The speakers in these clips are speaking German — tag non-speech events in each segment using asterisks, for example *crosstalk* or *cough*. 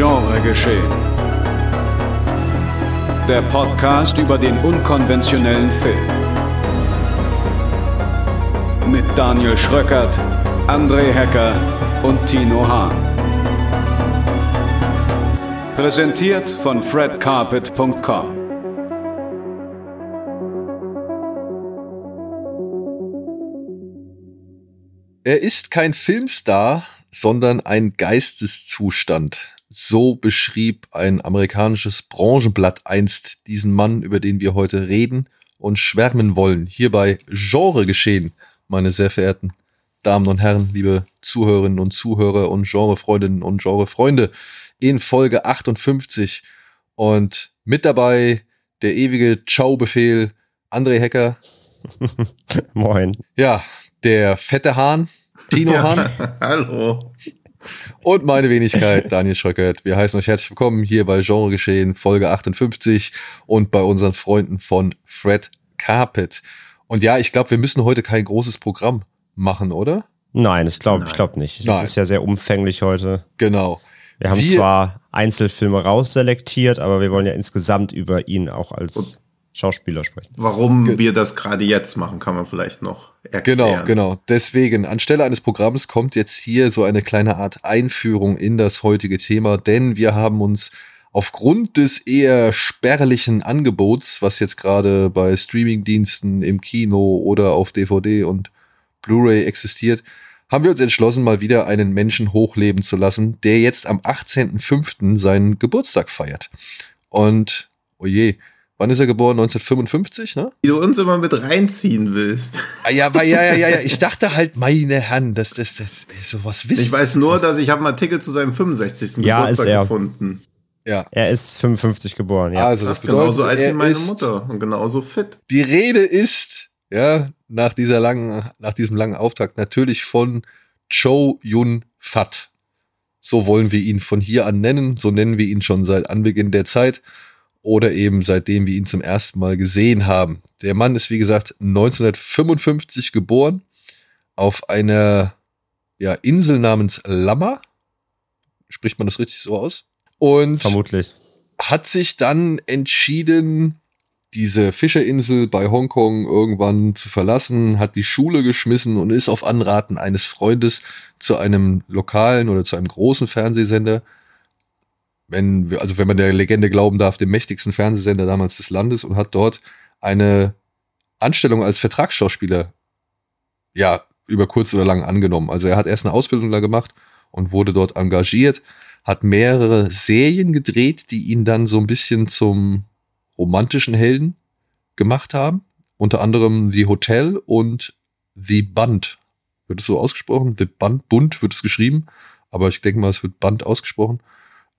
Genre geschehen. Der Podcast über den unkonventionellen Film. Mit Daniel Schröckert, André Hecker und Tino Hahn. Präsentiert von fredcarpet.com. Er ist kein Filmstar, sondern ein Geisteszustand. So beschrieb ein amerikanisches Branchenblatt einst diesen Mann, über den wir heute reden und schwärmen wollen. Hier bei Genre geschehen, meine sehr verehrten Damen und Herren, liebe Zuhörerinnen und Zuhörer und Genrefreundinnen und Genrefreunde in Folge 58. Und mit dabei der ewige Ciao-Befehl André Hecker. *laughs* Moin. Ja, der fette Hahn, Tino ja. Hahn. *laughs* Hallo. Und meine Wenigkeit, Daniel Schröckert. Wir heißen euch herzlich willkommen hier bei Genre Geschehen, Folge 58 und bei unseren Freunden von Fred Carpet. Und ja, ich glaube, wir müssen heute kein großes Programm machen, oder? Nein, das glaube ich glaube nicht. Das Nein. ist ja sehr umfänglich heute. Genau. Wir haben wir, zwar Einzelfilme rausselektiert, aber wir wollen ja insgesamt über ihn auch als Schauspieler sprechen. Warum Ge wir das gerade jetzt machen, kann man vielleicht noch erklären. Genau, genau. Deswegen, anstelle eines Programms kommt jetzt hier so eine kleine Art Einführung in das heutige Thema, denn wir haben uns aufgrund des eher spärlichen Angebots, was jetzt gerade bei Streamingdiensten im Kino oder auf DVD und Blu-ray existiert, haben wir uns entschlossen, mal wieder einen Menschen hochleben zu lassen, der jetzt am 18.05. seinen Geburtstag feiert. Und, oh je, Wann ist er geboren? 1955, ne? Wie du uns immer mit reinziehen willst. Ah, ja, aber ja, ja, ja, ja. Ich dachte halt, meine Herren, das, das, das, sowas wissen. Ich weiß nur, dass ich habe einen Artikel zu seinem 65. Ja, Geburtstag ist er. gefunden. Ja. Er ist 55 geboren, ja. Also, das, das bedeutet, genauso alt wie meine Mutter und genauso fit. Die Rede ist, ja, nach dieser langen, nach diesem langen Auftakt natürlich von Cho Yun Fat. So wollen wir ihn von hier an nennen. So nennen wir ihn schon seit Anbeginn der Zeit oder eben seitdem wir ihn zum ersten Mal gesehen haben. Der Mann ist, wie gesagt, 1955 geboren auf einer ja, Insel namens Lama. Spricht man das richtig so aus? Und vermutlich hat sich dann entschieden, diese Fischerinsel bei Hongkong irgendwann zu verlassen, hat die Schule geschmissen und ist auf Anraten eines Freundes zu einem lokalen oder zu einem großen Fernsehsender wenn, also wenn man der Legende glauben darf, dem mächtigsten Fernsehsender damals des Landes und hat dort eine Anstellung als Vertragsschauspieler, ja, über kurz oder lang angenommen. Also er hat erst eine Ausbildung da gemacht und wurde dort engagiert, hat mehrere Serien gedreht, die ihn dann so ein bisschen zum romantischen Helden gemacht haben. Unter anderem The Hotel und The Band. Wird es so ausgesprochen? The Band, Bund wird es geschrieben, aber ich denke mal, es wird Band ausgesprochen.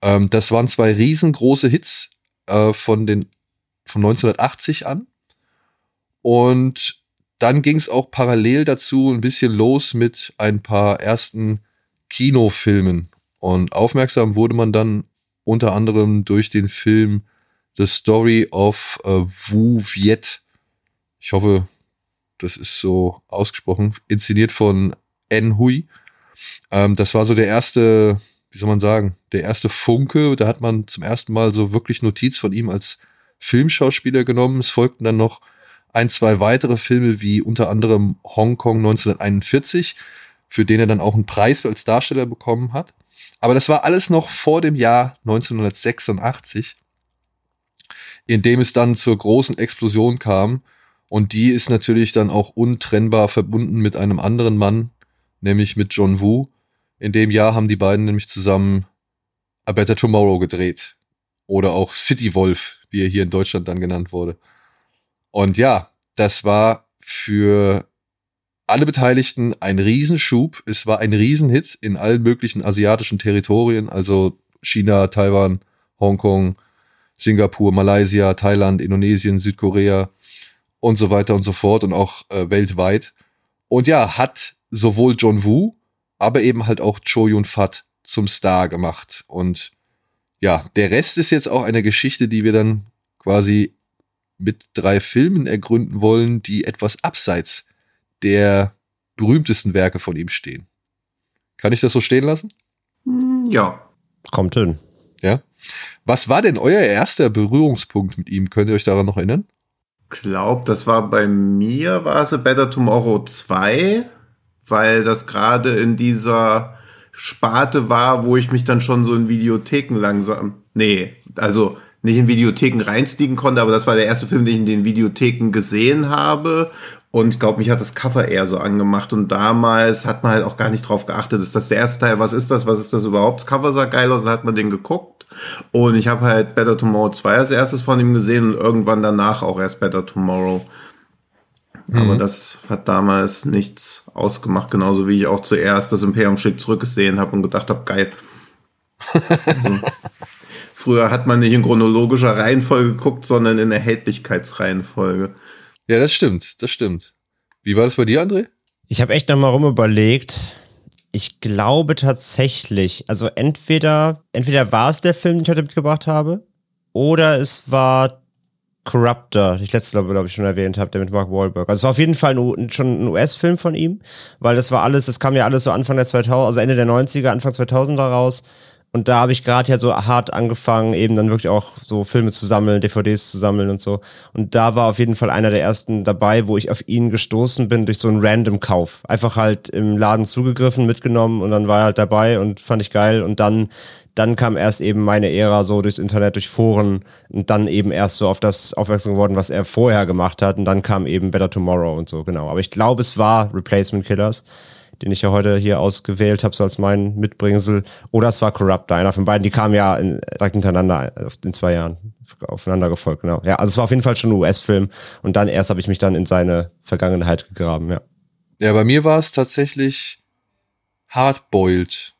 Ähm, das waren zwei riesengroße Hits äh, von den von 1980 an. Und dann ging es auch parallel dazu ein bisschen los mit ein paar ersten Kinofilmen. Und aufmerksam wurde man dann unter anderem durch den Film The Story of uh, Wu Viet. Ich hoffe, das ist so ausgesprochen. Inszeniert von En Hui. Ähm, das war so der erste wie soll man sagen, der erste Funke. Da hat man zum ersten Mal so wirklich Notiz von ihm als Filmschauspieler genommen. Es folgten dann noch ein, zwei weitere Filme, wie unter anderem Hongkong 1941, für den er dann auch einen Preis als Darsteller bekommen hat. Aber das war alles noch vor dem Jahr 1986, in dem es dann zur großen Explosion kam. Und die ist natürlich dann auch untrennbar verbunden mit einem anderen Mann, nämlich mit John Woo, in dem Jahr haben die beiden nämlich zusammen A Better Tomorrow gedreht. Oder auch City Wolf, wie er hier in Deutschland dann genannt wurde. Und ja, das war für alle Beteiligten ein Riesenschub. Es war ein Riesenhit in allen möglichen asiatischen Territorien, also China, Taiwan, Hongkong, Singapur, Malaysia, Thailand, Indonesien, Südkorea und so weiter und so fort und auch äh, weltweit. Und ja, hat sowohl John Woo aber eben halt auch Cho Yun Fat zum Star gemacht. Und ja, der Rest ist jetzt auch eine Geschichte, die wir dann quasi mit drei Filmen ergründen wollen, die etwas abseits der berühmtesten Werke von ihm stehen. Kann ich das so stehen lassen? Hm, ja. Kommt hin. Ja. Was war denn euer erster Berührungspunkt mit ihm? Könnt ihr euch daran noch erinnern? Glaub, das war bei mir, war es A Better Tomorrow 2, weil das gerade in dieser Sparte war, wo ich mich dann schon so in Videotheken langsam, nee, also nicht in Videotheken reinstiegen konnte, aber das war der erste Film, den ich in den Videotheken gesehen habe. Und ich glaube, mich hat das Cover eher so angemacht. Und damals hat man halt auch gar nicht drauf geachtet, ist das der erste Teil, was ist das, was ist das überhaupt? Das Cover sah geil aus, dann hat man den geguckt. Und ich habe halt Better Tomorrow 2 als erstes von ihm gesehen und irgendwann danach auch erst Better Tomorrow. Mhm. Aber das hat damals nichts ausgemacht, genauso wie ich auch zuerst das Imperium schickt zurückgesehen habe und gedacht habe, geil. *laughs* also, früher hat man nicht in chronologischer Reihenfolge geguckt, sondern in Erhältlichkeitsreihenfolge. Ja, das stimmt, das stimmt. Wie war das bei dir, André? Ich habe echt nochmal rum überlegt. Ich glaube tatsächlich, also entweder, entweder war es der Film, den ich heute mitgebracht habe, oder es war Corruptor, ich letzte glaube glaub ich schon erwähnt habe, der mit Mark Wahlberg. Also es war auf jeden Fall ein, schon ein US-Film von ihm, weil das war alles, das kam ja alles so Anfang der 2000, also Ende der 90er, Anfang 2000er raus. Und da habe ich gerade ja so hart angefangen, eben dann wirklich auch so Filme zu sammeln, DVDs zu sammeln und so. Und da war auf jeden Fall einer der ersten dabei, wo ich auf ihn gestoßen bin durch so einen Random-Kauf. Einfach halt im Laden zugegriffen, mitgenommen und dann war er halt dabei und fand ich geil. Und dann, dann kam erst eben meine Ära so durchs Internet, durch Foren und dann eben erst so auf das aufmerksam geworden, was er vorher gemacht hat. Und dann kam eben Better Tomorrow und so, genau. Aber ich glaube, es war Replacement Killers den ich ja heute hier ausgewählt habe, so als mein Mitbringsel. Oder es war Corruptor, einer von beiden. Die kamen ja in, direkt hintereinander in zwei Jahren aufeinander gefolgt, genau. Ja, also es war auf jeden Fall schon ein US-Film und dann erst habe ich mich dann in seine Vergangenheit gegraben, ja. Ja, bei mir war es tatsächlich Hardboiled.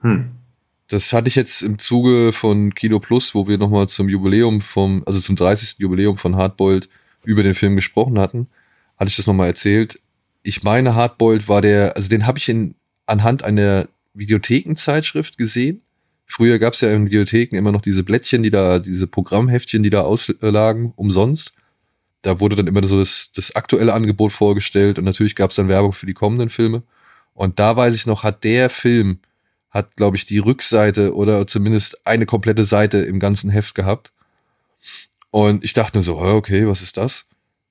Hm. Das hatte ich jetzt im Zuge von Kino Plus, wo wir nochmal zum Jubiläum vom, also zum 30. Jubiläum von Hardboiled über den Film gesprochen hatten, hatte ich das nochmal erzählt ich meine, Hardboiled war der, also den habe ich in, anhand einer Videothekenzeitschrift gesehen. Früher gab es ja in Videotheken immer noch diese Blättchen, die da, diese Programmheftchen, die da auslagen, umsonst. Da wurde dann immer so das, das aktuelle Angebot vorgestellt und natürlich gab es dann Werbung für die kommenden Filme. Und da weiß ich noch, hat der Film, hat, glaube ich, die Rückseite oder zumindest eine komplette Seite im ganzen Heft gehabt. Und ich dachte nur so, okay, was ist das?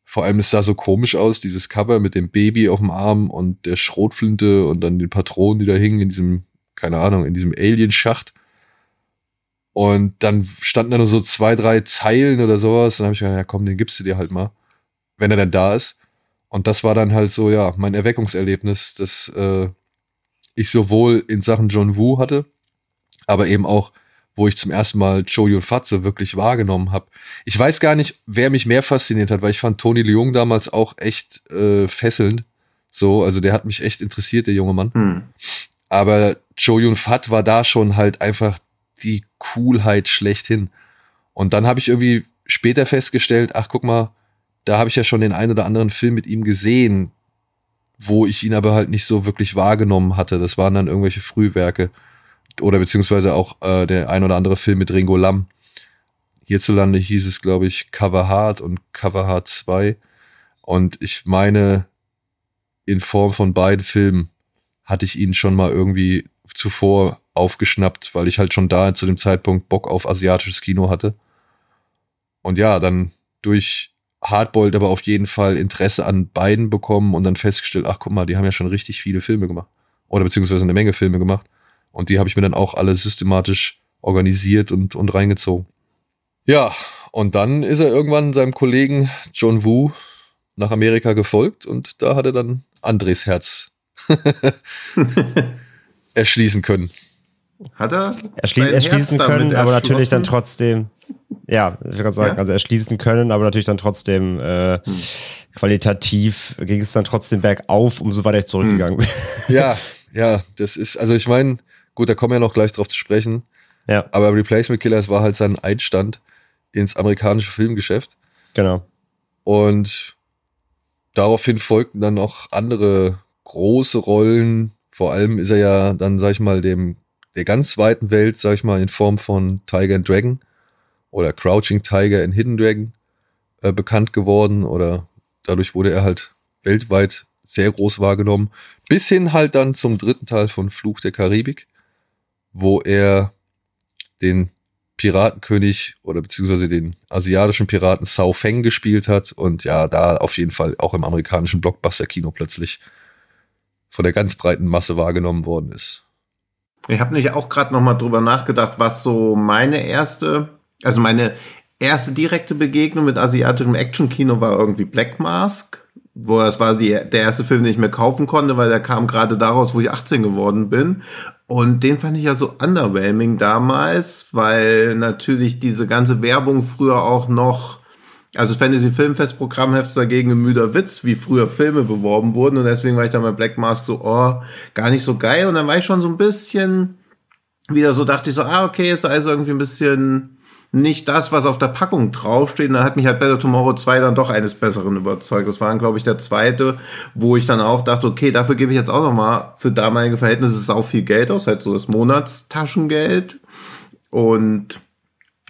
Vor allem, es sah so komisch aus, dieses Cover mit dem Baby auf dem Arm und der Schrotflinte und dann den Patronen, die da hingen in diesem, keine Ahnung, in diesem Alienschacht. Und dann standen da nur so zwei, drei Zeilen oder sowas. Dann habe ich gedacht, ja komm, den gibst du dir halt mal, wenn er denn da ist. Und das war dann halt so, ja, mein Erweckungserlebnis, das äh, ich sowohl in Sachen John Woo hatte, aber eben auch wo ich zum ersten Mal Joe Yun Fatze wirklich wahrgenommen habe. Ich weiß gar nicht, wer mich mehr fasziniert hat, weil ich fand Tony Leung damals auch echt äh, fesselnd. So, also der hat mich echt interessiert, der junge Mann. Hm. Aber Joe Yun Fat war da schon halt einfach die Coolheit schlechthin. Und dann habe ich irgendwie später festgestellt, ach guck mal, da habe ich ja schon den einen oder anderen Film mit ihm gesehen, wo ich ihn aber halt nicht so wirklich wahrgenommen hatte. Das waren dann irgendwelche Frühwerke oder beziehungsweise auch äh, der ein oder andere Film mit Ringo Lam. Hierzulande hieß es, glaube ich, Cover Hard und Cover Hard 2. Und ich meine, in Form von beiden Filmen hatte ich ihn schon mal irgendwie zuvor aufgeschnappt, weil ich halt schon da zu dem Zeitpunkt Bock auf asiatisches Kino hatte. Und ja, dann durch Hardboiled aber auf jeden Fall Interesse an beiden bekommen und dann festgestellt, ach guck mal, die haben ja schon richtig viele Filme gemacht. Oder beziehungsweise eine Menge Filme gemacht. Und die habe ich mir dann auch alle systematisch organisiert und, und reingezogen. Ja, und dann ist er irgendwann seinem Kollegen John Woo nach Amerika gefolgt und da hat er dann Andres Herz *laughs* erschließen können. Hat er? Erschli erschließen können, aber natürlich dann trotzdem, ja, ich kann sagen, ja? also erschließen können, aber natürlich dann trotzdem äh, hm. qualitativ ging es dann trotzdem bergauf, umso weiter ich zurückgegangen bin. Ja, ja, das ist, also ich meine, Gut, da kommen wir ja noch gleich drauf zu sprechen. Ja. Aber Replacement Killers war halt sein Einstand ins amerikanische Filmgeschäft. Genau. Und daraufhin folgten dann noch andere große Rollen. Vor allem ist er ja dann, sag ich mal, dem der ganz weiten Welt, sag ich mal, in Form von Tiger and Dragon oder Crouching Tiger and Hidden Dragon äh, bekannt geworden oder dadurch wurde er halt weltweit sehr groß wahrgenommen. Bis hin halt dann zum dritten Teil von Fluch der Karibik, wo er den Piratenkönig oder beziehungsweise den asiatischen Piraten Sao Feng gespielt hat und ja, da auf jeden Fall auch im amerikanischen Blockbuster-Kino plötzlich von der ganz breiten Masse wahrgenommen worden ist. Ich habe nämlich auch gerade noch mal drüber nachgedacht, was so meine erste, also meine erste direkte Begegnung mit asiatischem Actionkino war irgendwie Black Mask, wo das war die, der erste Film, den ich mir kaufen konnte, weil der kam gerade daraus, wo ich 18 geworden bin. Und den fand ich ja so underwhelming damals, weil natürlich diese ganze Werbung früher auch noch, also Fantasy Filmfest Programmheft dagegen ein müder Witz, wie früher Filme beworben wurden. Und deswegen war ich dann bei Black Mask so, oh, gar nicht so geil. Und dann war ich schon so ein bisschen wieder so, dachte ich so, ah, okay, ist also irgendwie ein bisschen nicht das, was auf der Packung draufsteht. Und dann hat mich halt Better Tomorrow 2 dann doch eines Besseren überzeugt. Das war, glaube ich, der zweite, wo ich dann auch dachte, okay, dafür gebe ich jetzt auch noch mal für damalige Verhältnisse sau viel Geld aus, halt so das Monatstaschengeld. Und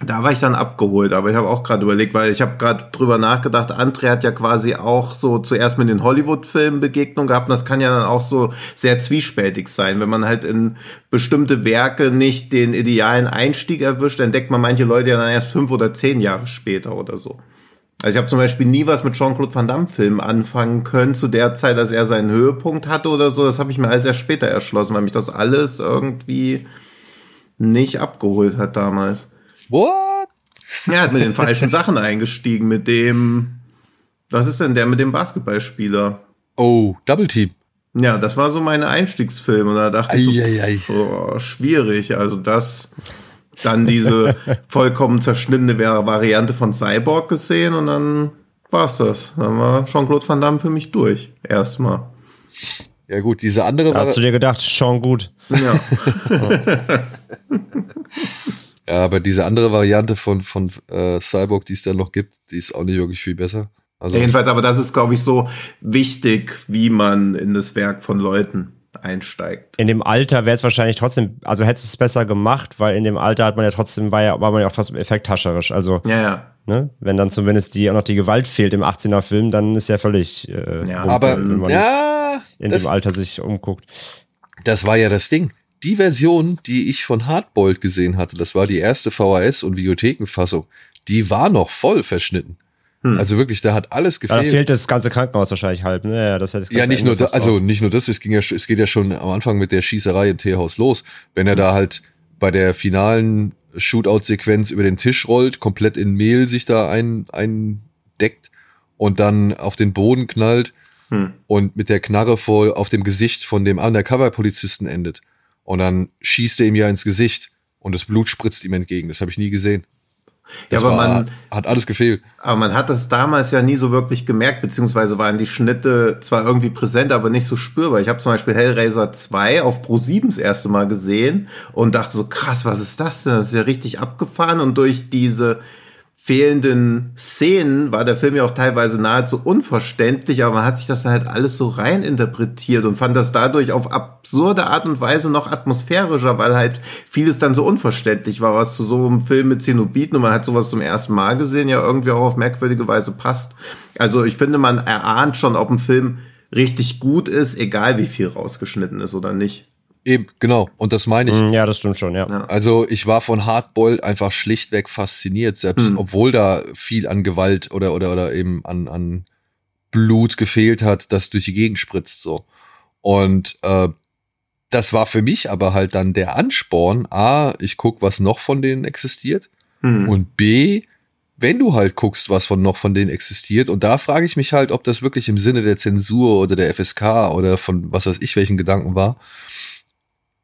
da war ich dann abgeholt, aber ich habe auch gerade überlegt, weil ich habe gerade drüber nachgedacht, André hat ja quasi auch so zuerst mit den Hollywood-Filmen Begegnung gehabt und das kann ja dann auch so sehr zwiespältig sein. Wenn man halt in bestimmte Werke nicht den idealen Einstieg erwischt, entdeckt man manche Leute ja dann erst fünf oder zehn Jahre später oder so. Also ich habe zum Beispiel nie was mit Jean-Claude Van Damme-Filmen anfangen können, zu der Zeit, dass er seinen Höhepunkt hatte oder so. Das habe ich mir alles erst später erschlossen, weil mich das alles irgendwie nicht abgeholt hat damals. What? Er hat mit den falschen Sachen eingestiegen, mit dem, was ist denn der mit dem Basketballspieler? Oh, Double Team. Ja, das war so mein Einstiegsfilm und da dachte ich so, oh, schwierig. Also das, dann diese *laughs* vollkommen zerschnittene Variante von Cyborg gesehen und dann war's das. Dann war Jean-Claude Van Damme für mich durch. Erstmal. Ja gut, diese andere. Da hast du dir gedacht, schon gut. Ja. *laughs* *laughs* Ja, aber diese andere Variante von, von äh, Cyborg, die es da noch gibt, die ist auch nicht wirklich viel besser. Also ja, jedenfalls, aber das ist, glaube ich, so wichtig, wie man in das Werk von Leuten einsteigt. In dem Alter wäre es wahrscheinlich trotzdem, also hätte es besser gemacht, weil in dem Alter hat man ja trotzdem, war, ja, war man ja auch trotzdem effekthascherisch. Also, ja, ja. Ne, wenn dann zumindest die, auch noch die Gewalt fehlt im 18er Film, dann ist ja völlig äh, ja. aber ja, in dem Alter sich umguckt. Das war ja das Ding die Version, die ich von Hardboiled gesehen hatte, das war die erste VHS- und Videothekenfassung, die war noch voll verschnitten. Hm. Also wirklich, da hat alles gefehlt. Da fehlt das ganze Krankenhaus wahrscheinlich halb. Ne? Ja, das das ja nicht nur das, also nicht nur das, es ging ja, es geht ja schon am Anfang mit der Schießerei im Teehaus los. Wenn er hm. da halt bei der finalen Shootout-Sequenz über den Tisch rollt, komplett in Mehl sich da ein, eindeckt und dann auf den Boden knallt hm. und mit der Knarre voll auf dem Gesicht von dem Undercover-Polizisten endet. Und dann schießt er ihm ja ins Gesicht und das Blut spritzt ihm entgegen. Das habe ich nie gesehen. Das ja, aber war, man hat alles gefehlt. Aber man hat das damals ja nie so wirklich gemerkt, beziehungsweise waren die Schnitte zwar irgendwie präsent, aber nicht so spürbar. Ich habe zum Beispiel Hellraiser 2 auf Pro 7 das erste Mal gesehen und dachte so, krass, was ist das denn? Das ist ja richtig abgefahren und durch diese fehlenden Szenen war der Film ja auch teilweise nahezu unverständlich, aber man hat sich das halt alles so rein interpretiert und fand das dadurch auf absurde Art und Weise noch atmosphärischer, weil halt vieles dann so unverständlich war, was zu so einem Film mit Zenobiten und man hat sowas zum ersten Mal gesehen, ja irgendwie auch auf merkwürdige Weise passt. Also ich finde, man erahnt schon, ob ein Film richtig gut ist, egal wie viel rausgeschnitten ist oder nicht. Eben, genau. Und das meine ich. Mm, ja, das stimmt schon, ja. Also ich war von Hardboiled einfach schlichtweg fasziniert, selbst mhm. obwohl da viel an Gewalt oder, oder, oder eben an, an Blut gefehlt hat, das durch die Gegend spritzt so. Und äh, das war für mich aber halt dann der Ansporn, A, ich guck, was noch von denen existiert. Mhm. Und B, wenn du halt guckst, was von noch von denen existiert, und da frage ich mich halt, ob das wirklich im Sinne der Zensur oder der FSK oder von was weiß ich welchen Gedanken war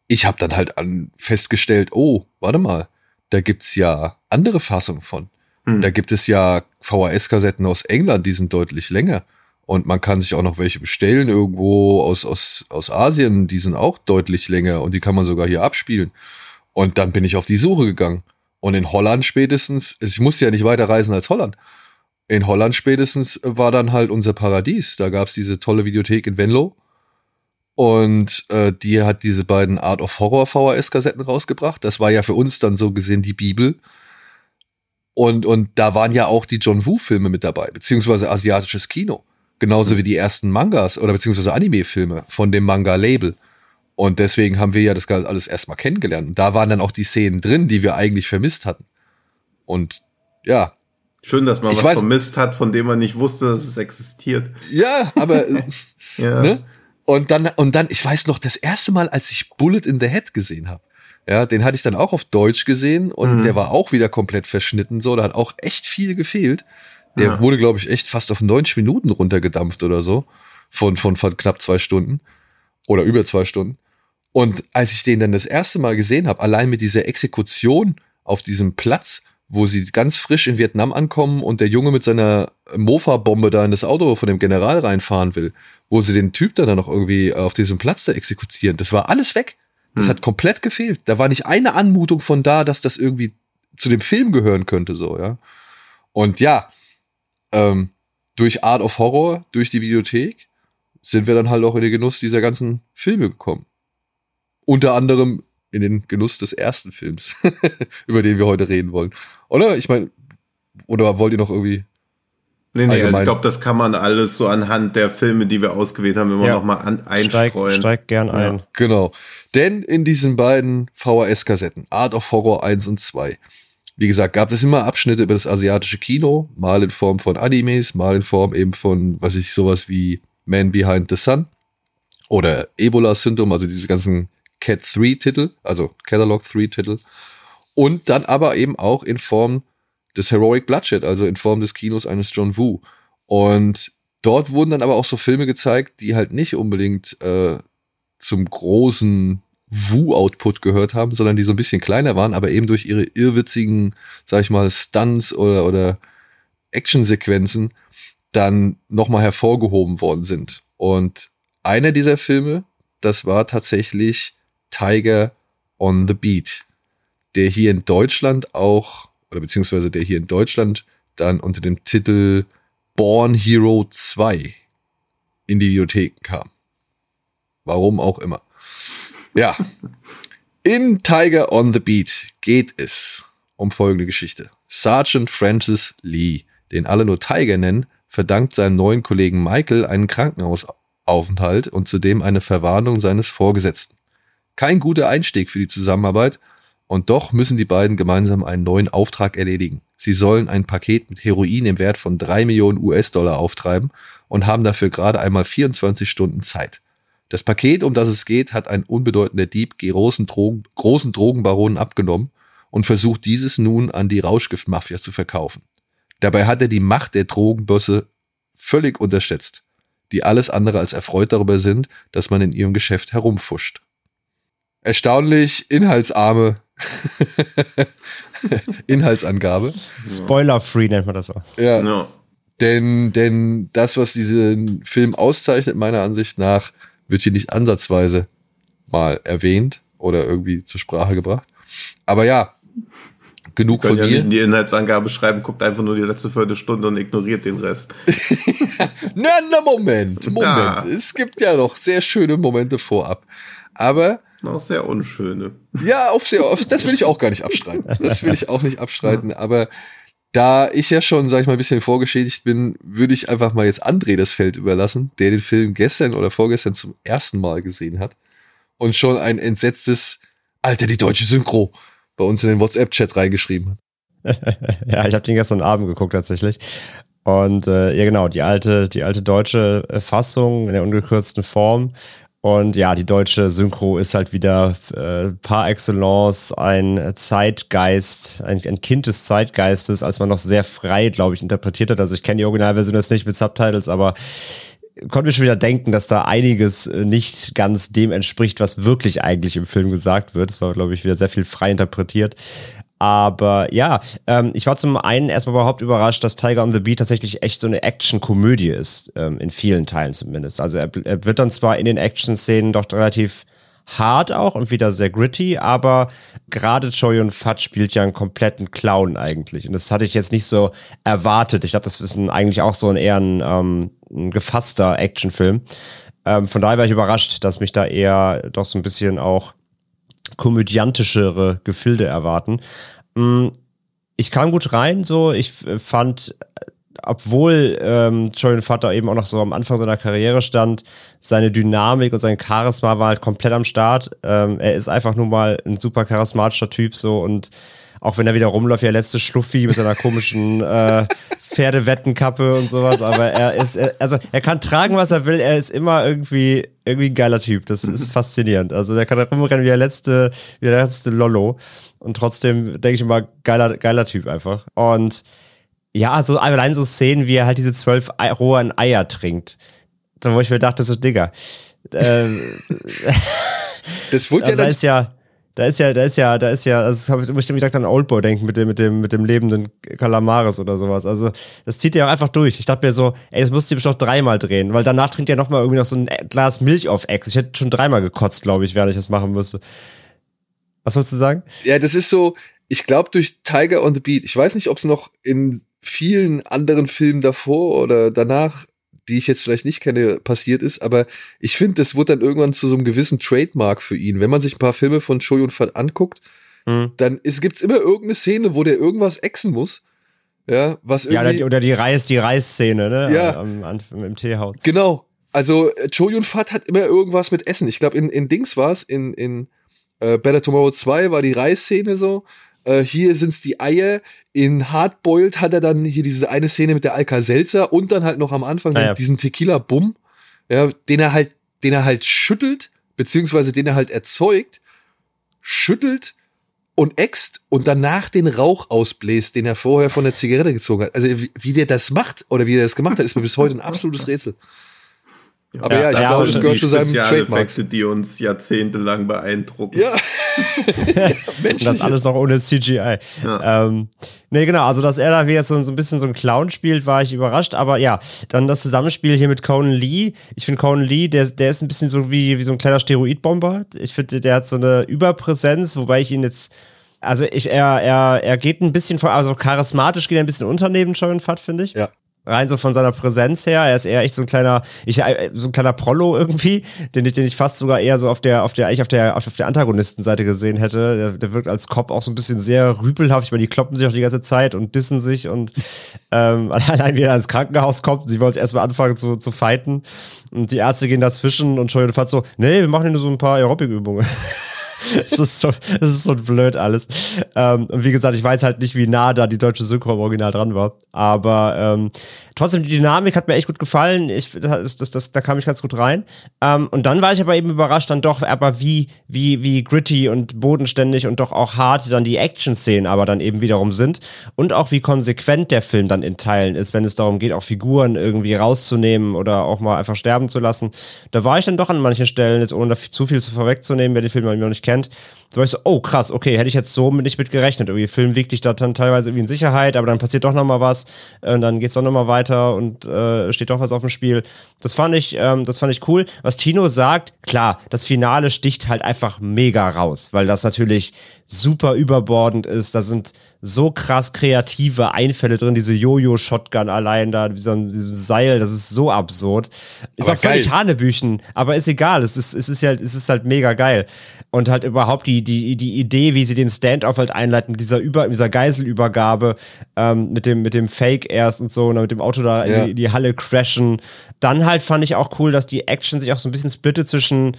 ich habe dann halt an festgestellt, oh, warte mal, da gibt's ja andere Fassungen von. Hm. Da gibt es ja VHS-Kassetten aus England, die sind deutlich länger. Und man kann sich auch noch welche bestellen irgendwo aus, aus, aus Asien, die sind auch deutlich länger und die kann man sogar hier abspielen. Und dann bin ich auf die Suche gegangen. Und in Holland spätestens, ich musste ja nicht weiter reisen als Holland. In Holland spätestens war dann halt unser Paradies. Da gab's diese tolle Videothek in Venlo. Und äh, die hat diese beiden Art of Horror VHS-Kassetten rausgebracht. Das war ja für uns dann so gesehen die Bibel. Und, und da waren ja auch die John Woo-Filme mit dabei, beziehungsweise asiatisches Kino. Genauso wie die ersten Mangas oder beziehungsweise Anime-Filme von dem Manga-Label. Und deswegen haben wir ja das alles erstmal kennengelernt. Und da waren dann auch die Szenen drin, die wir eigentlich vermisst hatten. Und ja. Schön, dass man Ich was weiß- vermisst hat, von dem man nicht wusste, dass es existiert. Ja, aber *laughs* Ja. ne? Und dann, und dann, ich weiß noch, das erste Mal, als ich Bullet in the Head gesehen habe, ja, den hatte ich dann auch auf Deutsch gesehen und Mhm. der war auch wieder komplett verschnitten, so, da hat auch echt viel gefehlt. Der Ja. wurde, glaube ich, echt fast auf 90 Minuten runtergedampft oder so, von, von, von knapp zwei Stunden oder über zwei Stunden. Und als ich den dann das erste Mal gesehen habe, allein mit dieser Exekution auf diesem Platz, wo sie ganz frisch in Vietnam ankommen und der Junge mit seiner Mofa-Bombe da in das Auto von dem General reinfahren will, wo sie den Typ dann noch irgendwie auf diesem Platz da exekutieren, das war alles weg. Das Hm. hat komplett gefehlt. Da war nicht eine Anmutung von da, dass das irgendwie zu dem Film gehören könnte, so, ja. Und ja, ähm, durch Art of Horror, durch die Videothek, sind wir dann halt auch in den Genuss dieser ganzen Filme gekommen. Unter anderem in den Genuss des ersten Films, *laughs* über den wir heute reden wollen. Oder? Ich meine, oder wollt ihr noch irgendwie? Nee, nee, also ich glaube, das kann man alles so anhand der Filme, die wir ausgewählt haben, immer Ja. noch mal an, Steig, einstreuen. steig gern ein. Genau. Denn in diesen beiden VHS-Kassetten, Art of Horror 1 und 2, wie gesagt, gab es immer Abschnitte über das asiatische Kino, mal in Form von Animes, mal in Form eben von, was ich, sowas wie Man Behind the Sun oder Ebola-Syndrom, also diese ganzen Cat 3-Titel, also Catalog 3-Titel. Und dann aber eben auch in Form des Heroic Bloodshed, also in Form des Kinos eines John Woo. Und dort wurden dann aber auch so Filme gezeigt, die halt nicht unbedingt äh, zum großen Wu-Output gehört haben, sondern die so ein bisschen kleiner waren, aber eben durch ihre irrwitzigen, sag ich mal, Stunts oder, oder Actionsequenzen dann nochmal hervorgehoben worden sind. Und einer dieser Filme, das war tatsächlich Tiger on the Beat, der hier in Deutschland auch, oder beziehungsweise der hier in Deutschland dann unter dem Titel Born Hero 2 in die Videotheken kam. Warum auch immer. Ja. In Tiger on the Beat geht es um folgende Geschichte. Sergeant Francis Lee, den alle nur Tiger nennen, verdankt seinem neuen Kollegen Michael einen Krankenhausaufenthalt und zudem eine Verwarnung seines Vorgesetzten. Kein guter Einstieg für die Zusammenarbeit und doch müssen die beiden gemeinsam einen neuen Auftrag erledigen. Sie sollen ein Paket mit Heroin im Wert von drei Millionen US-Dollar auftreiben und haben dafür gerade einmal 24 Stunden Zeit. Das Paket, um das es geht, hat ein unbedeutender Dieb großen, Drogen, großen Drogenbaronen abgenommen und versucht dieses nun an die Rauschgiftmafia zu verkaufen. Dabei hat er die Macht der Drogenbösse völlig unterschätzt, die alles andere als erfreut darüber sind, dass man in ihrem Geschäft herumfuscht. Erstaunlich inhaltsarme *laughs* Inhaltsangabe. Spoiler-free nennt man das auch. Ja, Ja. denn, denn das, was diesen Film auszeichnet, meiner Ansicht nach, wird hier nicht ansatzweise mal erwähnt oder irgendwie zur Sprache gebracht. Aber ja, genug von ja nicht mir. in die Inhaltsangabe schreiben, guckt einfach nur die letzte Viertelstunde und ignoriert den Rest. *laughs* Na, na, Moment, Moment. Ja. Es gibt ja noch sehr schöne Momente vorab. Aber Auch sehr unschöne. Ja, auf sehr, auf, das will ich auch gar nicht abstreiten. Das will ich auch nicht abstreiten. Aber da ich ja schon, sag ich mal, ein bisschen vorgeschädigt bin, würde ich einfach mal jetzt André das Feld überlassen, der den Film gestern oder vorgestern zum ersten Mal gesehen hat und schon ein entsetztes, Alter, die deutsche Synchro bei uns in den WhatsApp-Chat reingeschrieben hat. *laughs* ja, ich habe den gestern Abend geguckt tatsächlich. Und äh, ja, genau, die alte, die alte deutsche äh, Fassung in der ungekürzten Form. Und ja, die deutsche Synchro ist halt wieder äh, par excellence ein Zeitgeist, ein, ein Kind des Zeitgeistes, als man noch sehr frei, glaube ich, interpretiert hat. Also ich kenne die Originalversion jetzt nicht mit Subtitles, aber konnte mir schon wieder denken, dass da einiges äh, nicht ganz dem entspricht, was wirklich eigentlich im Film gesagt wird. Es war, glaube ich, wieder sehr viel frei interpretiert. Aber ja, ähm, ich war zum einen erstmal überhaupt überrascht, dass Tiger on the Beat tatsächlich echt so eine Action-Komödie ist, ähm, in vielen Teilen zumindest. Also er, er wird dann zwar in den Action-Szenen doch relativ hart auch und wieder sehr gritty, aber gerade Choi und Fat spielt ja einen kompletten Clown eigentlich. Und das hatte ich jetzt nicht so erwartet. Ich glaube, das ist ein, eigentlich auch so ein eher ein, ähm, ein gefasster Actionfilm. Ähm, von daher war ich überrascht, dass mich da eher doch so ein bisschen auch komödiantischere Gefilde erwarten. Mm, Ich kam gut rein, so ich äh, fand obwohl ähm, Jordan Vater eben auch noch so am Anfang seiner Karriere stand, seine Dynamik und sein Charisma war halt komplett am Start. Ähm, er ist einfach nur mal ein super charismatischer Typ so und auch wenn er wieder rumläuft, der letzte Schluffi mit seiner komischen äh, Pferdewettenkappe und sowas, aber er ist, er, also er kann tragen, was er will, er ist immer irgendwie, irgendwie ein geiler Typ. Das ist *laughs* faszinierend. Also der kann rumrennen wie der letzte, wie der letzte Lollo. Und trotzdem denke ich immer, geiler, geiler Typ einfach. Und ja, also allein so Szenen, wie er halt diese zwölf Ei rohen Eier trinkt. Wo ich mir dachte, so, Digga. Äh, Das wurde ja also da dann ist ja, da ist ja, da ist ja, da ist ja, also habe ich muss direkt an Oldboy denken mit dem, mit dem, mit dem lebenden Kalamaris oder sowas. Also das zieht ja auch einfach durch. Ich dachte mir so, ey, das musst du bestimmt noch dreimal drehen, weil danach trinkt er noch mal irgendwie noch so ein Glas Milch auf Ex. Ich hätte schon dreimal gekotzt, glaube ich, während ich das machen müsste. Was wolltest du sagen? Ja, das ist so, ich glaube durch Tiger on the Beat, ich weiß nicht, ob es noch in vielen anderen Filmen davor oder danach, die ich jetzt vielleicht nicht kenne, passiert ist, aber ich finde, das wurde dann irgendwann zu so einem gewissen Trademark für ihn. Wenn man sich ein paar Filme von Choi Yun Fat anguckt, Hm. dann ist, gibt's immer irgendeine Szene, wo der irgendwas exen muss. Ja, was Ja, oder irgendwie. die, oder die Reis, die Reisszene, ne? Ja. Am, am, im Teehaus. Genau. Also äh, Cho Yun Fat hat immer irgendwas mit Essen. Ich glaube, in, in Dings war es, in, in äh, Better Tomorrow 2 war die Reisszene so. Äh, hier sind's die Eier. In Hardboiled hat er dann hier diese eine Szene mit der Alka-Seltzer und dann halt noch am Anfang Ah, ja. diesen Tequila-Bum, ja, den er halt, den er halt schüttelt, beziehungsweise den er halt erzeugt, schüttelt und äxt und danach den Rauch ausbläst, den er vorher von der Zigarette gezogen hat. Also wie, wie der das macht oder wie er das gemacht hat, ist mir bis heute ein absolutes Rätsel. Aber ja, ich ja, glaube, das die gehört zu seinem Trademark. Spezialeffekte, die uns jahrzehntelang beeindrucken. Ja. *laughs* Und das alles noch ohne CGI. Ähm, nee, genau, also dass er da wie jetzt so, so ein bisschen so ein Clown spielt, war ich überrascht. Aber ja, dann das Zusammenspiel hier mit Conan Lee. Ich finde Conan Lee, der, der ist ein bisschen so wie, wie so ein kleiner Steroidbomber. Ich finde, der hat so eine Überpräsenz, wobei ich ihn jetzt. Also ich, er, er, er geht ein bisschen von, also charismatisch geht er ein bisschen unter neben Jordan Fat, finde ich. Ja. Rein so von seiner Präsenz her. Er ist eher echt so ein kleiner, ich, äh, so ein kleiner Prollo irgendwie, den, ich- den ich fast sogar eher so auf der, auf der, eigentlich auf der, auf der Antagonistenseite gesehen hätte. Der, der wirkt als Cop auch so ein bisschen sehr rüpelhaft. Ich meine, die kloppen sich auch die ganze Zeit und dissen sich und *laughs* ähm, *laughs* allein wie er ins Krankenhaus kommt, sie wollen erstmal anfangen zu, zu fighten und die Ärzte gehen dazwischen und Shoyun Fat so, nee, wir machen hier nur so ein paar Aerobic-Übungen. *laughs* Das ist, so, das ist so blöd alles. Ähm, und wie gesagt, ich weiß halt nicht, wie nah da die deutsche Synchro im Original dran war. Aber ähm, trotzdem, die Dynamik hat mir echt gut gefallen. Ich, das, das, das, da kam ich ganz gut rein. Ähm, und dann war ich aber eben überrascht, dann doch, aber wie, wie, wie gritty und bodenständig und doch auch hart dann die Action-Szenen aber dann eben wiederum sind. Und auch wie konsequent der Film dann in Teilen ist, wenn es darum geht, auch Figuren irgendwie rauszunehmen oder auch mal einfach sterben zu lassen. Da war ich dann doch an manchen Stellen, jetzt ohne zu viel zu vorwegzunehmen, wer den Film noch nicht kennt, da war ich so, oh krass, okay, hätte ich jetzt so nicht mit gerechnet. Irgendwie Film wiegt dich da dann teilweise irgendwie in Sicherheit, aber dann passiert doch noch mal was, äh, und dann geht's doch noch mal weiter und äh, steht doch was auf dem Spiel. Das fand ich, ähm, das fand ich cool. Was Tino sagt, klar, das Finale sticht halt einfach mega raus, weil das natürlich super überbordend ist. Da sind so krass kreative Einfälle drin, diese Jojo-Shotgun allein da, dieser dieses Seil, das ist so absurd. Ist Aber auch völlig geil. Hanebüchen, aber ist egal, es ist, es ist halt, es ist halt mega geil. Und halt überhaupt die, die, die Idee, wie sie den Standoff halt einleiten, mit dieser Über, dieser Geiselübergabe, ähm, mit dem, mit dem Fake erst und so, und dann mit dem Auto da Ja. in, die, in die Halle crashen. Dann halt fand ich auch cool, dass die Action sich auch so ein bisschen splittet zwischen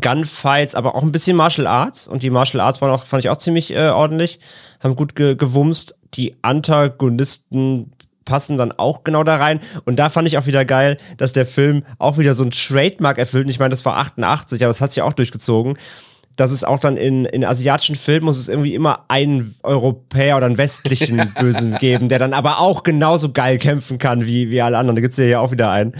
Gunfights, aber auch ein bisschen Martial Arts. Und die Martial Arts waren auch, fand ich auch ziemlich äh, ordentlich, haben gut ge gewumst. Die Antagonisten passen dann auch genau da rein. Und da fand ich auch wieder geil, dass der Film auch wieder so ein Trademark erfüllt. Und ich meine, das war 88, aber es hat sich auch durchgezogen. Dass es auch dann in, in asiatischen Filmen muss es irgendwie immer einen Europäer oder einen westlichen *laughs* Bösen geben, der dann aber auch genauso geil kämpfen kann wie, wie alle anderen. Da gibt's ja hier auch wieder einen,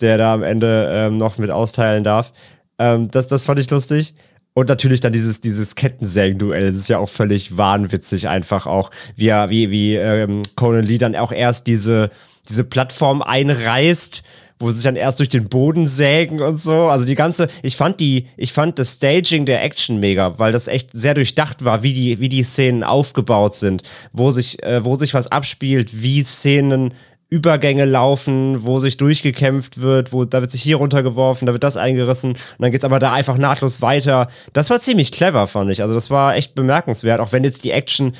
der da am Ende ähm, noch mit austeilen darf. Ähm, das, das fand ich lustig. Und natürlich dann dieses, dieses Kettensägen-Duell. Das ist ja auch völlig wahnwitzig einfach auch, wie, er- wie, wie ähm, Conan Lee dann auch erst diese, diese Plattform einreißt, wo sie sich dann erst durch den Boden sägen und so. Also die ganze, ich fand die, ich fand das Staging der Action mega, weil das echt sehr durchdacht war, wie die, wie die Szenen aufgebaut sind, wo sich, äh, wo sich was abspielt, wie Szenen Übergänge laufen, wo sich durchgekämpft wird, wo da wird sich hier runtergeworfen, da wird das eingerissen und dann geht's aber da einfach nahtlos weiter. Das war ziemlich clever, fand ich. Also das war echt bemerkenswert, auch wenn jetzt die Action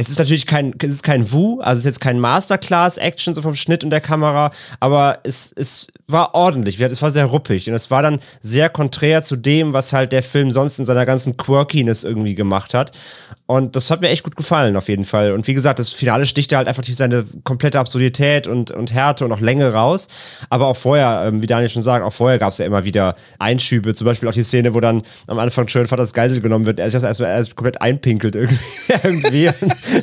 es ist natürlich kein, es ist kein Wu, also es ist jetzt kein Masterclass-Action so vom Schnitt und der Kamera, aber es, es war ordentlich, es war sehr ruppig und es war dann sehr konträr zu dem, was halt der Film sonst in seiner ganzen Quirkiness irgendwie gemacht hat. Und das hat mir echt gut gefallen, auf jeden Fall. Und wie gesagt, das Finale sticht halt einfach durch seine komplette Absurdität und, und Härte und auch Länge raus. Aber auch vorher, ähm, wie Daniel schon sagt, auch vorher gab es ja immer wieder Einschübe. Zum Beispiel auch die Szene, wo dann am Anfang schön Vaters Geisel genommen wird. Er sich das erst komplett einpinkelt irgendwie. *laughs* irgendwie.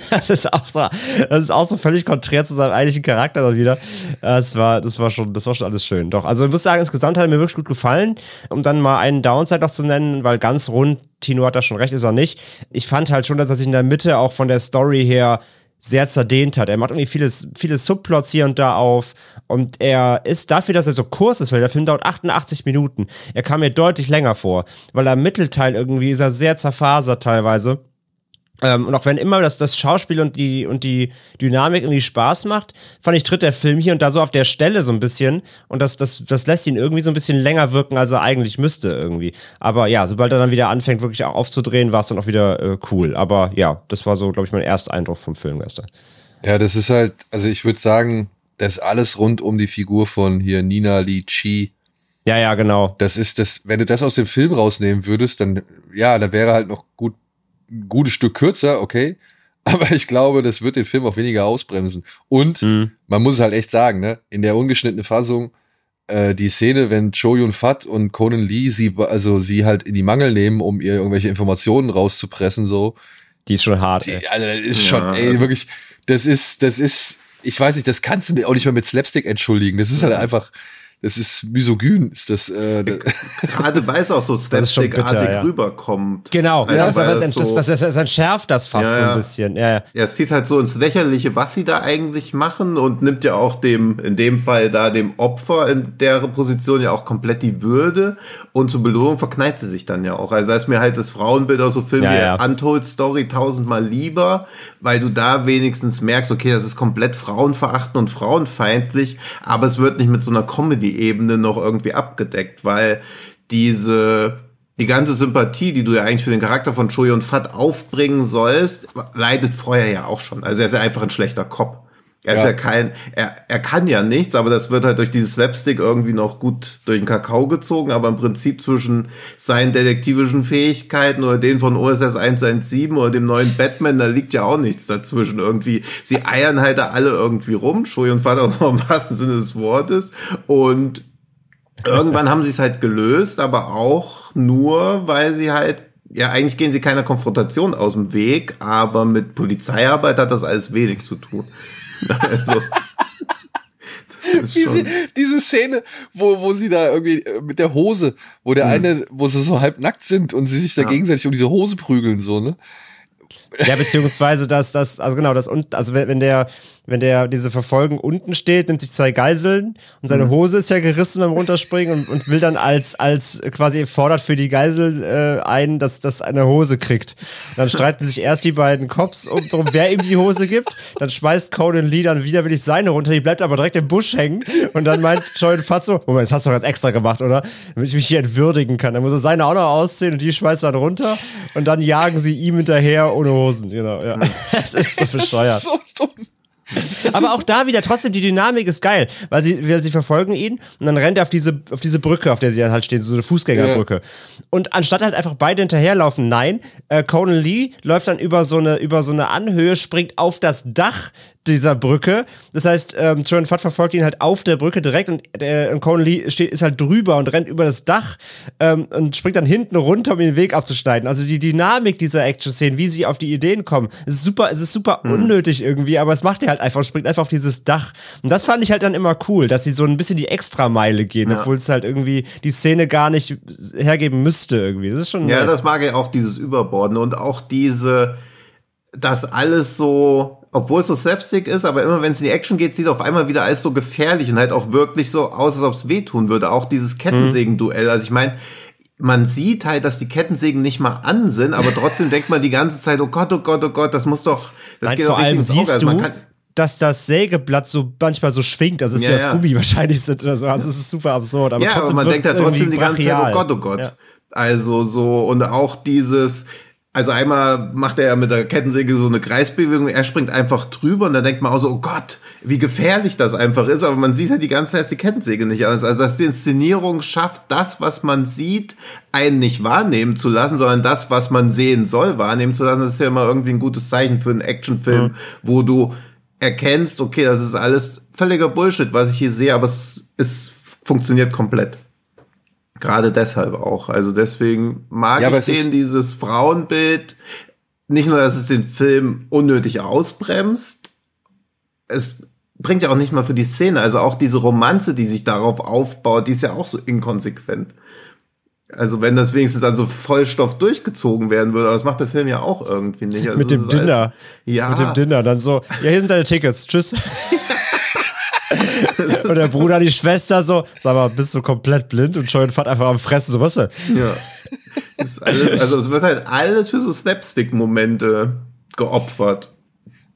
das ist auch so, das ist auch so völlig konträr zu seinem eigentlichen Charakter dann wieder. Das war, das war schon, das war schon alles schön. Doch, also ich muss sagen, insgesamt hat mir wirklich gut gefallen. Um dann mal einen Downside noch zu nennen, weil ganz rund, Tino hat da schon recht, ist er nicht. Ich fand halt schon, dass er sich in der Mitte auch von der Story her sehr zerdehnt hat. Er macht irgendwie vieles, viele Subplots hier und da auf und er ist dafür, dass er so kurz ist, weil der Film dauert 88 Minuten. Er kam mir deutlich länger vor, weil er im Mittelteil irgendwie ist er sehr zerfasert teilweise. Ähm, und auch wenn immer das, das Schauspiel und die, und die Dynamik irgendwie Spaß macht, fand ich, tritt der Film hier und da so auf der Stelle so ein bisschen. Und das, das, das lässt ihn irgendwie so ein bisschen länger wirken, als er eigentlich müsste irgendwie. Aber ja, sobald er dann wieder anfängt, wirklich auch aufzudrehen, war es dann auch wieder äh, cool. Aber ja, das war so, glaube ich, mein erster Eindruck vom Film gestern. Ja, das ist halt, also ich würde sagen, das alles rund um die Figur von hier Nina Li Chi. Ja, ja, genau. Das ist das, wenn du das aus dem Film rausnehmen würdest, dann, ja, da wäre halt noch gut ein gutes Stück kürzer, okay. *laughs* Aber ich glaube, das wird den Film auch weniger ausbremsen. Und mhm. man muss es halt echt sagen, ne, in der ungeschnittenen Fassung, äh, die Szene, wenn Cho Yun Fat und Conan Lee sie, also sie halt in die Mangel nehmen, um ihr irgendwelche Informationen rauszupressen, so. Die ist schon hart. Die, also das ist schon, ey, also wirklich, das ist, das ist, ich weiß nicht, das kannst du auch nicht mehr mit Slapstick entschuldigen. Das ist halt einfach, das ist misogyn, ist das. Äh, *laughs* Gerade weil es auch so slapstickartig ja. rüberkommt. Genau, also, ja, das, das, so das, das, das, entschärft das fast ja, so ein bisschen. Ja, ja. ja, es zieht halt so ins Lächerliche, was sie da eigentlich machen und nimmt ja auch dem, in dem Fall da dem Opfer in der Position ja auch komplett die Würde und zur Belohnung verkneift sie sich dann ja auch. Also da ist mir halt das Frauenbild aus so Filmen ja, wie Untold Story tausendmal lieber, weil du da wenigstens merkst, okay, das ist komplett frauenverachtend und frauenfeindlich, aber es wird nicht mit so einer Comedy-Ebene noch irgendwie abgedeckt, weil diese die ganze Sympathie, die du ja eigentlich für den Charakter von Choi und Fat aufbringen sollst, leidet vorher ja auch schon. Also er ist ja einfach ein schlechter Kopf. Er ja. ist ja kein, er, er kann ja nichts, aber das wird halt durch dieses Slapstick irgendwie noch gut durch den Kakao gezogen, aber im Prinzip zwischen seinen detektivischen Fähigkeiten oder den von OSS 117 oder dem neuen Batman, da liegt ja auch nichts dazwischen irgendwie. Sie eiern halt da alle irgendwie rum, Schui und Vater noch im wahrsten Sinne des Wortes und irgendwann haben sie es halt gelöst, aber auch nur, weil sie halt ja, eigentlich gehen sie keiner Konfrontation aus dem Weg, aber mit Polizeiarbeit hat das alles wenig zu tun. *laughs* Also. diese, diese Szene, wo, wo sie da irgendwie äh, mit der Hose, wo der mhm. eine, wo sie so halb nackt sind und sie sich da ja. gegenseitig um diese Hose prügeln, so, ne? Ja, beziehungsweise das, das, also genau, das und, also wenn der, wenn der diese Verfolgung unten steht, nimmt sich zwei Geiseln und seine mhm. Hose ist ja gerissen beim Runterspringen und, und will dann als, als quasi fordert für die Geisel äh, ein, dass das eine Hose kriegt. Dann streiten sich erst die beiden Cops um drum, wer ihm die Hose gibt. Dann schmeißt Conan Lee dann widerwillig seine runter, die bleibt aber direkt im Busch hängen und dann meint Joel Fatso, Moment, das hast du doch ganz extra gemacht, oder? Damit ich mich hier entwürdigen kann. Dann muss er seine auch noch ausziehen und die schmeißt dann runter und dann jagen sie ihm hinterher ohne Hosen. Genau, ja. *laughs* Es ist so bescheuert. Das ist so dumm. Aber auch da wieder trotzdem, die Dynamik ist geil, weil sie, weil sie verfolgen ihn und dann rennt er auf diese, auf diese Brücke, auf der sie halt stehen, so eine Fußgängerbrücke. Ja. Und anstatt halt einfach beide hinterherlaufen, nein, äh, Conan Lee läuft dann über so eine, über so eine Anhöhe, springt auf das Dach dieser Brücke. Das heißt, ähm, Jordan Fat verfolgt ihn halt auf der Brücke direkt und äh, Conan Lee steht, ist halt drüber und rennt über das Dach ähm, und springt dann hinten runter, um den Weg abzuschneiden. Also die Dynamik dieser Action-Szenen, wie sie auf die Ideen kommen, ist super, es ist super mhm. unnötig irgendwie, aber es macht er halt einfach und springt einfach auf dieses Dach. Und das fand ich halt dann immer cool, dass sie so ein bisschen die Extrameile gehen, ja. obwohl es halt irgendwie die Szene gar nicht hergeben müsste irgendwie. Das ist schon. Ja, nett. das mag ich auch, dieses Überborden und auch diese, dass alles so obwohl es so Slapstick ist, aber immer wenn es in die Action geht, sieht auf einmal wieder alles so gefährlich und halt auch wirklich so aus, als ob es wehtun würde. Auch dieses Kettensägen-Duell. Also ich meine, man sieht halt, dass die Kettensägen nicht mal an sind, aber trotzdem *laughs* denkt man die ganze Zeit, oh Gott, oh Gott, oh Gott, das muss doch, das Nein, geht vor doch allem siehst also du, dass das Sägeblatt so manchmal so schwingt, dass es ja, das ja. Gummi *laughs* wahrscheinlich sind oder so. Also es ist super absurd. Aber ja, aber man denkt halt trotzdem die ganze Zeit, oh Gott, oh Gott. Ja. Also so, und auch dieses, Also einmal macht er ja mit der Kettensäge so eine Kreisbewegung, er springt einfach drüber und dann denkt man auch so, oh Gott, wie gefährlich das einfach ist, aber man sieht halt die ganze Zeit die Kettensäge nicht alles. Also dass die Inszenierung schafft, das, was man sieht, einen nicht wahrnehmen zu lassen, sondern das, was man sehen soll, wahrnehmen zu lassen, das ist ja immer irgendwie ein gutes Zeichen für einen Actionfilm, mhm. wo du erkennst, okay, das ist alles völliger Bullshit, was ich hier sehe, aber es, es funktioniert komplett. Gerade deshalb auch. Also deswegen mag ja, ich den, dieses Frauenbild. Nicht nur, dass es den Film unnötig ausbremst, es bringt ja auch nicht mal für die Szene. Also auch diese Romanze, die sich darauf aufbaut, die ist ja auch so inkonsequent. Also wenn das wenigstens also Vollstoff durchgezogen werden würde, aber das macht der Film ja auch irgendwie nicht. Also mit dem Dinner. Alles, ja. Mit dem Dinner, dann so, ja, hier sind deine Tickets, tschüss. *laughs* und der Bruder, die Schwester so, sag mal, bist du komplett blind und scheuen Fahrt einfach am Fressen, so was denn? Ja. Alles, also es wird halt alles für so Slapstick-Momente geopfert.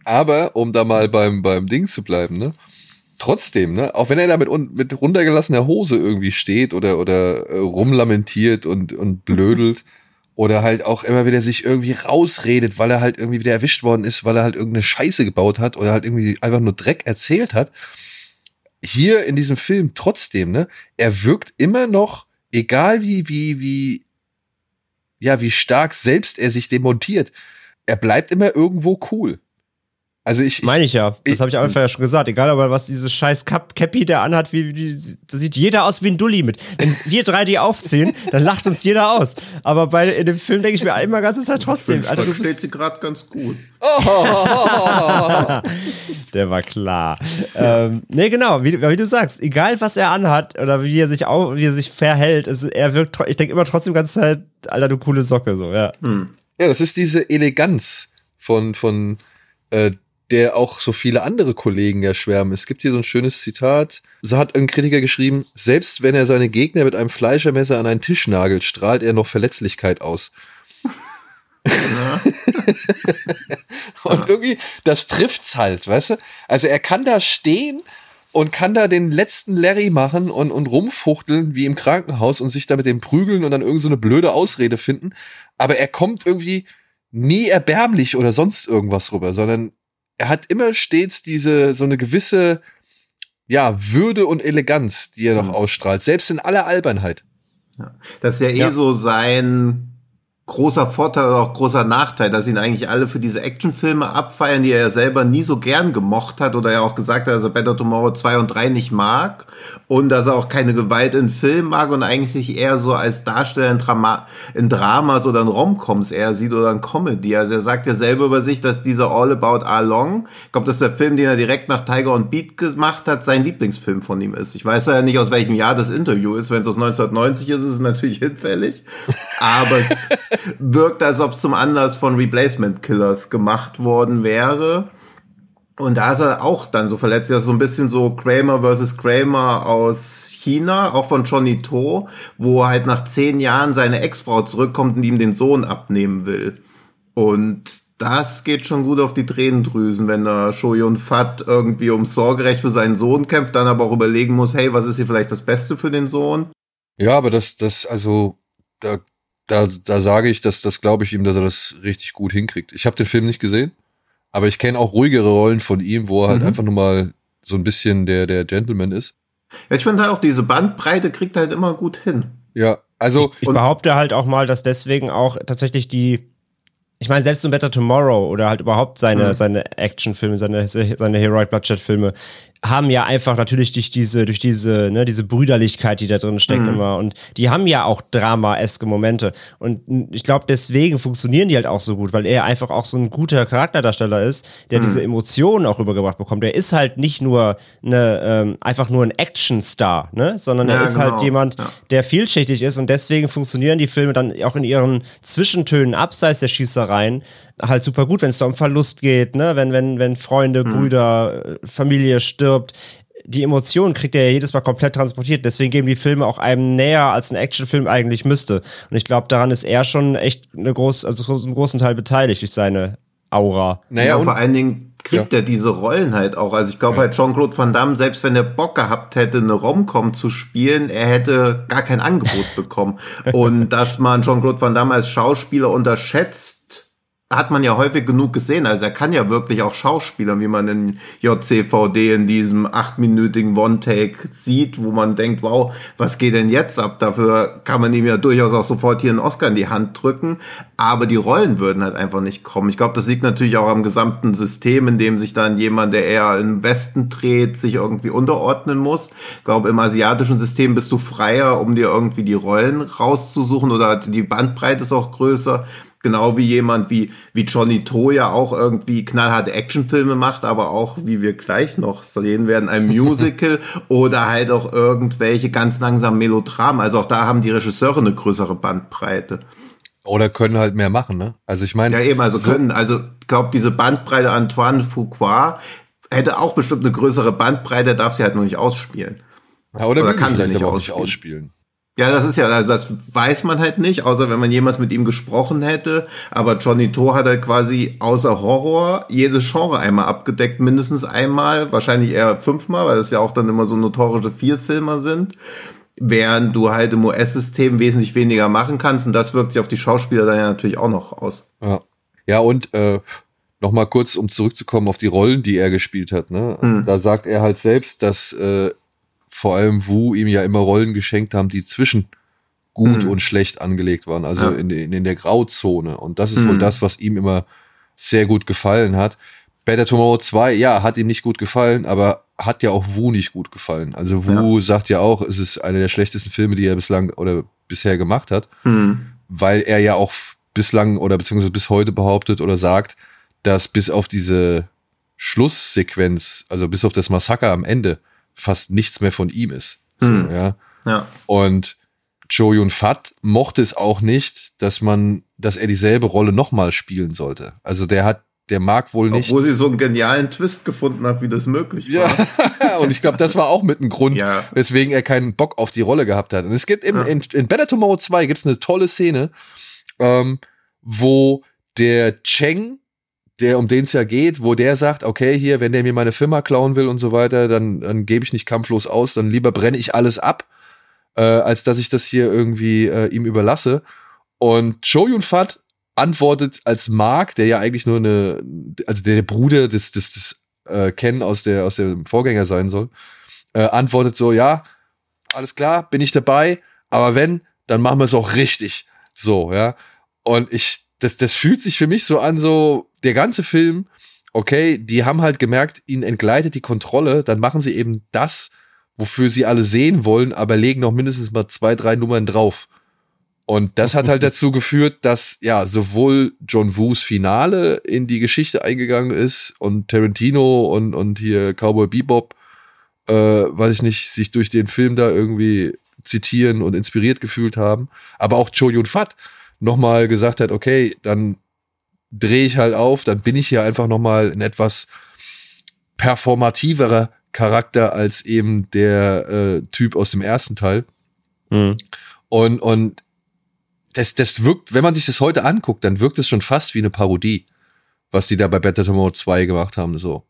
Aber, um da mal beim, beim Ding zu bleiben, ne? Trotzdem, ne? Auch wenn er da mit, mit runtergelassener Hose irgendwie steht oder, oder äh, rumlamentiert und, und blödelt, oder halt auch immer wieder sich irgendwie rausredet, weil er halt irgendwie wieder erwischt worden ist, weil er halt irgendeine Scheiße gebaut hat oder halt irgendwie einfach nur Dreck erzählt hat, hier in diesem Film trotzdem, ne, er wirkt immer noch, egal wie, wie, wie, ja, wie stark selbst er sich demontiert, er bleibt immer irgendwo cool. Also ich, meine ich ja. Das habe ich einfach ja schon gesagt. Egal, aber was dieses scheiß Cap Cappy der anhat, wie, wie da sieht jeder aus wie ein Dulli mit. Wenn wir drei die aufziehen, dann lacht uns jeder aus. Aber bei in dem Film denke ich mir immer ganze Zeit trotzdem. Alter, du bist sie gerade ganz gut. *laughs* der war klar. ähm, nee, genau, wie, wie, du sagst, egal was er anhat oder wie er sich auch, wie er sich verhält, es, er wirkt, ich denke immer trotzdem ganze Zeit, Alter, du coole Socke, so, ja. Hm. Ja, das ist diese Eleganz von, von, äh, der auch so viele andere Kollegen ja schwärmen. Es gibt hier so ein schönes Zitat. So hat ein Kritiker geschrieben, selbst wenn er seine Gegner mit einem Fleischermesser an einen Tisch nagelt, strahlt er noch Verletzlichkeit aus. Ja. *laughs* und irgendwie, das trifft's halt, weißt du? Also er kann da stehen und kann da den letzten Larry machen und, und rumfuchteln wie im Krankenhaus und sich da mit dem prügeln und dann irgend so eine blöde Ausrede finden. Aber er kommt irgendwie nie erbärmlich oder sonst irgendwas rüber, sondern er hat immer stets diese, so eine gewisse, ja, Würde und Eleganz, die er noch mhm. ausstrahlt, selbst in aller Albernheit. Ja. Das ist ja eh ja. so sein großer Vorteil oder auch großer Nachteil, dass ihn eigentlich alle für diese Actionfilme abfeiern, die er ja selber nie so gern gemocht hat oder ja auch gesagt hat, dass er Better Tomorrow 2 und 3 nicht mag und dass er auch keine Gewalt in Filmen mag und eigentlich sich eher so als Darsteller in, Drama in Dramas oder in Romcoms eher sieht oder in Comedy. Also er sagt ja selber über sich, dass dieser All About Along, ich glaube, dass der Film, den er direkt nach Tiger und Beat gemacht hat, sein Lieblingsfilm von ihm ist. Ich weiß ja nicht, aus welchem Jahr das Interview ist. Wenn es aus 1990 ist, ist es natürlich hinfällig. Aber es *laughs* wirkt, als ob es zum Anlass von Replacement Killers gemacht worden wäre. Und da ist er auch dann so verletzt. Ja, so ein bisschen so Kramer versus Kramer aus China, auch von Johnny To, wo halt nach zehn Jahren seine Ex-Frau zurückkommt und ihm den Sohn abnehmen will. Und das geht schon gut auf die Tränendrüsen, wenn der Shoyun Fat irgendwie ums Sorgerecht für seinen Sohn kämpft, dann aber auch überlegen muss, hey, was ist hier vielleicht das Beste für den Sohn? Ja, aber das, das, also, da da, da sage ich, dass das glaube ich ihm, dass er das richtig gut hinkriegt. Ich habe den Film nicht gesehen, aber ich kenne auch ruhigere Rollen von ihm, wo er halt mhm. einfach nur mal so ein bisschen der, der Gentleman ist. Ja, ich finde halt auch diese Bandbreite kriegt er halt immer gut hin. Ja, also. Ich, ich behaupte halt auch mal, dass deswegen auch tatsächlich die, ich meine, selbst so Better Tomorrow oder halt überhaupt seine, mhm. seine Actionfilme, seine, seine Heroic Bloodshed-Filme, haben ja einfach natürlich durch diese, durch diese, ne, diese Brüderlichkeit, die da drin steckt mhm. immer. Und die haben ja auch Drama-eske Momente. Und ich glaube, deswegen funktionieren die halt auch so gut, weil er einfach auch so ein guter Charakterdarsteller ist, der mhm. diese Emotionen auch rübergebracht bekommt. Der ist halt nicht nur eine, ähm, einfach nur ein Action-Star, ne, sondern ja, er ist halt genau. halt jemand, ja. der vielschichtig ist. Und deswegen funktionieren die Filme dann auch in ihren Zwischentönen abseits der Schießereien halt super gut, wenn es da um Verlust geht, ne, wenn, wenn, wenn Freunde, mhm. Brüder, Familie stirbt. Die Emotionen kriegt er ja jedes Mal komplett transportiert. Deswegen geben die Filme auch einem näher, als ein Actionfilm eigentlich müsste. Und ich glaube, daran ist er schon echt eine groß, also einen großen Teil beteiligt durch seine Aura. Naja, und vor allen Dingen kriegt ja. er diese Rollen halt auch. Also ich glaube ja. halt Jean-Claude Van Damme, selbst wenn er Bock gehabt hätte, eine Romcom zu spielen, er hätte gar kein Angebot bekommen. *laughs* Und dass man Jean-Claude Van Damme als Schauspieler unterschätzt, hat man ja häufig genug gesehen. Also er kann ja wirklich auch Schauspieler, wie man in JCVD in diesem achtminütigen One-Take sieht, wo man denkt, wow, was geht denn jetzt ab? Dafür kann man ihm ja durchaus auch sofort hier einen Oscar in die Hand drücken. Aber die Rollen würden halt einfach nicht kommen. Ich glaube, das liegt natürlich auch am gesamten System, in dem sich dann jemand, der eher im Westen dreht, sich irgendwie unterordnen muss. Ich glaube, im asiatischen System bist du freier, um dir irgendwie die Rollen rauszusuchen oder die Bandbreite ist auch größer. Genau wie jemand wie, wie Johnny To ja auch irgendwie knallharte Actionfilme macht, aber auch, wie wir gleich noch sehen werden, ein Musical *laughs* oder halt auch irgendwelche ganz langsamen Melodramen. Also auch da haben die Regisseure eine größere Bandbreite. Oder können halt mehr machen, ne? Also ich meine. Ja, eben, also so können, also glaube, diese Bandbreite Antoine Fuqua hätte auch bestimmt eine größere Bandbreite, darf sie halt nur nicht ausspielen. Ja, oder, oder kann sie nicht, ausspielen. nicht ausspielen. Ja, das ist ja, also das weiß man halt nicht, außer wenn man jemals mit ihm gesprochen hätte. Aber Johnny To hat halt quasi außer Horror jedes Genre einmal abgedeckt, mindestens einmal, wahrscheinlich eher fünfmal, weil es ja auch dann immer so notorische Vierfilmer sind. Während du halt im US-System wesentlich weniger machen kannst und das wirkt sich auf die Schauspieler dann ja natürlich auch noch aus. Ja, ja und äh, nochmal kurz, um zurückzukommen auf die Rollen, die er gespielt hat. Ne? Hm. Da sagt er halt selbst, dass äh, vor allem Wu ihm ja immer Rollen geschenkt haben, die zwischen gut mhm. und schlecht angelegt waren, also ja. in, in, in, der Grauzone. Und das ist mhm. wohl das, was ihm immer sehr gut gefallen hat. Better Tomorrow 2, ja, hat ihm nicht gut gefallen, aber hat ja auch Wu nicht gut gefallen. Also Wu ja. sagt ja auch, es ist einer der schlechtesten Filme, die er bislang oder bisher gemacht hat, mhm. weil er ja auch bislang oder beziehungsweise bis heute behauptet oder sagt, dass bis auf diese Schlusssequenz, also bis auf das Massaker am Ende, fast nichts mehr von ihm ist. So, hm. ja. ja. Und Jo Yun Fat mochte es auch nicht, dass man, dass er dieselbe Rolle nochmal spielen sollte. Also der hat, der mag wohl nicht. Obwohl sie so einen genialen Twist gefunden hat, wie das möglich war. Ja, *laughs* und ich glaube, das war auch mit ein Grund, ja. weswegen er keinen Bock auf die Rolle gehabt hat. Und es gibt eben ja. in, in Better Tomorrow 2 gibt es eine tolle Szene, ähm, wo der Cheng der, um den es ja geht, wo der sagt, okay, hier, wenn der mir meine Firma klauen will und so weiter, dann, dann gebe ich nicht kampflos aus, dann lieber brenne ich alles ab, äh, als dass ich das hier irgendwie äh, ihm überlasse. Und Cho Yun Fat antwortet als Mark, der ja eigentlich nur eine, also der Bruder des, des, des äh, Ken aus der, aus dem Vorgänger sein soll, äh, antwortet so, ja, alles klar, bin ich dabei, aber wenn, dann machen wir es auch richtig. So, ja. Und ich, das, das fühlt sich für mich so an, so, der ganze Film, okay, die haben halt gemerkt, ihnen entgleitet die Kontrolle, dann machen sie eben das, wofür sie alle sehen wollen, aber legen noch mindestens mal zwei, drei Nummern drauf. Und das hat halt *laughs* dazu geführt, dass ja sowohl John Woos Finale in die Geschichte eingegangen ist und Tarantino und, und hier Cowboy Bebop, äh, weiß ich nicht, sich durch den Film da irgendwie zitieren und inspiriert gefühlt haben. Aber auch Cho Yun Fat nochmal gesagt hat, okay, dann drehe ich halt auf, dann bin ich hier einfach nochmal ein etwas performativerer Charakter als eben der äh, Typ aus dem ersten Teil. Mhm. Und, und das, das wirkt, wenn man sich das heute anguckt, dann wirkt es schon fast wie eine Parodie, was die da bei Better Tomorrow 2 gemacht haben, so.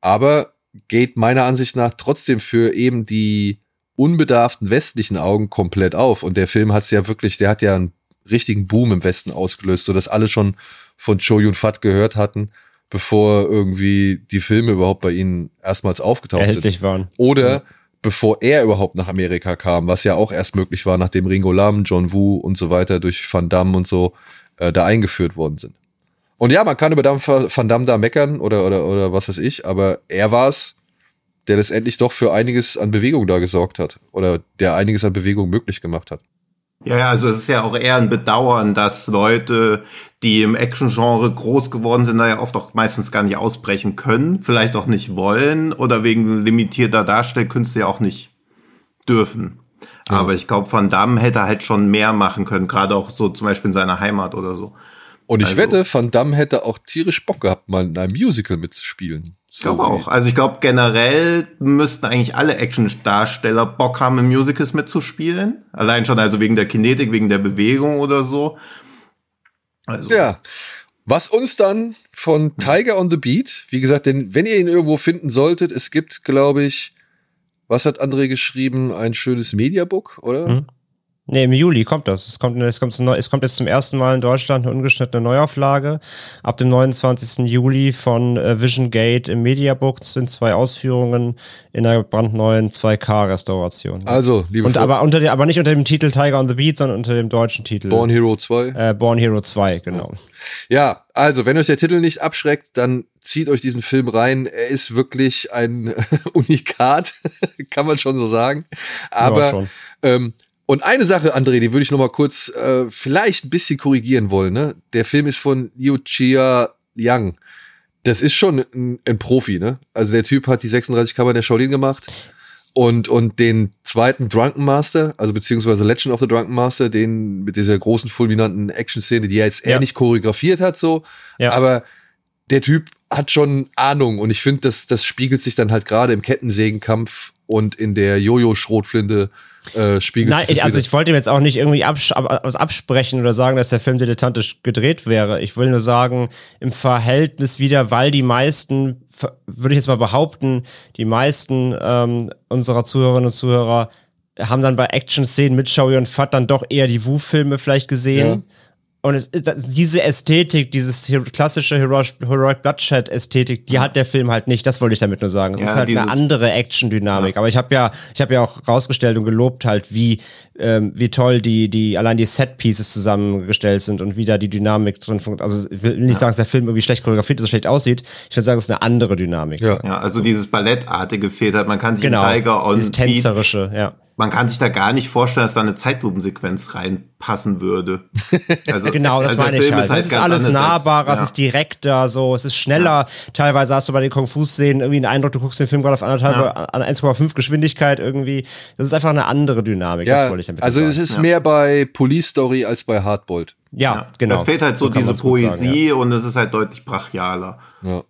Aber geht meiner Ansicht nach trotzdem für eben die unbedarften westlichen Augen komplett auf. Und der Film hat es ja wirklich, der hat ja einen richtigen Boom im Westen ausgelöst, sodass alle schon von Cho Yun Fat gehört hatten, bevor irgendwie die Filme überhaupt bei ihnen erstmals aufgetaucht Erhältlich sind. waren. Oder ja. bevor er überhaupt nach Amerika kam, was ja auch erst möglich war, nachdem Ringo Lam, John Woo und so weiter durch Van Damme und so äh, da eingeführt worden sind. Und ja, man kann über Van Damme da meckern oder, oder, oder was weiß ich, aber er war es, der letztendlich doch für einiges an Bewegung da gesorgt hat oder der einiges an Bewegung möglich gemacht hat. Ja, also es ist ja auch eher ein Bedauern, dass Leute, die im Action-Genre groß geworden sind, da ja oft auch meistens gar nicht ausbrechen können, vielleicht auch nicht wollen oder wegen limitierter Darstellkünste ja auch nicht dürfen. Ja. Aber ich glaube, Van Damme hätte halt schon mehr machen können, gerade auch so zum Beispiel in seiner Heimat oder so. Und ich also, wette, Van Damme hätte auch tierisch Bock gehabt, mal in einem Musical mitzuspielen. Ich glaube auch. Also ich glaube, generell müssten eigentlich alle Action-Darsteller Bock haben, in Musicals mitzuspielen. Allein schon also wegen der Kinetik, wegen der Bewegung oder so. Also. Ja. Was uns dann von Tiger on the Beat, wie gesagt, denn wenn ihr ihn irgendwo finden solltet, es gibt, glaube ich, was hat André geschrieben? Ein schönes Mediabook, oder? Hm. Nee, im Juli kommt das. Es kommt, es, kommt, es kommt jetzt zum ersten Mal in Deutschland eine ungeschnittene Neuauflage. Ab dem 29. Juli von äh, Vision Gate im Mediabook sind zwei Ausführungen in einer brandneuen 2K-Restauration. Also, liebe Und aber, unter aber nicht unter dem Titel Tiger on the Beat, sondern unter dem deutschen Titel. Born Hero 2. Äh, Born Hero 2, genau. Ja, also, wenn euch der Titel nicht abschreckt, dann zieht euch diesen Film rein. Er ist wirklich ein *laughs* Unikat, *laughs* kann man schon so sagen. Aber Ja, schon. ähm, und eine Sache, André, die würde ich noch mal kurz äh, vielleicht ein bisschen korrigieren wollen. Ne? Der Film ist von Liu Chia Yang. Das ist schon ein, ein Profi, ne? Also der Typ hat die 36 Kammer der Shaolin gemacht und und den zweiten Drunken Master, also beziehungsweise Legend of the Drunken Master, den mit dieser großen fulminanten Action-Szene, die er jetzt Ja. er nicht choreografiert hat, so, Ja. aber der Typ hat schon Ahnung und ich finde, das, das spiegelt sich dann halt gerade im Kettensägenkampf und in der Jojo-Schrotflinte äh, spiegelt Nein, sich das ich, also wieder. ich wollte ihm jetzt auch nicht irgendwie absch ab, was absprechen oder sagen, dass der Film dilettantisch gedreht wäre. Ich will nur sagen, im Verhältnis wieder, weil die meisten, würde ich jetzt mal behaupten, die meisten ähm, unserer Zuhörerinnen und Zuhörer haben dann bei Action-Szenen mit Showy und Fat dann doch eher die Wu-Filme vielleicht gesehen. Ja. Und es, ist- diese Ästhetik, dieses klassische Heroic, Heroic Bloodshed-Ästhetik, die hat der Film halt nicht. Das wollte ich damit nur sagen. Es Ja, ist halt eine andere Action-Dynamik. Aber ich habe ja, ich habe ja auch rausgestellt und gelobt halt, wie ähm, wie toll die die allein die Set-Pieces zusammengestellt sind und wie da die Dynamik drin funktioniert. Also ich will nicht sagen, dass der Film irgendwie schlecht choreografiert ist schlecht aussieht. Ich würde sagen, es ist eine andere Dynamik. Ja. Ja, also dieses Ballettartige fehlt halt. Man kann sich Genau. Tiger on dieses tänzerische, ja. Man kann sich da gar nicht vorstellen, dass da eine Zeitlupensequenz reinpassen würde. *laughs* Also, Genau, das also meine ich halt. halt es ist alles nahbarer, es ja. ist direkter, so, es ist schneller. Teilweise hast du bei den Kung-Fu-Szenen irgendwie den Eindruck, du guckst den Film gerade auf anderthalb, Ja. an 1,5 Geschwindigkeit irgendwie. Das ist einfach eine andere Dynamik, das Ja, wollte ich damit also sagen. es ist mehr bei Police Story als bei Hardboiled. ja, genau. Es fehlt halt so, kann diese gut sagen, Poesie und es ist halt deutlich brachialer. Ja.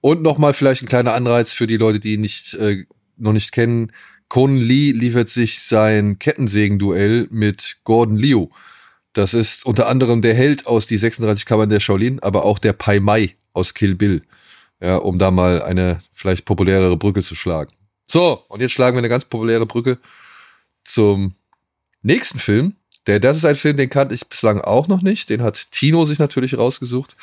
Und nochmal vielleicht ein kleiner Anreiz für die Leute, die ihn nicht, äh, noch nicht kennen. Conan Lee liefert sich sein Kettensägen-Duell mit Gordon Liu. Das ist unter anderem der Held aus die 36 Kammern der Shaolin, aber auch der Pai Mai aus Kill Bill. Ja, um da mal eine vielleicht populärere Brücke zu schlagen. So, und jetzt schlagen wir eine ganz populäre Brücke zum nächsten Film. Der, das ist ein Film, den kannte ich bislang auch noch nicht. Den hat Tino sich natürlich rausgesucht.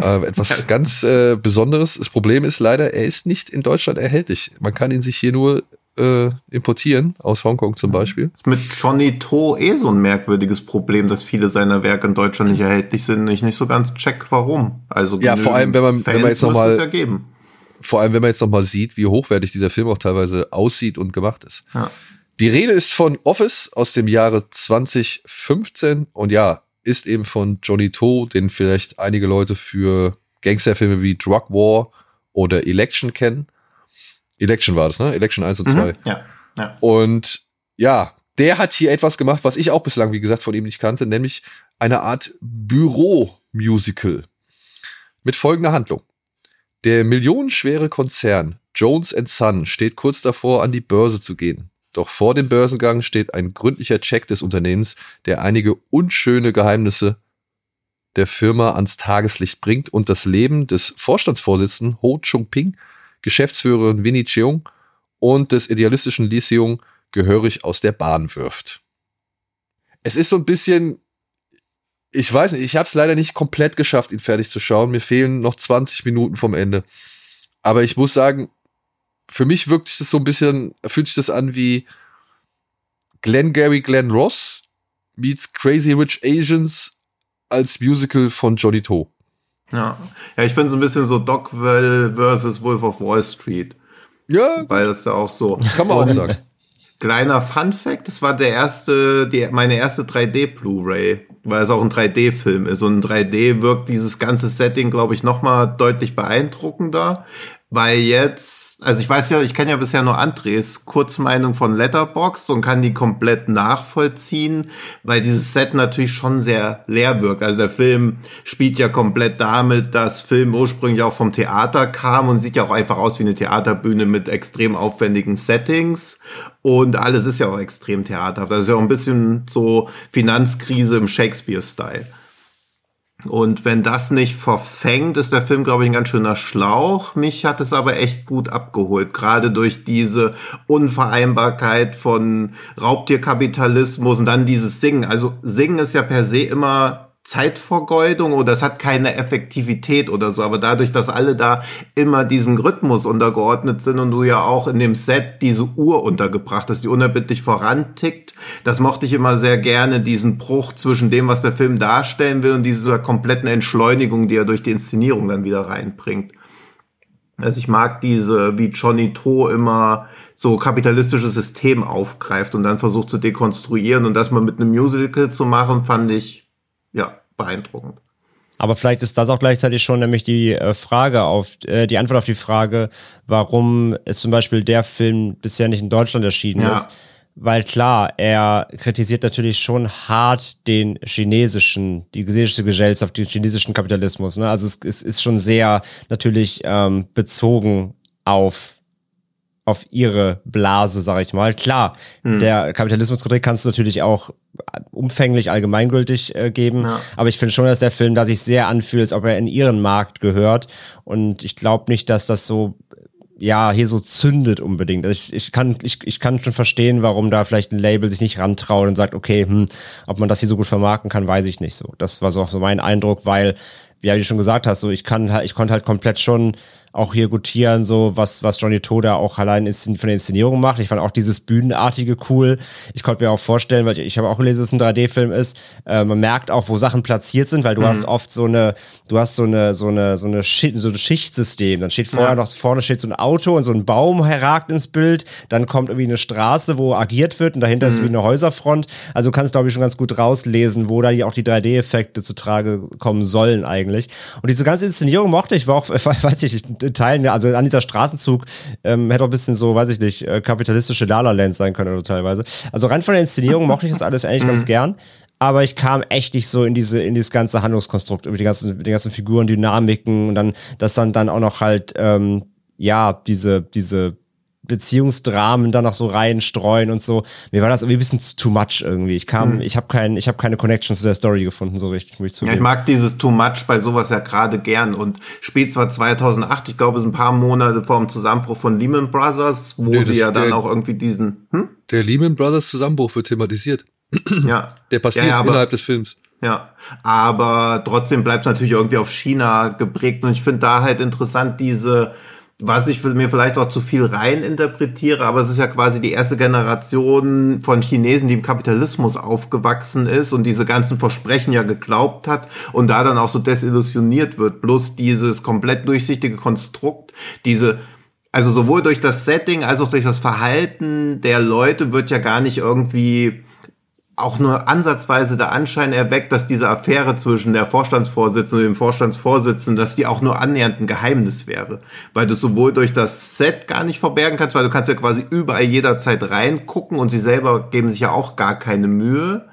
Äh, etwas *laughs* ganz äh, Besonderes. Das Problem ist leider, er ist nicht in Deutschland erhältlich. Man kann ihn sich hier nur äh, importieren, aus Hongkong zum Beispiel. Ist mit Johnny To eh so ein merkwürdiges Problem, dass viele seiner Werke in Deutschland nicht erhältlich sind. Ich nicht so ganz check, warum. Also Ja, vor allem, wenn man- wenn man Fans jetzt noch müsste mal- es ja geben. Vor allem, wenn man jetzt noch mal sieht, wie hochwertig dieser Film auch teilweise aussieht und gemacht ist. Ja. Die Rede ist von Office aus dem Jahre 2015 und ja, ist eben von Johnny To, den vielleicht einige Leute für Gangsterfilme wie Drug War oder Election kennen. Election war das, ne? Election 1 und 2. Mhm. Ja, ja. Und ja, der hat hier etwas gemacht, was ich auch bislang, wie gesagt, von ihm nicht kannte, nämlich eine Art Büro-Musical. Mit folgender Handlung. Der millionenschwere Konzern Jones Son steht kurz davor, an die Börse zu gehen. Doch vor dem Börsengang steht ein gründlicher Check des Unternehmens, der einige unschöne Geheimnisse der Firma ans Tageslicht bringt und das Leben des Vorstandsvorsitzenden Ho Chung Ping, Geschäftsführerin Winnie Cheung und des idealistischen Lee Seung gehörig aus der Bahn wirft. Es ist so ein bisschen, ich weiß nicht, ich habe es leider nicht komplett geschafft, ihn fertig zu schauen. Mir fehlen noch 20 Minuten vom Ende. Aber ich muss sagen, für mich wirkt sich das so ein bisschen, fühlt sich das an wie Glenn Gary Glenn Ross meets Crazy Rich Asians als Musical von Johnny To. Ja, ja ich finde so ein bisschen so Dockwell versus Wolf of Wall Street. Ja, Weil das ja auch so. kann man auch sagen. Kleiner Fun Fact, das war der erste, die, meine erste 3D Blu-ray, weil es auch ein 3D-Film ist. Und in 3D wirkt dieses ganze Setting, glaube ich, nochmal deutlich beeindruckender. Weil jetzt, also ich weiß ja, ich kenne ja bisher nur Andres Kurzmeinung von Letterboxd und kann die komplett nachvollziehen, weil dieses Set natürlich schon sehr leer wirkt. Also der Film spielt ja komplett damit, dass Film ursprünglich auch vom Theater kam und sieht ja auch einfach aus wie eine Theaterbühne mit extrem aufwendigen Settings. Und alles ist ja auch extrem theaterhaft. Das ist ja auch ein bisschen so Finanzkrise im Shakespeare-Style. Und wenn das nicht verfängt, ist der Film, glaube ich, ein ganz schöner Schlauch. Mich hat es aber echt gut abgeholt, gerade durch diese Unvereinbarkeit von Raubtierkapitalismus und dann dieses Singen. Also Singen ist ja per se immer Zeitvergeudung oder es hat keine Effektivität oder so, aber dadurch, dass alle da immer diesem Rhythmus untergeordnet sind und du ja auch in dem Set diese Uhr untergebracht hast, die unerbittlich vorantickt, das mochte ich immer sehr gerne, diesen Bruch zwischen dem, was der Film darstellen will und dieser kompletten Entschleunigung, die er durch die Inszenierung dann wieder reinbringt. Also ich mag diese, wie Johnny To immer so kapitalistisches System aufgreift und dann versucht zu dekonstruieren und das mal mit einem Musical zu machen, fand ich ja, beeindruckend. Aber vielleicht ist das auch gleichzeitig schon nämlich die äh, Frage auf, äh, die Antwort auf die Frage, warum es zum Beispiel der Film bisher nicht in Deutschland erschienen ja. ist. Weil klar, er kritisiert natürlich schon hart den chinesischen, die chinesische Gesellschaft, den chinesischen Kapitalismus. Ne? Also es, es ist schon sehr natürlich ähm, bezogen auf auf ihre Blase, sag ich mal. Klar, hm. der Kapitalismuskritik kannst du natürlich auch umfänglich allgemeingültig äh, geben, ja. aber ich finde schon, dass der Film da sich sehr anfühlt, als ob er in ihren Markt gehört und ich glaube nicht, dass das so ja, hier so zündet unbedingt. Also ich, ich, kann, ich, ich kann schon verstehen, warum da vielleicht ein Label sich nicht rantraut und sagt, okay, hm, ob man das hier so gut vermarkten kann, weiß ich nicht so. Das war so, so mein Eindruck, weil, ja, wie du schon gesagt hast, so ich kann halt, ich konnte halt komplett schon auch hier gutieren, so was, was Johnny Toda auch allein von der Inszenierung macht. Ich fand auch dieses Bühnenartige cool. Ich konnte mir auch vorstellen, weil ich, ich habe auch gelesen, dass es ein 3D-Film ist. Äh, man merkt auch, wo Sachen platziert sind, weil du mhm. hast oft so eine, du hast so eine, so eine, so eine Schicht, so ein Schichtsystem. Dann steht vorher ja. noch vorne steht so ein Auto und so ein Baum herragt ins Bild. Dann kommt irgendwie eine Straße, wo agiert wird und dahinter mhm. ist wie eine Häuserfront. Also du kannst, glaube ich, schon ganz gut rauslesen, wo da auch die 3D-Effekte zu Trage kommen sollen eigentlich. Und diese ganze Inszenierung mochte ich, war auch, *laughs* weiß ich, Teilen, also an dieser Straßenzug ähm, hätte auch ein bisschen so, weiß ich nicht, äh, kapitalistische Lala-Land sein können oder teilweise. Also rein von der Inszenierung mochte ich das alles eigentlich *laughs* ganz mhm. gern aber ich kam echt nicht so in diese in dieses ganze Handlungskonstrukt über die ganzen die ganzen Figuren Dynamiken und dann dass dann dann auch noch halt ähm, ja diese diese Beziehungsdramen da noch so reinstreuen und so. Mir war das irgendwie ein bisschen too much irgendwie. Ich kam, mhm. ich habe kein, ich habe keine Connection zu der Story gefunden, so richtig, muss ich zugeben. Ja, ich mag dieses too much bei sowas ja gerade gern und spät zwar 2008, ich glaube, es ist ein paar Monate vor dem Zusammenbruch von Lehman Brothers, wo nee, sie ja dann auch irgendwie diesen, hm? Der Lehman Brothers Zusammenbruch wird thematisiert. *clears throat* Ja. Der passiert ja, aber, innerhalb des Films. Ja, aber trotzdem bleibt es natürlich irgendwie auf China geprägt und ich finde da halt interessant diese was ich mir vielleicht auch zu viel rein interpretiere, aber es ist ja quasi die erste Generation von Chinesen, die im Kapitalismus aufgewachsen ist und diese ganzen Versprechen ja geglaubt hat und da dann auch so desillusioniert wird. Bloß dieses komplett durchsichtige Konstrukt, diese also sowohl durch das Setting als auch durch das Verhalten der Leute wird ja gar nicht irgendwie auch nur ansatzweise der Anschein erweckt, dass diese Affäre zwischen der Vorstandsvorsitzenden und dem Vorstandsvorsitzenden, dass die auch nur annähernd ein Geheimnis wäre. Weil du sowohl durch das Set gar nicht verbergen kannst, weil du kannst ja quasi überall jederzeit reingucken und sie selber geben sich ja auch gar keine Mühe.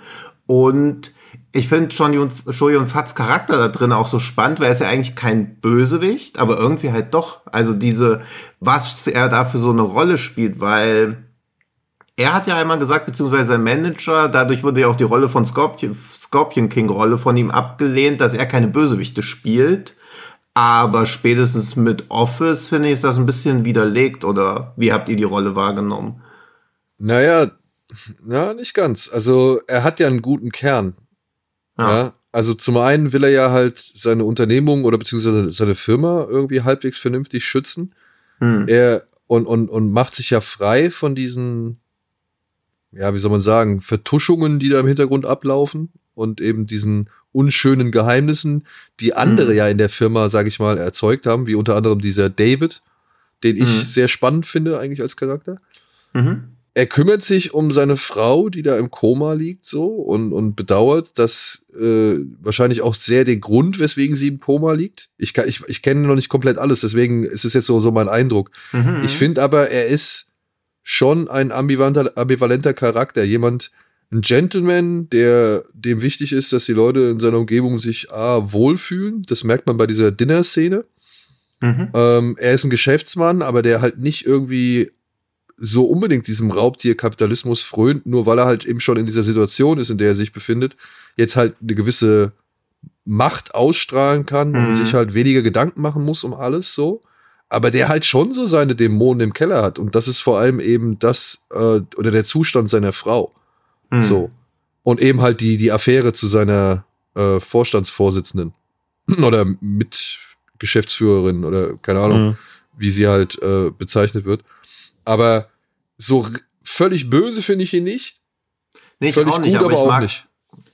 Und ich finde Shoji und Fats Charakter da drin auch so spannend, weil er ist ja eigentlich kein Bösewicht, aber irgendwie halt doch. Also diese, was er da für so eine Rolle spielt, weil er hat ja einmal gesagt, beziehungsweise sein Manager, dadurch wurde ja auch die Rolle von Scorpion, Scorpion King Rolle von ihm abgelehnt, dass er keine Bösewichte spielt. Aber spätestens mit Office, finde ich, ist das ein bisschen widerlegt. Oder wie habt ihr die Rolle wahrgenommen? Naja, ja, nicht ganz. Also er hat ja einen guten Kern. Ja. ja. Also zum einen will er ja halt seine Unternehmung oder beziehungsweise seine Firma irgendwie halbwegs vernünftig schützen. Hm. Er und, und, und macht sich ja frei von diesen ja, wie soll man sagen, Vertuschungen, die da im Hintergrund ablaufen und eben diesen unschönen Geheimnissen, die andere mhm. ja in der Firma, sage ich mal, erzeugt haben, wie unter anderem dieser David, den ich mhm. sehr spannend finde eigentlich als Charakter. Mhm. Er kümmert sich um seine Frau, die da im Koma liegt, so und, und bedauert, dass äh, wahrscheinlich auch sehr den Grund, weswegen sie im Koma liegt. Ich, kann, ich, ich kenne noch nicht komplett alles, deswegen ist es jetzt so, so mein Eindruck. Mhm. Ich finde aber, er ist schon ein ambivalenter, ambivalenter Charakter. Jemand, ein Gentleman, der dem wichtig ist, dass die Leute in seiner Umgebung sich A, wohlfühlen. Das merkt man bei dieser Dinner-Szene. Mhm. Ähm, er ist ein Geschäftsmann, aber der halt nicht irgendwie so unbedingt diesem Raubtierkapitalismus frönt, nur weil er halt eben schon in dieser Situation ist, in der er sich befindet, jetzt halt eine gewisse Macht ausstrahlen kann Mhm. und sich halt weniger Gedanken machen muss um alles so. Aber der halt schon so seine Dämonen im Keller hat. Und das ist vor allem eben das, äh, oder der Zustand seiner Frau. Hm. So. Und eben halt die, die Affäre zu seiner äh, Vorstandsvorsitzenden. *clears throat* oder Mitgeschäftsführerin oder keine Ahnung Mhm. wie sie halt äh, bezeichnet wird. Aber so völlig böse finde ich ihn nicht. Nee, ich völlig auch nicht, gut, aber, ich auch mag, nicht.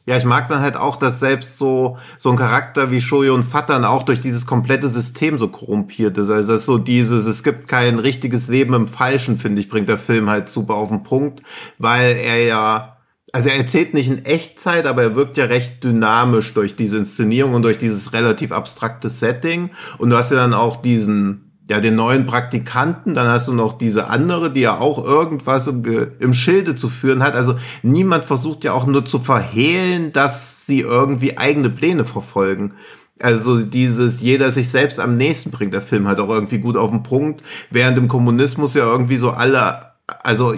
Ja, ich mag dann halt auch, dass selbst so, so ein Charakter wie Shoyo und Fatan auch durch dieses komplette System so korrumpiert ist. Also das ist so dieses, es gibt kein richtiges Leben im Falschen, finde ich, bringt der Film halt super auf den Punkt, weil er ja, also er erzählt nicht in Echtzeit, aber er wirkt ja recht dynamisch durch diese Inszenierung und durch dieses relativ abstrakte Setting. Und du hast ja dann auch diesen, ja, den neuen Praktikanten, dann hast du noch diese andere, die ja auch irgendwas im, im Schilde zu führen hat. Also niemand versucht ja auch nur zu verhehlen, dass sie irgendwie eigene Pläne verfolgen. Also dieses, jeder sich selbst am nächsten bringt der Film halt auch irgendwie gut auf den Punkt, während im Kommunismus ja irgendwie so alle, also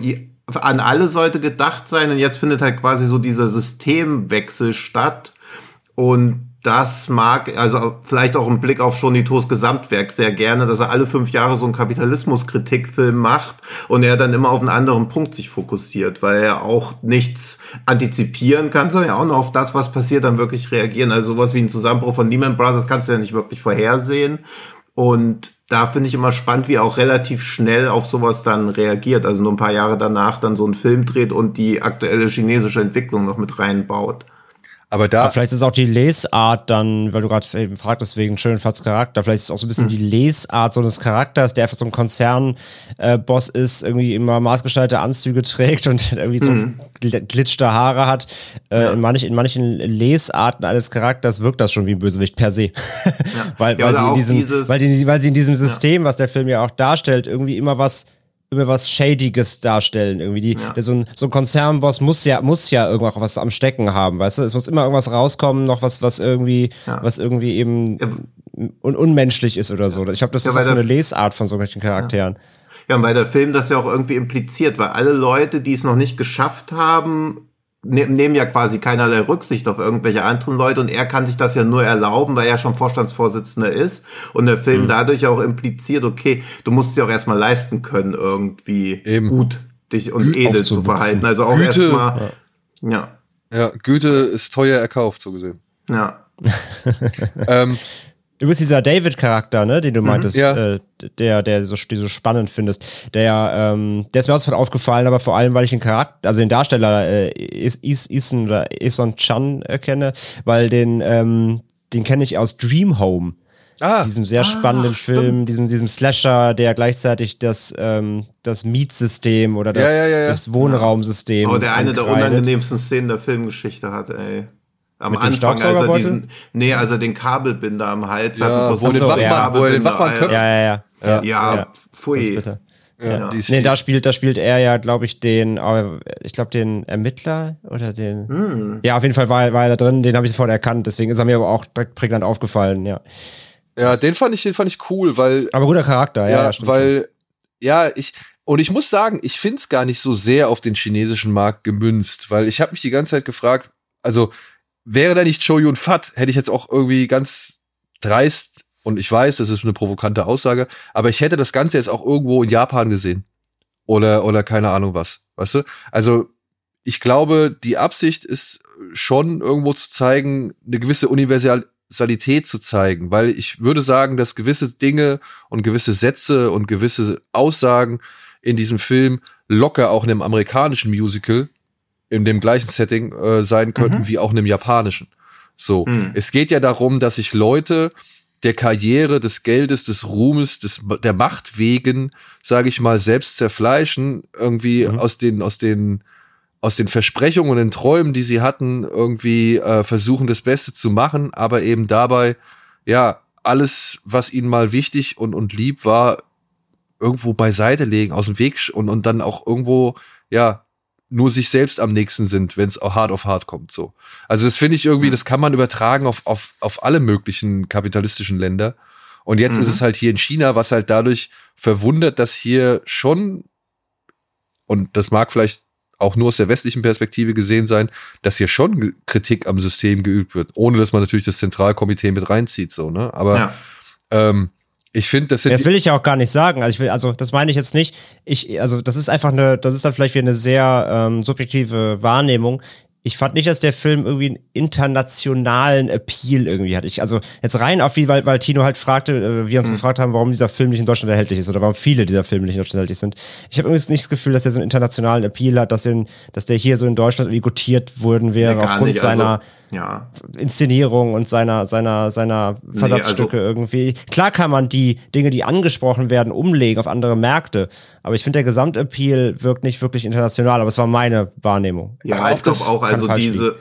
an alle sollte gedacht sein und jetzt findet halt quasi so dieser Systemwechsel statt und das mag, also vielleicht auch im Blick auf Shonitos Gesamtwerk sehr gerne, dass er alle fünf Jahre so einen Kapitalismus-Kritikfilm macht und er dann immer auf einen anderen Punkt sich fokussiert, weil er auch nichts antizipieren kann, sondern ja auch nur auf das, was passiert, dann wirklich reagieren. Also sowas wie ein Zusammenbruch von Lehman Brothers kannst du ja nicht wirklich vorhersehen. Und da finde ich immer spannend, wie er auch relativ schnell auf sowas dann reagiert. Also nur ein paar Jahre danach dann so einen Film dreht und die aktuelle chinesische Entwicklung noch mit reinbaut. Aber da, Aber vielleicht ist auch die Lesart dann, weil du gerade eben fragtest wegen Schönfats Charakter, vielleicht ist es auch so ein bisschen die Lesart so des Charakters, der einfach so ein Konzernboss ist, irgendwie immer maßgeschneiderte Anzüge trägt und *laughs* irgendwie so gl- glitschte Haare hat. Äh, in, manch, in manchen Lesarten eines Charakters wirkt das schon wie ein Bösewicht per se. *laughs* weil, Ja, sie in diesem, dieses- weil, die, weil sie in diesem System, was der Film ja auch darstellt, irgendwie immer was über was Shadiges darstellen. Irgendwie die, der, so, ein, so ein Konzernboss muss ja, muss ja irgendwas was am Stecken haben, weißt du? Es muss immer irgendwas rauskommen, noch was, was irgendwie, Ja. was irgendwie eben Ja. un unmenschlich ist oder so. Ich glaube, das Ja, ist auch so eine Lesart von solchen Charakteren. Ja, und weil der Film das ja auch irgendwie impliziert, weil alle Leute, die es noch nicht geschafft haben, nehmen ja quasi keinerlei Rücksicht auf irgendwelche anderen Leute und er kann sich das ja nur erlauben, weil er schon Vorstandsvorsitzender ist und der Film dadurch auch impliziert, okay, du musst es ja auch erstmal leisten können, irgendwie Eben. gut dich und Gü- edel zu verhalten. Also auch erstmal, ja, ja, Güte ist teuer erkauft, so gesehen. ja. ähm, Du bist dieser David-Charakter, ne, den du meintest, Mhm. Ja. äh, der, der so, die so spannend findest. Der, ähm, der ist mir auch sofort aufgefallen, aber vor allem, weil ich den Charakter, also den Darsteller äh, Is, Is, Ison oder Ison Chan äh, kenne, weil den, ähm, den kenne ich aus Dream Home. ah, diesem sehr spannenden Film, diesem, diesem Slasher, der gleichzeitig das, ähm, das Mietsystem oder das, Ja, ja, ja, ja. das Wohnraumsystem. Aber der eine der ankreidet. unangenehmsten Szenen der Filmgeschichte hat, ey. Am Mit dem Anfang, als er diesen, nee, als er den Kabelbinder am Hals hat. Ja, und wo er den Wachmann- wo er den Kabelbinder, Wachmann köpft. Ja, ja, ja. Ja, ja. Ist pfui. ja, Nee, da spielt, da spielt er ja, glaube ich, den, äh, ich glaube, den Ermittler oder den. Hm. Ja, auf jeden Fall war, er- war er da drin, den habe ich sofort erkannt, deswegen ist er mir aber auch direkt prägnant aufgefallen, ja. ja, den fand ich, den fand ich cool, weil Aber guter Charakter, ja, ja, ja, stimmt. schon. weil ja, ich und ich muss sagen, ich find's gar nicht so sehr auf den chinesischen Markt gemünzt, weil ich habe mich die ganze Zeit gefragt, also wäre da nicht Cho Yun Fat, hätte ich jetzt auch irgendwie ganz dreist und ich weiß, das ist eine provokante Aussage, aber ich hätte das Ganze jetzt auch irgendwo in Japan gesehen oder oder keine Ahnung was, weißt du? Also ich glaube, die Absicht ist schon irgendwo zu zeigen, eine gewisse Universalität zu zeigen, weil ich würde sagen, dass gewisse Dinge und gewisse Sätze und gewisse Aussagen in diesem Film locker auch in einem amerikanischen Musical in dem gleichen Setting äh, sein könnten Mhm. wie auch in einem japanischen. So, Mhm. es geht ja darum, dass sich Leute der Karriere, des Geldes, des Ruhmes, des, der Macht wegen, sage ich mal, selbst zerfleischen, irgendwie Mhm. aus den, aus den, aus den Versprechungen und den Träumen, die sie hatten, irgendwie äh, versuchen, das Beste zu machen, aber eben dabei, ja, alles, was ihnen mal wichtig und, und lieb war, irgendwo beiseite legen, aus dem Weg und, und dann auch irgendwo, ja, nur sich selbst am nächsten sind, wenn es hart auf hart kommt. So. Also das finde ich irgendwie, das kann man übertragen auf, auf, auf alle möglichen kapitalistischen Länder. Und jetzt Mhm. ist es halt hier in China, was halt dadurch verwundert, dass hier schon, und das mag vielleicht auch nur aus der westlichen Perspektive gesehen sein, dass hier schon Kritik am System geübt wird, ohne dass man natürlich das Zentralkomitee mit reinzieht, so, ne? Aber ja. ähm, ich finde, das sind. Das will ich ja auch gar nicht sagen. Also ich will, also das meine ich jetzt nicht. Ich, also das ist einfach eine, das ist dann vielleicht wieder eine sehr ähm, subjektive Wahrnehmung ich fand nicht, dass der Film irgendwie einen internationalen Appeal irgendwie hat. Ich, also jetzt rein auf wie, weil, weil Tino halt fragte, äh, wir uns mhm. gefragt haben, warum dieser Film nicht in Deutschland erhältlich ist oder warum viele dieser Filme nicht in Deutschland erhältlich sind. Ich habe übrigens nicht das Gefühl, dass der so einen internationalen Appeal hat, dass, den, dass der hier so in Deutschland irgendwie gutiert worden wäre nee, aufgrund nicht. seiner also, ja. Inszenierung und seiner, seiner, seiner Versatzstücke nee, also, irgendwie. Klar kann man die Dinge, die angesprochen werden, umlegen auf andere Märkte, aber ich finde, der Gesamtappeal wirkt nicht wirklich international, aber es war meine Wahrnehmung. Ja, ich glaube auch, also diese,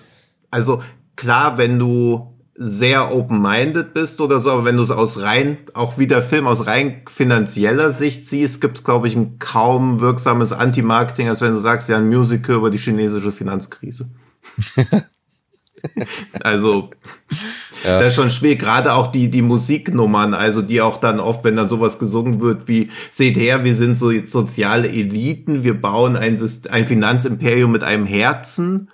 also klar, wenn du sehr open-minded bist oder so, aber wenn du es aus rein, auch wie der Film aus rein finanzieller Sicht siehst, gibt es, glaube ich, ein kaum wirksames Anti-Marketing, als wenn du sagst, ja, ein Musical über die chinesische Finanzkrise. *laughs* *laughs* also, ja. das ist schon schwer, gerade auch die, die Musiknummern, also die auch dann oft, wenn dann sowas gesungen wird wie, seht her, wir sind so soziale Eliten, wir bauen ein, ein Finanzimperium mit einem Herzen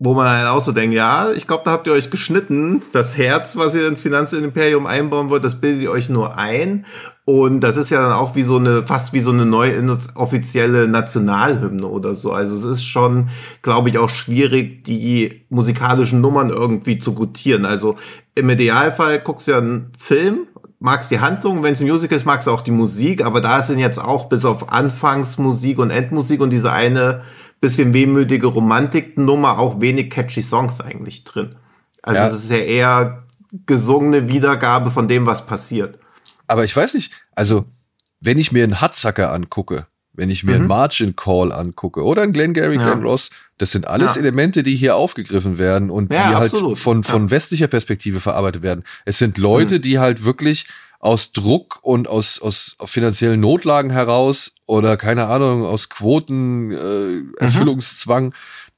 wo man halt auch so denkt, ja, ich glaube, da habt ihr euch geschnitten. Das Herz, was ihr ins Finanzimperium einbauen wollt, das bildet ihr euch nur ein. Und das ist ja dann auch wie so eine, fast wie so eine neue offizielle Nationalhymne oder so. Also es ist schon, glaube ich, auch schwierig, die musikalischen Nummern irgendwie zu gutieren. Also im Idealfall guckst du ja einen Film, magst die Handlung, wenn es ein Musical ist, magst du auch die Musik, aber da sind jetzt auch bis auf Anfangsmusik und Endmusik und diese eine bisschen wehmütige Romantiknummer, auch wenig catchy Songs eigentlich drin. Also ja. es ist ja eher gesungene Wiedergabe von dem, was passiert. Aber ich weiß nicht, also wenn ich mir einen Hudsucker angucke, wenn ich mir mhm. einen Margin Call angucke oder einen Glengarry, ja. Glenn Ross, das sind alles ja. Elemente, die hier aufgegriffen werden und ja, die halt von, von westlicher Perspektive verarbeitet werden. Es sind Leute, mhm. die halt wirklich aus Druck und aus, aus finanziellen Notlagen heraus oder keine Ahnung, aus Quoten, äh, Erfüllungszwang, mhm.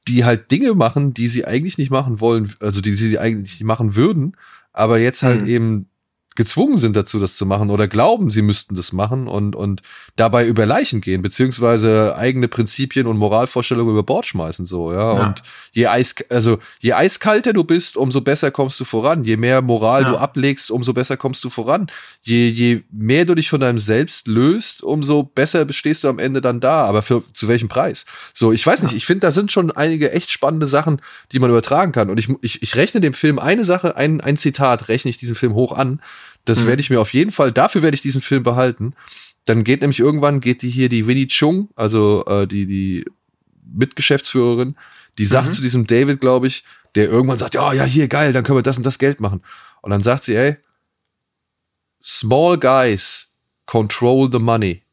die halt Dinge machen, die sie eigentlich nicht machen wollen, also die sie eigentlich nicht machen würden, aber jetzt halt mhm. eben gezwungen sind dazu, das zu machen oder glauben, sie müssten das machen und, und dabei über Leichen gehen, beziehungsweise eigene Prinzipien und Moralvorstellungen über Bord schmeißen, so, ja. ja. Und je eis, also je eiskalter du bist, umso besser kommst du voran. Je mehr Moral ja. du ablegst, umso besser kommst du voran. Je, je mehr du dich von deinem Selbst löst, umso besser bestehst du am Ende dann da. Aber für, zu welchem Preis? So, ich weiß nicht, ich finde, da sind schon einige echt spannende Sachen, die man übertragen kann. Und ich, ich, ich rechne dem Film eine Sache, ein, ein Zitat rechne ich diesem Film hoch an das mhm. werde ich mir auf jeden Fall, dafür werde ich diesen Film behalten. Dann geht nämlich irgendwann, geht die hier die Winnie Chung, also äh, die, die Mitgeschäftsführerin, die sagt mhm. zu diesem David, glaube ich, der irgendwann sagt, ja, ja, hier, geil, dann können wir das und das Geld machen. Und dann sagt sie, ey, small guys control the money.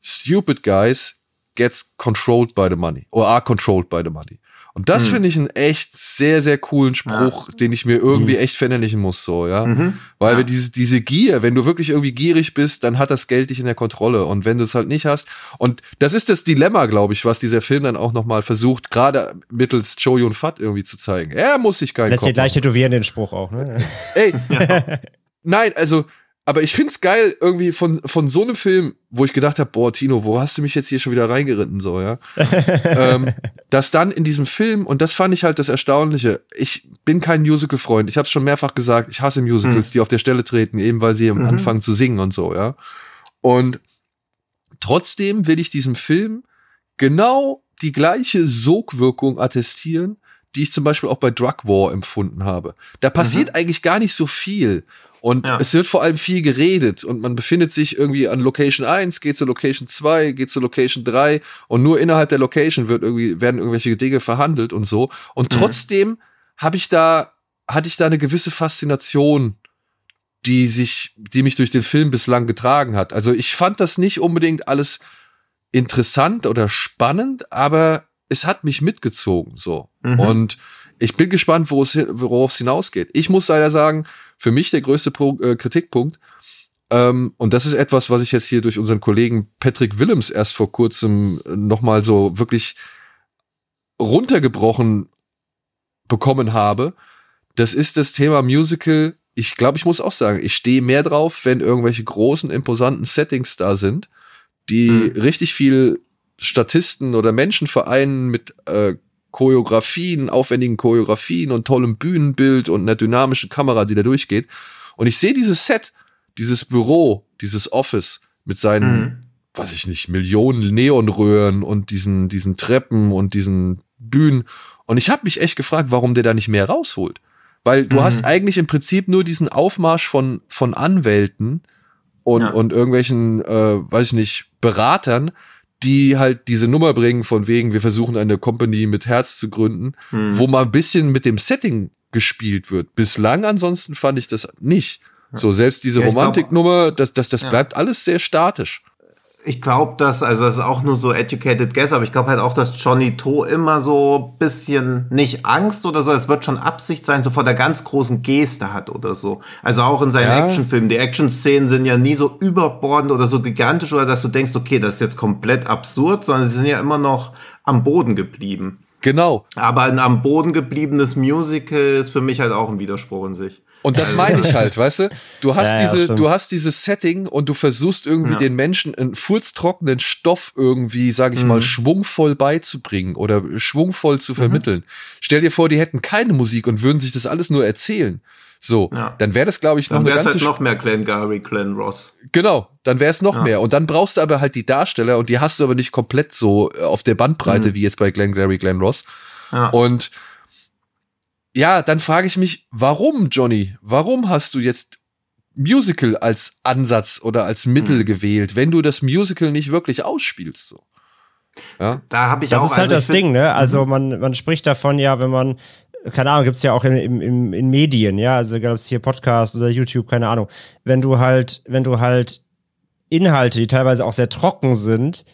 Stupid guys get controlled by the money or are controlled by the money. Und das mhm. finde ich einen echt sehr, sehr coolen Spruch, ja. den ich mir irgendwie mhm. echt verinnerlichen muss, so, ja. Mhm. Weil ja. diese, diese Gier, wenn du wirklich irgendwie gierig bist, dann hat das Geld dich in der Kontrolle. Und wenn du es halt nicht hast, und das ist das Dilemma, glaube ich, was dieser Film dann auch nochmal versucht, gerade mittels Cho Yun Fat irgendwie zu zeigen. Er muss sich keinen Lässt dir gleich tätowieren, den Spruch auch, ne? Ey, *laughs* nein, also, aber ich find's geil, irgendwie von, von so einem Film, wo ich gedacht habe, boah, Tino, wo hast du mich jetzt hier schon wieder reingeritten, so, ja? *laughs* ähm, dass dann in diesem Film, und das fand ich halt das Erstaunliche, ich bin kein Musical-Freund, ich habe es schon mehrfach gesagt, ich hasse Musicals, mhm. die auf der Stelle treten, eben weil sie mhm. anfangen zu singen und so, ja. Und trotzdem will ich diesem Film genau die gleiche Sogwirkung attestieren, die ich zum Beispiel auch bei Drug War empfunden habe. Da passiert mhm. eigentlich gar nicht so viel. Und ja. es wird vor allem viel geredet und man befindet sich irgendwie an Location 1, geht zur Location 2, geht zur Location 3 und nur innerhalb der Location wird irgendwie, werden irgendwelche Dinge verhandelt und so. Und mhm. trotzdem habe ich da, hatte ich da eine gewisse Faszination, die sich, die mich durch den Film bislang getragen hat. Also ich fand das nicht unbedingt alles interessant oder spannend, aber es hat mich mitgezogen, so. Mhm. Und ich bin gespannt, worauf es hinausgeht. Ich muss leider sagen, für mich der größte Pro äh, Kritikpunkt, ähm, und das ist etwas, was ich jetzt hier durch unseren Kollegen Patrick Willems erst vor kurzem äh, nochmal so wirklich runtergebrochen bekommen habe. Das ist das Thema Musical. Ich glaube, ich muss auch sagen, ich stehe mehr drauf, wenn irgendwelche großen, imposanten Settings da sind, die mhm. richtig viel Statisten oder Menschenvereinen mit äh, Choreografien, aufwendigen Choreografien und tollem Bühnenbild und einer dynamischen Kamera, die da durchgeht. Und ich sehe dieses Set, dieses Büro, dieses Office mit seinen, mhm. weiß ich nicht, Millionen Neonröhren und diesen, diesen Treppen und diesen Bühnen. Und ich habe mich echt gefragt, warum der da nicht mehr rausholt. Weil du mhm. hast eigentlich im Prinzip nur diesen Aufmarsch von, von Anwälten und, ja. und irgendwelchen, äh, weiß ich nicht, Beratern, die halt diese Nummer bringen von wegen, wir versuchen eine Company mit Herz zu gründen, hm. wo mal ein bisschen mit dem Setting gespielt wird. Bislang ansonsten fand ich das nicht. So, selbst diese ja, Romantiknummer, das, das, das ja. bleibt alles sehr statisch ich glaube, dass, also das ist auch nur so educated guess, aber ich glaube halt auch, dass Johnny To immer so bisschen nicht Angst oder so, es wird schon Absicht sein, so vor der ganz großen Geste hat oder so. Also auch in seinen ja. Actionfilmen. Die Action-Szenen sind ja nie so überbordend oder so gigantisch oder dass du denkst, okay, das ist jetzt komplett absurd, sondern sie sind ja immer noch am Boden geblieben. Genau. Aber ein am Boden gebliebenes Musical ist für mich halt auch ein Widerspruch in sich. Und das meine ich halt, weißt du? Du hast *laughs* ja, diese, ja, du hast dieses Setting und du versuchst irgendwie ja. den Menschen einen furztrockenen Stoff irgendwie, sag ich mhm. mal, schwungvoll beizubringen oder schwungvoll zu mhm. vermitteln. Mhm. Stell dir vor, die hätten keine Musik und würden sich das alles nur erzählen. So, dann wäre das, glaube ich, noch dann eine ganze. Halt noch mehr Glenn Gary, Glenn Ross. Genau, dann wäre es noch mehr. Und dann brauchst du aber halt die Darsteller und die hast du aber nicht komplett so äh, auf der Bandbreite mhm. wie jetzt bei Glenn Gary, Glenn Ross. Und ja, dann frage ich mich, warum, Johnny? Warum hast du jetzt Musical als Ansatz oder als Mittel hm. gewählt, wenn du das Musical nicht wirklich ausspielst? So. Ja? Da habe ich das auch. Das ist halt also das Ding, ne? Also mhm. man, man spricht davon ja, wenn man keine Ahnung, gibt's ja auch in, im, im, in Medien, ja, also gab's hier Podcast oder YouTube, keine Ahnung. Wenn du halt, wenn du halt Inhalte, die teilweise auch sehr trocken sind,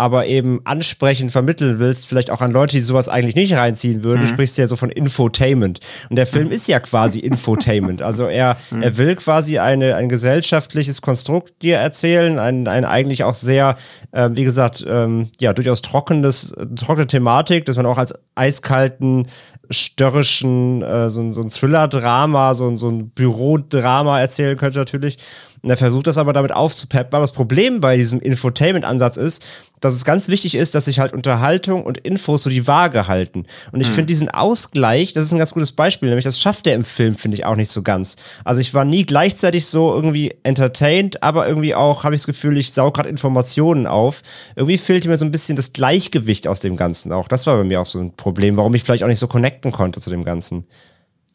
aber eben ansprechend vermitteln willst, vielleicht auch an Leute, die sowas eigentlich nicht reinziehen würden, mhm. sprichst du ja so von Infotainment. Und der Film mhm. ist ja quasi *laughs* Infotainment. Also er, mhm. er will quasi eine, ein gesellschaftliches Konstrukt dir erzählen, ein, ein eigentlich auch sehr, äh, wie gesagt, ähm, ja, durchaus trockenes, trockene Thematik, dass man auch als eiskalten, störrischen, äh, so, so ein Thriller-Drama, so, so ein Bürodrama erzählen könnte natürlich. Und er versucht das aber damit aufzupeppen. Aber das Problem bei diesem Infotainment-Ansatz ist, dass es ganz wichtig ist, dass sich halt Unterhaltung und Infos so die Waage halten. Und ich mhm. finde diesen Ausgleich, das ist ein ganz gutes Beispiel, nämlich das schafft er im Film, finde ich auch nicht so ganz. Also ich war nie gleichzeitig so irgendwie entertained, aber irgendwie auch habe ich das Gefühl, ich saug gerade Informationen auf. Irgendwie fehlt mir so ein bisschen das Gleichgewicht aus dem Ganzen auch. Das war bei mir auch so ein Problem, warum ich vielleicht auch nicht so connecten konnte zu dem Ganzen.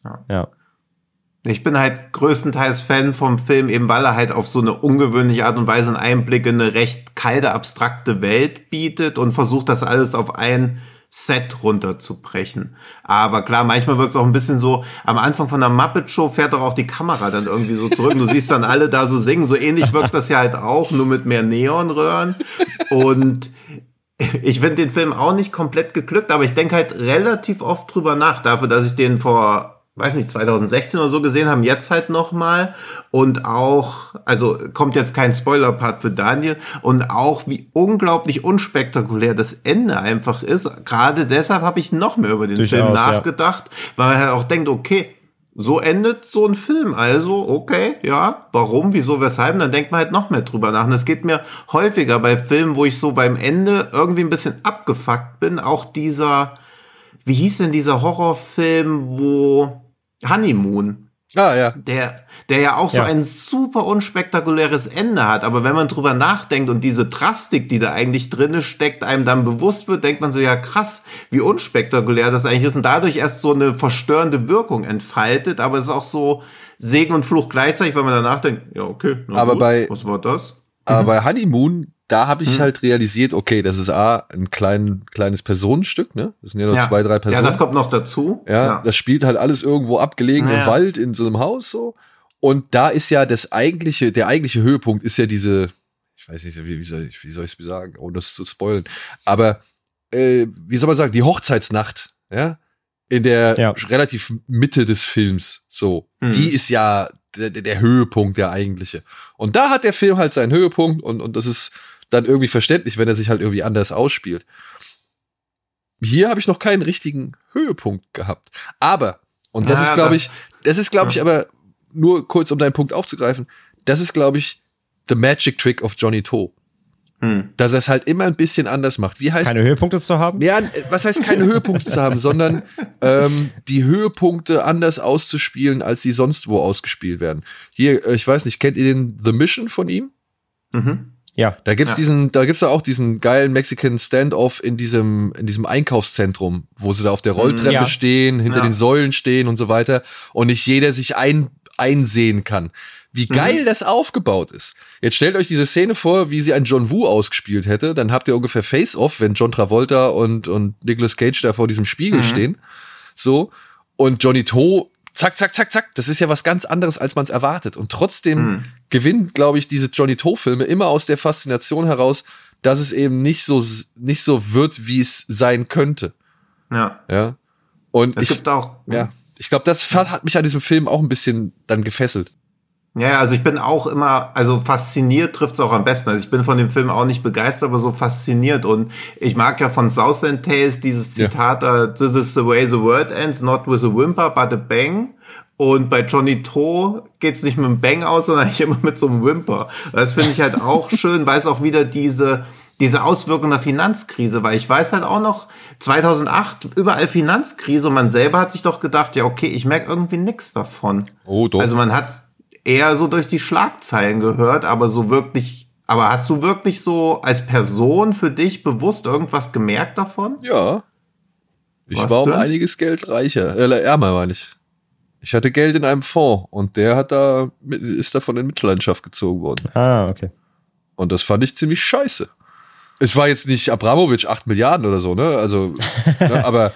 Ja. ja. Ich bin halt größtenteils Fan vom Film, eben weil er halt auf so eine ungewöhnliche Art und Weise einen Einblick in eine recht kalte, abstrakte Welt bietet und versucht das alles auf ein Set runterzubrechen. Aber klar, manchmal wirkt es auch ein bisschen so, am Anfang von der Muppet Show fährt doch auch die Kamera dann irgendwie so zurück. Du siehst dann alle da so singen. So ähnlich wirkt das ja halt auch, nur mit mehr Neonröhren. Und *laughs* ich finde den Film auch nicht komplett geglückt, aber ich denke halt relativ oft drüber nach, dafür, dass ich den vor weiß nicht, 2016 oder so gesehen haben, jetzt halt nochmal. Und auch, also kommt jetzt kein Spoiler-Part für Daniel. Und auch wie unglaublich unspektakulär das Ende einfach ist. Gerade deshalb habe ich noch mehr über den Durchaus, Film nachgedacht, ja. weil er halt auch denkt, okay, so endet so ein Film. Also, okay, ja, warum, wieso, weshalb? dann denkt man halt noch mehr drüber nach. Und es geht mir häufiger bei Filmen, wo ich so beim Ende irgendwie ein bisschen abgefuckt bin. Auch dieser, wie hieß denn dieser Horrorfilm, wo Honeymoon. Ah, ja. Der, der ja auch so ein super unspektakuläres Ende hat. Aber wenn man drüber nachdenkt und diese Drastik, die da eigentlich drinne steckt, einem dann bewusst wird, denkt man so, ja krass, wie unspektakulär das eigentlich ist. Und dadurch erst so eine verstörende Wirkung entfaltet. Aber es ist auch so Segen und Fluch gleichzeitig, wenn man danach denkt, ja, okay, aber gut, bei, was war das? Aber mhm. bei Honeymoon da habe ich hm. halt realisiert, okay, das ist A, ein klein, kleines Personenstück, ne? Das sind ja nur ja. zwei, drei Personen. Ja, das kommt noch dazu. Ja, ja. das spielt halt alles irgendwo abgelegen ja. im Wald, in so einem Haus so. Und da ist ja das eigentliche, der eigentliche Höhepunkt ist ja diese, ich weiß nicht, wie, wie soll ich, es sagen, ohne das zu spoilen. Aber, äh, wie soll man sagen, die Hochzeitsnacht, ja? In der ja. relativ Mitte des Films, so. Mhm. Die ist ja der, der Höhepunkt, der eigentliche. Und da hat der Film halt seinen Höhepunkt und, und das ist, dann irgendwie verständlich, wenn er sich halt irgendwie anders ausspielt. Hier habe ich noch keinen richtigen Höhepunkt gehabt. Aber, und das ja, ist, glaube ich, das ist, glaube ich, aber nur kurz, um deinen Punkt aufzugreifen, das ist, glaube ich, the magic trick of Johnny To. Hm. dass er es halt immer ein bisschen anders macht. Wie heißt Keine Höhepunkte zu haben? ja, was heißt keine *laughs* Höhepunkte zu haben, sondern ähm, die Höhepunkte anders auszuspielen, als sie sonst wo ausgespielt werden. Hier, äh, ich weiß nicht, kennt ihr den The Mission von ihm? Mhm. Ja. Da gibt's Ja. diesen, da gibt's da auch diesen geilen Mexican Standoff in diesem, in diesem Einkaufszentrum, wo sie da auf der Rolltreppe Ja. stehen, hinter Ja. den Säulen stehen und so weiter und nicht jeder sich ein, einsehen kann. Wie geil das aufgebaut ist. Jetzt stellt euch diese Szene vor, wie sie ein John Woo ausgespielt hätte, dann habt ihr ungefähr Face-Off, wenn John Travolta und, und Nicolas Cage da vor diesem Spiegel stehen. So. Und Johnny To, zack, zack, zack, zack. Das ist ja was ganz anderes, als man es erwartet. Und trotzdem Hm. gewinnt, glaube ich, diese Johnny To-Filme immer aus der Faszination heraus, dass es eben nicht so, nicht so wird, wie es sein könnte. Ja. Ja. Und Es ich, gibt auch. ja, ich glaube, das hat mich an diesem Film auch ein bisschen dann gefesselt. Ja, ja, also ich bin auch immer, also fasziniert trifft's auch am besten. Also ich bin von dem Film auch nicht begeistert, aber so fasziniert. Und ich mag ja von Southland Tales dieses Ja. Zitat, da, this is the way the world ends, not with a whimper, but a bang. Und bei Johnny To geht's nicht mit einem Bang aus, sondern *laughs* eigentlich immer mit so einem Whimper. Das finde ich halt auch schön, weil es auch wieder diese, diese Auswirkung der Finanzkrise, weil ich weiß halt auch noch, 2008 überall Finanzkrise und man selber hat sich doch gedacht, ja okay, ich merke irgendwie nix davon. Oh, doch. Also man hat eher so durch die Schlagzeilen gehört, aber so wirklich, aber hast du wirklich so als Person für dich bewusst irgendwas gemerkt davon? Ja. Ich Was war um denn? einiges Geld reicher. Äh, ärmer, meine ich. Ich hatte Geld in einem Fonds und der hat da, ist davon in Mitleidenschaft gezogen worden. Ah, okay. Und das fand ich ziemlich scheiße. Es war jetzt nicht Abramowitsch 8 Milliarden oder so, ne? Also, *laughs* ne, aber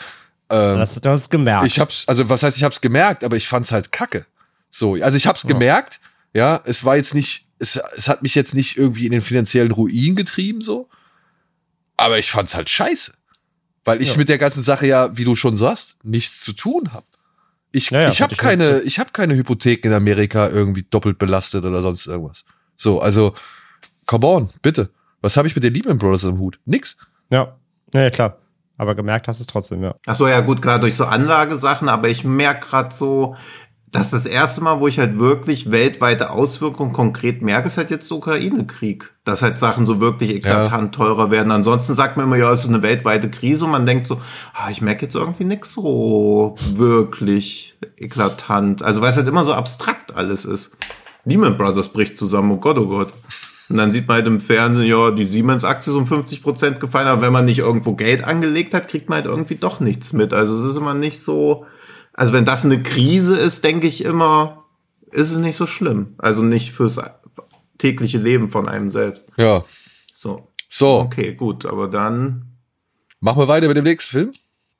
ähm, Das, du hast es gemerkt. ich hab's, also was heißt, ich hab's gemerkt, aber ich fand's halt kacke. So, also ich hab's gemerkt, ja, es war jetzt nicht, es, es hat mich jetzt nicht irgendwie in den finanziellen Ruin getrieben, so. Aber ich fand's halt scheiße. Weil ich Ja. mit der ganzen Sache ja, wie du schon sagst, nichts zu tun hab. Ich, Ja, ja, ich habe keine, ich habe keine Hypothek in Amerika irgendwie doppelt belastet oder sonst irgendwas. So, also, come on, bitte. Was habe ich mit den Lehman Brothers am Hut? Nix. ja. ja, ja, klar. Aber gemerkt hast du es trotzdem, ja. Ach so, ja gut, klar durch so Anlagesachen, aber ich merke gerade so, dass das erste Mal, wo ich halt wirklich weltweite Auswirkungen konkret merke, ist halt jetzt der Ukraine-Krieg. Dass halt Sachen so wirklich eklatant teurer werden. Ansonsten sagt man immer, ja, es ist eine weltweite Krise und man denkt so, ah, ich merke jetzt irgendwie nix so wirklich eklatant. Also weil es halt immer so abstrakt alles ist. Lehman Brothers bricht zusammen, oh Gott, oh Gott. Und dann sieht man halt im Fernsehen, ja, die Siemens-Aktie ist um 50 Prozent gefallen, aber wenn man nicht irgendwo Geld angelegt hat, kriegt man halt irgendwie doch nichts mit. Also es ist immer nicht so, also wenn das eine Krise ist, denke ich immer, ist es nicht so schlimm. Also nicht fürs tägliche Leben von einem selbst. Ja. So. So, Okay, gut, aber dann, machen wir weiter mit dem nächsten Film.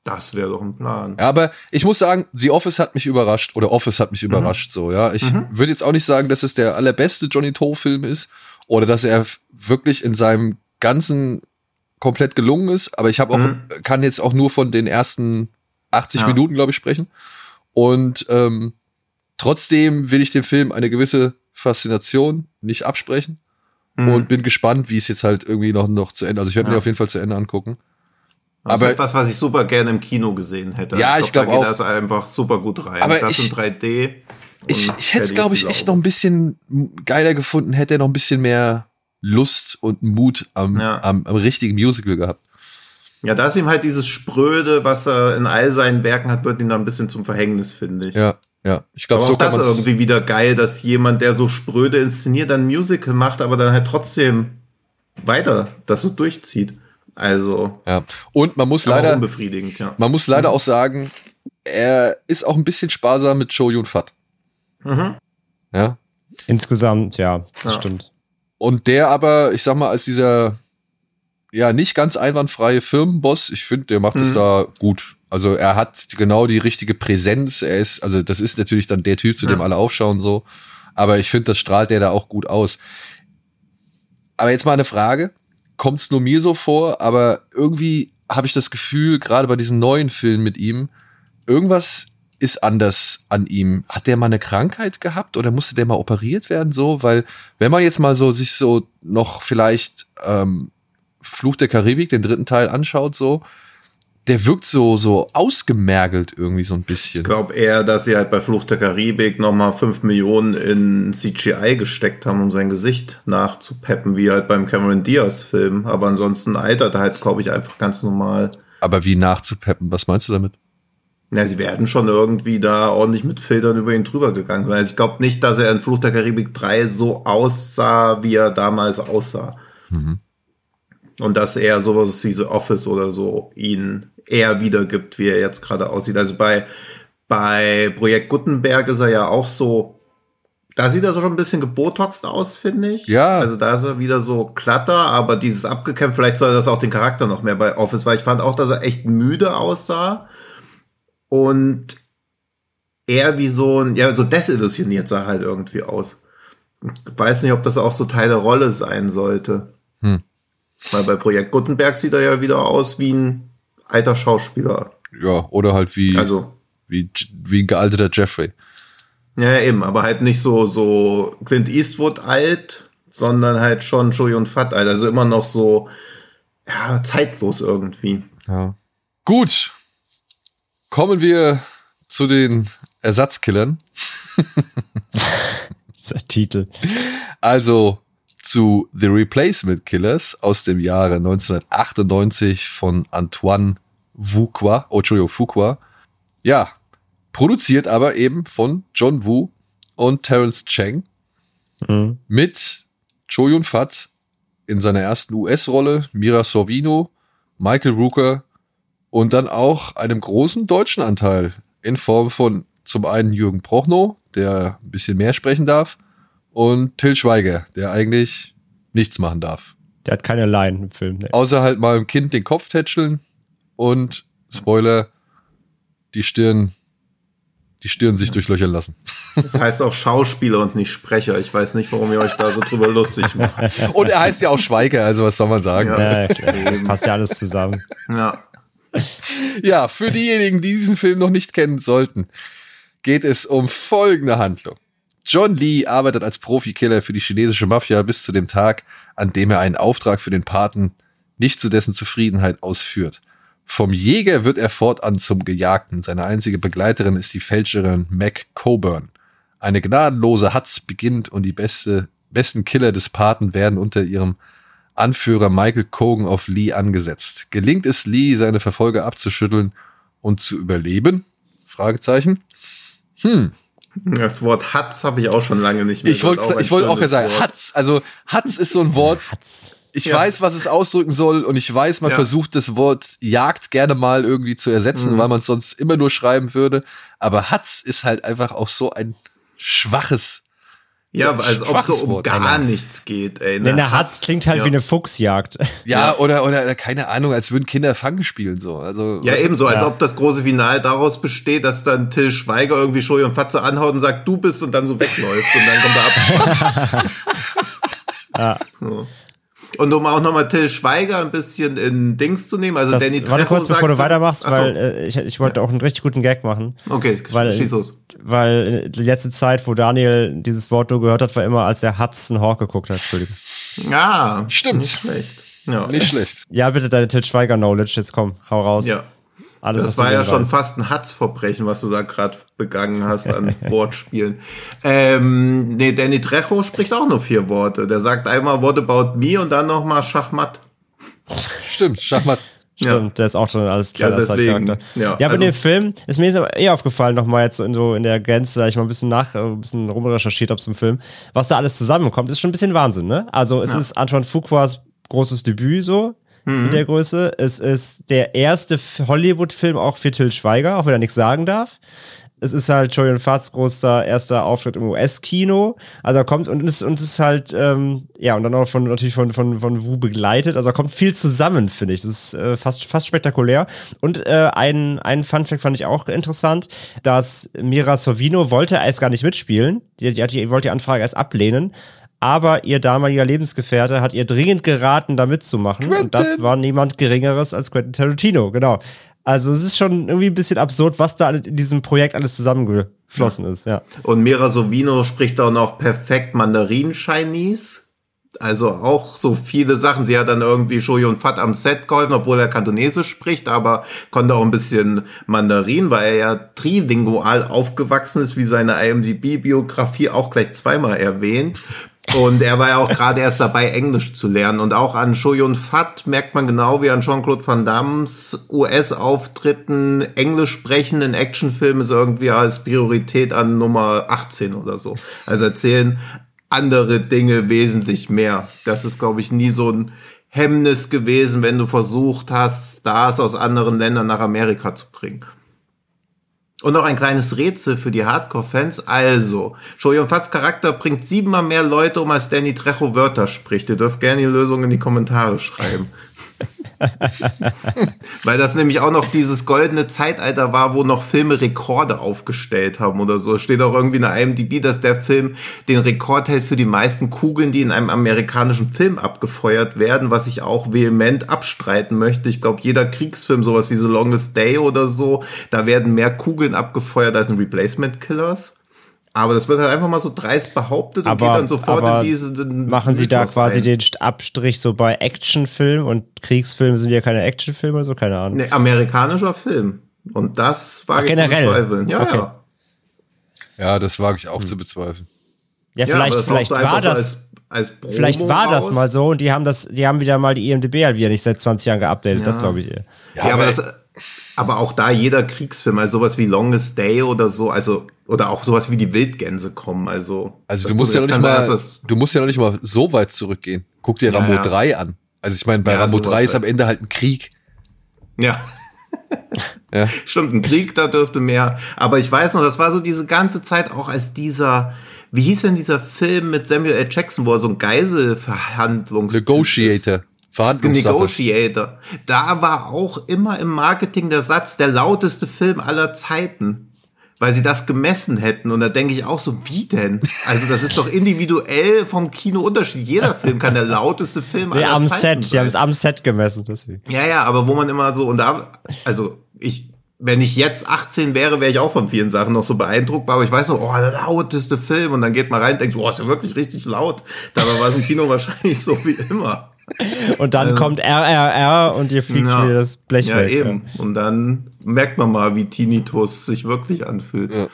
das wäre doch ein Plan. Ja, aber ich muss sagen, The Office hat mich überrascht oder Office hat mich überrascht so, ja. Ich würde jetzt auch nicht sagen, dass es der allerbeste Johnny Toe Film ist oder dass er wirklich in seinem ganzen komplett gelungen ist, aber ich habe auch Mhm. kann jetzt auch nur von den ersten 80 Ja. Minuten, glaube ich, sprechen. Und ähm, trotzdem will ich dem Film eine gewisse Faszination nicht absprechen Mhm. und bin gespannt, wie es jetzt halt irgendwie noch noch zu Ende. Also ich werde Ja. mir auf jeden Fall zu Ende angucken. Das aber- ist etwas, was ich super gerne im Kino gesehen hätte. Ja, ich glaub da geht auch. das einfach super gut rein. Aber das ich- in 3D. Ich, ich hätte es, glaube ich, echt noch ein bisschen geiler gefunden, hätte er noch ein bisschen mehr Lust und Mut am, Ja. am, am richtigen Musical gehabt. Ja, da ist ihm halt dieses Spröde, was er in all seinen Werken hat, wird ihm dann ein bisschen zum Verhängnis, finde ich. Ja, ja. Ich glaube, so auch das irgendwie wieder geil, dass jemand, der so spröde inszeniert, dann ein Musical macht, aber dann halt trotzdem weiter das so durchzieht. Also, Ja. Und man muss leider, unbefriedigend, ja. man muss leider auch sagen, er ist auch ein bisschen sparsam mit Cho Yun Fat. Mhm. Ja. Insgesamt, ja, das Ja. stimmt. Und der aber, ich sag mal, als dieser ja nicht ganz einwandfreie Firmenboss, ich finde, der macht es Mhm. da gut. Also er hat genau die richtige Präsenz. Er ist, also das ist natürlich dann der Typ, zu dem Ja. alle aufschauen so. Aber ich finde, das strahlt der da auch gut aus. Aber jetzt mal eine Frage. Kommt es nur mir so vor, aber irgendwie habe ich das Gefühl, gerade bei diesen neuen Filmen mit ihm, irgendwas ist anders an ihm. Hat der mal eine Krankheit gehabt oder musste der mal operiert werden so? Weil wenn man jetzt mal so sich so noch vielleicht ähm, Fluch der Karibik, den dritten Teil anschaut, so, der wirkt so, so ausgemergelt irgendwie so ein bisschen. Ich glaube eher, dass sie halt bei Fluch der Karibik nochmal 5 Millionen in CGI gesteckt haben, um sein Gesicht nachzupeppen, wie halt beim Cameron Diaz Film. Aber ansonsten altert er halt, glaube ich, einfach ganz normal. Aber wie nachzupeppen, was meinst du damit? Ja, sie werden schon irgendwie da ordentlich mit Filtern über ihn drüber gegangen sein. Also ich glaube nicht, dass er in Fluch der Karibik 3 so aussah, wie er damals aussah. Mhm. Und dass er sowas wie The Office oder so ihn eher wiedergibt, wie er jetzt gerade aussieht. Also bei, bei Projekt Gutenberg ist er ja auch so, da sieht er so schon ein bisschen gebotoxt aus, finde ich. Ja. Also da ist er wieder so klatter, aber dieses abgekämpft, vielleicht soll das auch den Charakter noch mehr bei Office, weil ich fand auch, dass er echt müde aussah und eher wie so ein, ja, so desillusioniert sah halt irgendwie aus. Ich weiß nicht, ob das auch so Teil der Rolle sein sollte. Hm. Weil bei Projekt Gutenberg sieht er ja wieder aus wie ein alter Schauspieler. Ja, oder halt wie, also, wie, wie ein gealterter Jeffrey. Ja, eben, aber halt nicht so, so Clint Eastwood alt, sondern halt schon Joey und Fat alt. Also immer noch so, ja, zeitlos irgendwie. Ja. Gut, Kommen wir zu den Ersatzkillern. *laughs* der Titel. Also zu The Replacement Killers aus dem Jahre 1998 von Antoine Fuqua, oh, Entschuldigung, Fuqua. Ja, produziert aber eben von John Woo und Terence Chang mhm. mit Cho Yun Fat in seiner ersten US-Rolle, Mira Sorvino, Michael Rooker und dann auch einem großen deutschen Anteil in Form von zum einen Jürgen Prochnow, der ein bisschen mehr sprechen darf, und Till Schweiger, der eigentlich nichts machen darf. Der hat keine Line im Film. Nee. Außer halt mal dem Kind den Kopf tätscheln und Spoiler, die Stirn, die Stirn sich durchlöchern lassen. Das heißt auch Schauspieler und nicht Sprecher. Ich weiß nicht, warum ihr euch da so drüber lustig *laughs* macht. Und er heißt ja auch Schweiger, also was soll man sagen? Ja, ja passt ja alles zusammen. Ja. ja, für diejenigen, die diesen Film noch nicht kennen sollten, geht es um folgende Handlung. John Lee arbeitet als Profikiller für die chinesische Mafia bis zu dem Tag, an dem er einen Auftrag für den Paten nicht zu dessen Zufriedenheit ausführt. Vom Jäger wird er fortan zum Gejagten. Seine einzige Begleiterin ist die Fälscherin Mac Coburn. Eine gnadenlose Hatz beginnt und die beste, besten Killer des Paten werden unter ihrem Anführer Michael Cogan auf Lee angesetzt. Gelingt es Lee, seine Verfolger abzuschütteln und zu überleben? Fragezeichen. Hm. Das Wort Hatz habe ich auch schon lange nicht mehr. Ich wollte ich wollte auch sagen, Hatz. Also Hatz ist so ein Wort. Ich ja. weiß, was es ausdrücken soll und ich weiß, man ja. versucht das Wort Jagd gerne mal irgendwie zu ersetzen, mhm. weil man es sonst immer nur schreiben würde. Aber Hatz ist halt einfach auch so ein schwaches ja, so als ob es so um gar Alter. nichts geht, ey. Ne? der Hatz klingt halt ja. wie eine Fuchsjagd. *laughs* Ja, ja, Oder, oder, keine Ahnung, als würden Kinder Fangen spielen, so. Also, ja, ebenso, als ja. ob das große Finale daraus besteht, dass dann Till Schweiger irgendwie Schoi und Fatze anhaut und sagt, du bist und dann so wegläuft und dann kommt er ab. *laughs* *laughs* ja. So. Und um auch nochmal Till Schweiger ein bisschen in Dings zu nehmen, also das, Danny Trejo Warte kurz, bevor du weitermachst, so. weil äh, ich, ich wollte ja. auch einen richtig guten Gag machen. Okay, weil, schieß los. Weil die letzte Zeit, wo Daniel dieses Wort nur gehört hat, war immer, als er Hudson Hawk geguckt hat. Entschuldigung. Ja, stimmt. Nicht schlecht. Ja. Nicht schlecht. Ja, bitte deine Till Schweiger Knowledge, jetzt komm, hau raus. Ja. Alles, das war ja schon weißt. fast ein Hatzverbrechen, was du da gerade begangen hast an *laughs* Wortspielen. Ähm, nee, Danny Trejo spricht auch nur vier Worte. Der sagt einmal What about me und dann nochmal Schachmatt. Stimmt, Schachmatt. Stimmt, ja. der ist auch schon alles klar. Ja, deswegen, ja, ja aber also, in dem Film ist mir jetzt eh aufgefallen, nochmal jetzt so in, so in der Gänze, da ich mal ein bisschen nach, ein bisschen rumrecherchiert habe zum Film, was da alles zusammenkommt, ist schon ein bisschen Wahnsinn, ne? Also es ja. ist Antoine Fuquas großes Debüt so, mhm. in der Größe. Es ist der erste Hollywood-Film auch für Till Schweiger, auch wenn er nichts sagen darf. Es ist halt Julian Fatts großer erster Auftritt im US-Kino. Also er kommt und ist, und ist halt, ähm, ja, und dann auch von, natürlich von, von, von Wu begleitet. Also er kommt viel zusammen, finde ich. Das ist äh, fast, fast spektakulär. Und äh, ein, ein Fun-Fact fand ich auch interessant, dass Mira Sorvino wollte erst gar nicht mitspielen. Die, die, die wollte die Anfrage erst ablehnen aber ihr damaliger Lebensgefährte hat ihr dringend geraten, da mitzumachen. Quentin. Und das war niemand Geringeres als Quentin Tarantino, genau. Also es ist schon irgendwie ein bisschen absurd, was da in diesem Projekt alles zusammengeflossen ja. ist, ja. Und Mira Sovino spricht auch noch perfekt Mandarin-Chinese. Also auch so viele Sachen. Sie hat dann irgendwie Shoyun Fat am Set geholfen, obwohl er Kantonesisch spricht, aber konnte auch ein bisschen Mandarin, weil er ja trilingual aufgewachsen ist, wie seine IMDb-Biografie auch gleich zweimal erwähnt. Und er war ja auch gerade erst dabei, Englisch zu lernen. Und auch an Shoyun Fat merkt man genau wie an Jean-Claude Van Dammes US-Auftritten, Englisch sprechen in Actionfilmen ist irgendwie als Priorität an Nummer 18 oder so. Also erzählen andere Dinge wesentlich mehr. Das ist, glaube ich, nie so ein Hemmnis gewesen, wenn du versucht hast, Stars aus anderen Ländern nach Amerika zu bringen. Und noch ein kleines Rätsel für die Hardcore-Fans. Also, Shoyun Fats Charakter bringt siebenmal mehr Leute um, als Danny Trejo Wörter spricht. Ihr dürft gerne die Lösung in die Kommentare schreiben. *laughs* Weil das nämlich auch noch dieses goldene Zeitalter war, wo noch Filme Rekorde aufgestellt haben oder so. Steht auch irgendwie in der IMDb, dass der Film den Rekord hält für die meisten Kugeln, die in einem amerikanischen Film abgefeuert werden, was ich auch vehement abstreiten möchte. Ich glaube, jeder Kriegsfilm, sowas wie The Longest Day oder so, da werden mehr Kugeln abgefeuert als in Replacement Killers. Aber das wird halt einfach mal so dreist behauptet und aber, geht dann sofort in diese. Machen Sie da quasi ein. den Abstrich so bei Actionfilm und Kriegsfilme sind ja keine Actionfilme oder so, keine Ahnung. Nee, amerikanischer Film. Und das wage ich generell. zu bezweifeln. Ja, okay. ja. Ja, das wage ich auch hm. zu bezweifeln. Ja, vielleicht, ja, vielleicht war das. Als, als vielleicht war raus. das mal so und die haben das, die haben wieder mal die IMDB halt wieder nicht seit 20 Jahren geupdatet, ja. das glaube ich. Ja, ja aber das, aber auch da jeder Kriegsfilm, also sowas wie Longest Day oder so, also oder auch sowas wie die Wildgänse kommen, also. Also du musst ja noch nicht mal, sein, du musst ja noch nicht mal so weit zurückgehen. Guck dir Rambo ja, 3 an. Also ich meine, bei ja, Rambo 3 ist am Ende halt ein Krieg. Ja. *laughs* ja. *laughs* Stimmt, ein Krieg, da dürfte mehr. Aber ich weiß noch, das war so diese ganze Zeit auch als dieser, wie hieß denn dieser Film mit Samuel L. Jackson, wo er so ein Geiselverhandlungs Negotiator. Verhandlungssache. Negotiator. Da war auch immer im Marketing der Satz, der lauteste Film aller Zeiten. Weil sie das gemessen hätten. Und da denke ich auch so, wie denn? Also, das ist doch individuell vom Kino Unterschied. Jeder Film kann der lauteste Film aller am Zeiten Set. sein. Die haben es am Set gemessen, deswegen. Ja, ja, aber wo man immer so, und da, also, ich, wenn ich jetzt 18 wäre, wäre ich auch von vielen Sachen noch so beeindruckbar, aber ich weiß so, oh, der lauteste Film und dann geht man rein und denkt, oh, ist ja wirklich richtig laut. Dabei war es im Kino wahrscheinlich so wie immer. Und dann also, kommt RRR und ihr fliegt ja, schon wieder das Blech ja, weg. Eben. Ja. Und dann merkt man mal, wie Tinnitus sich wirklich anfühlt. Ja.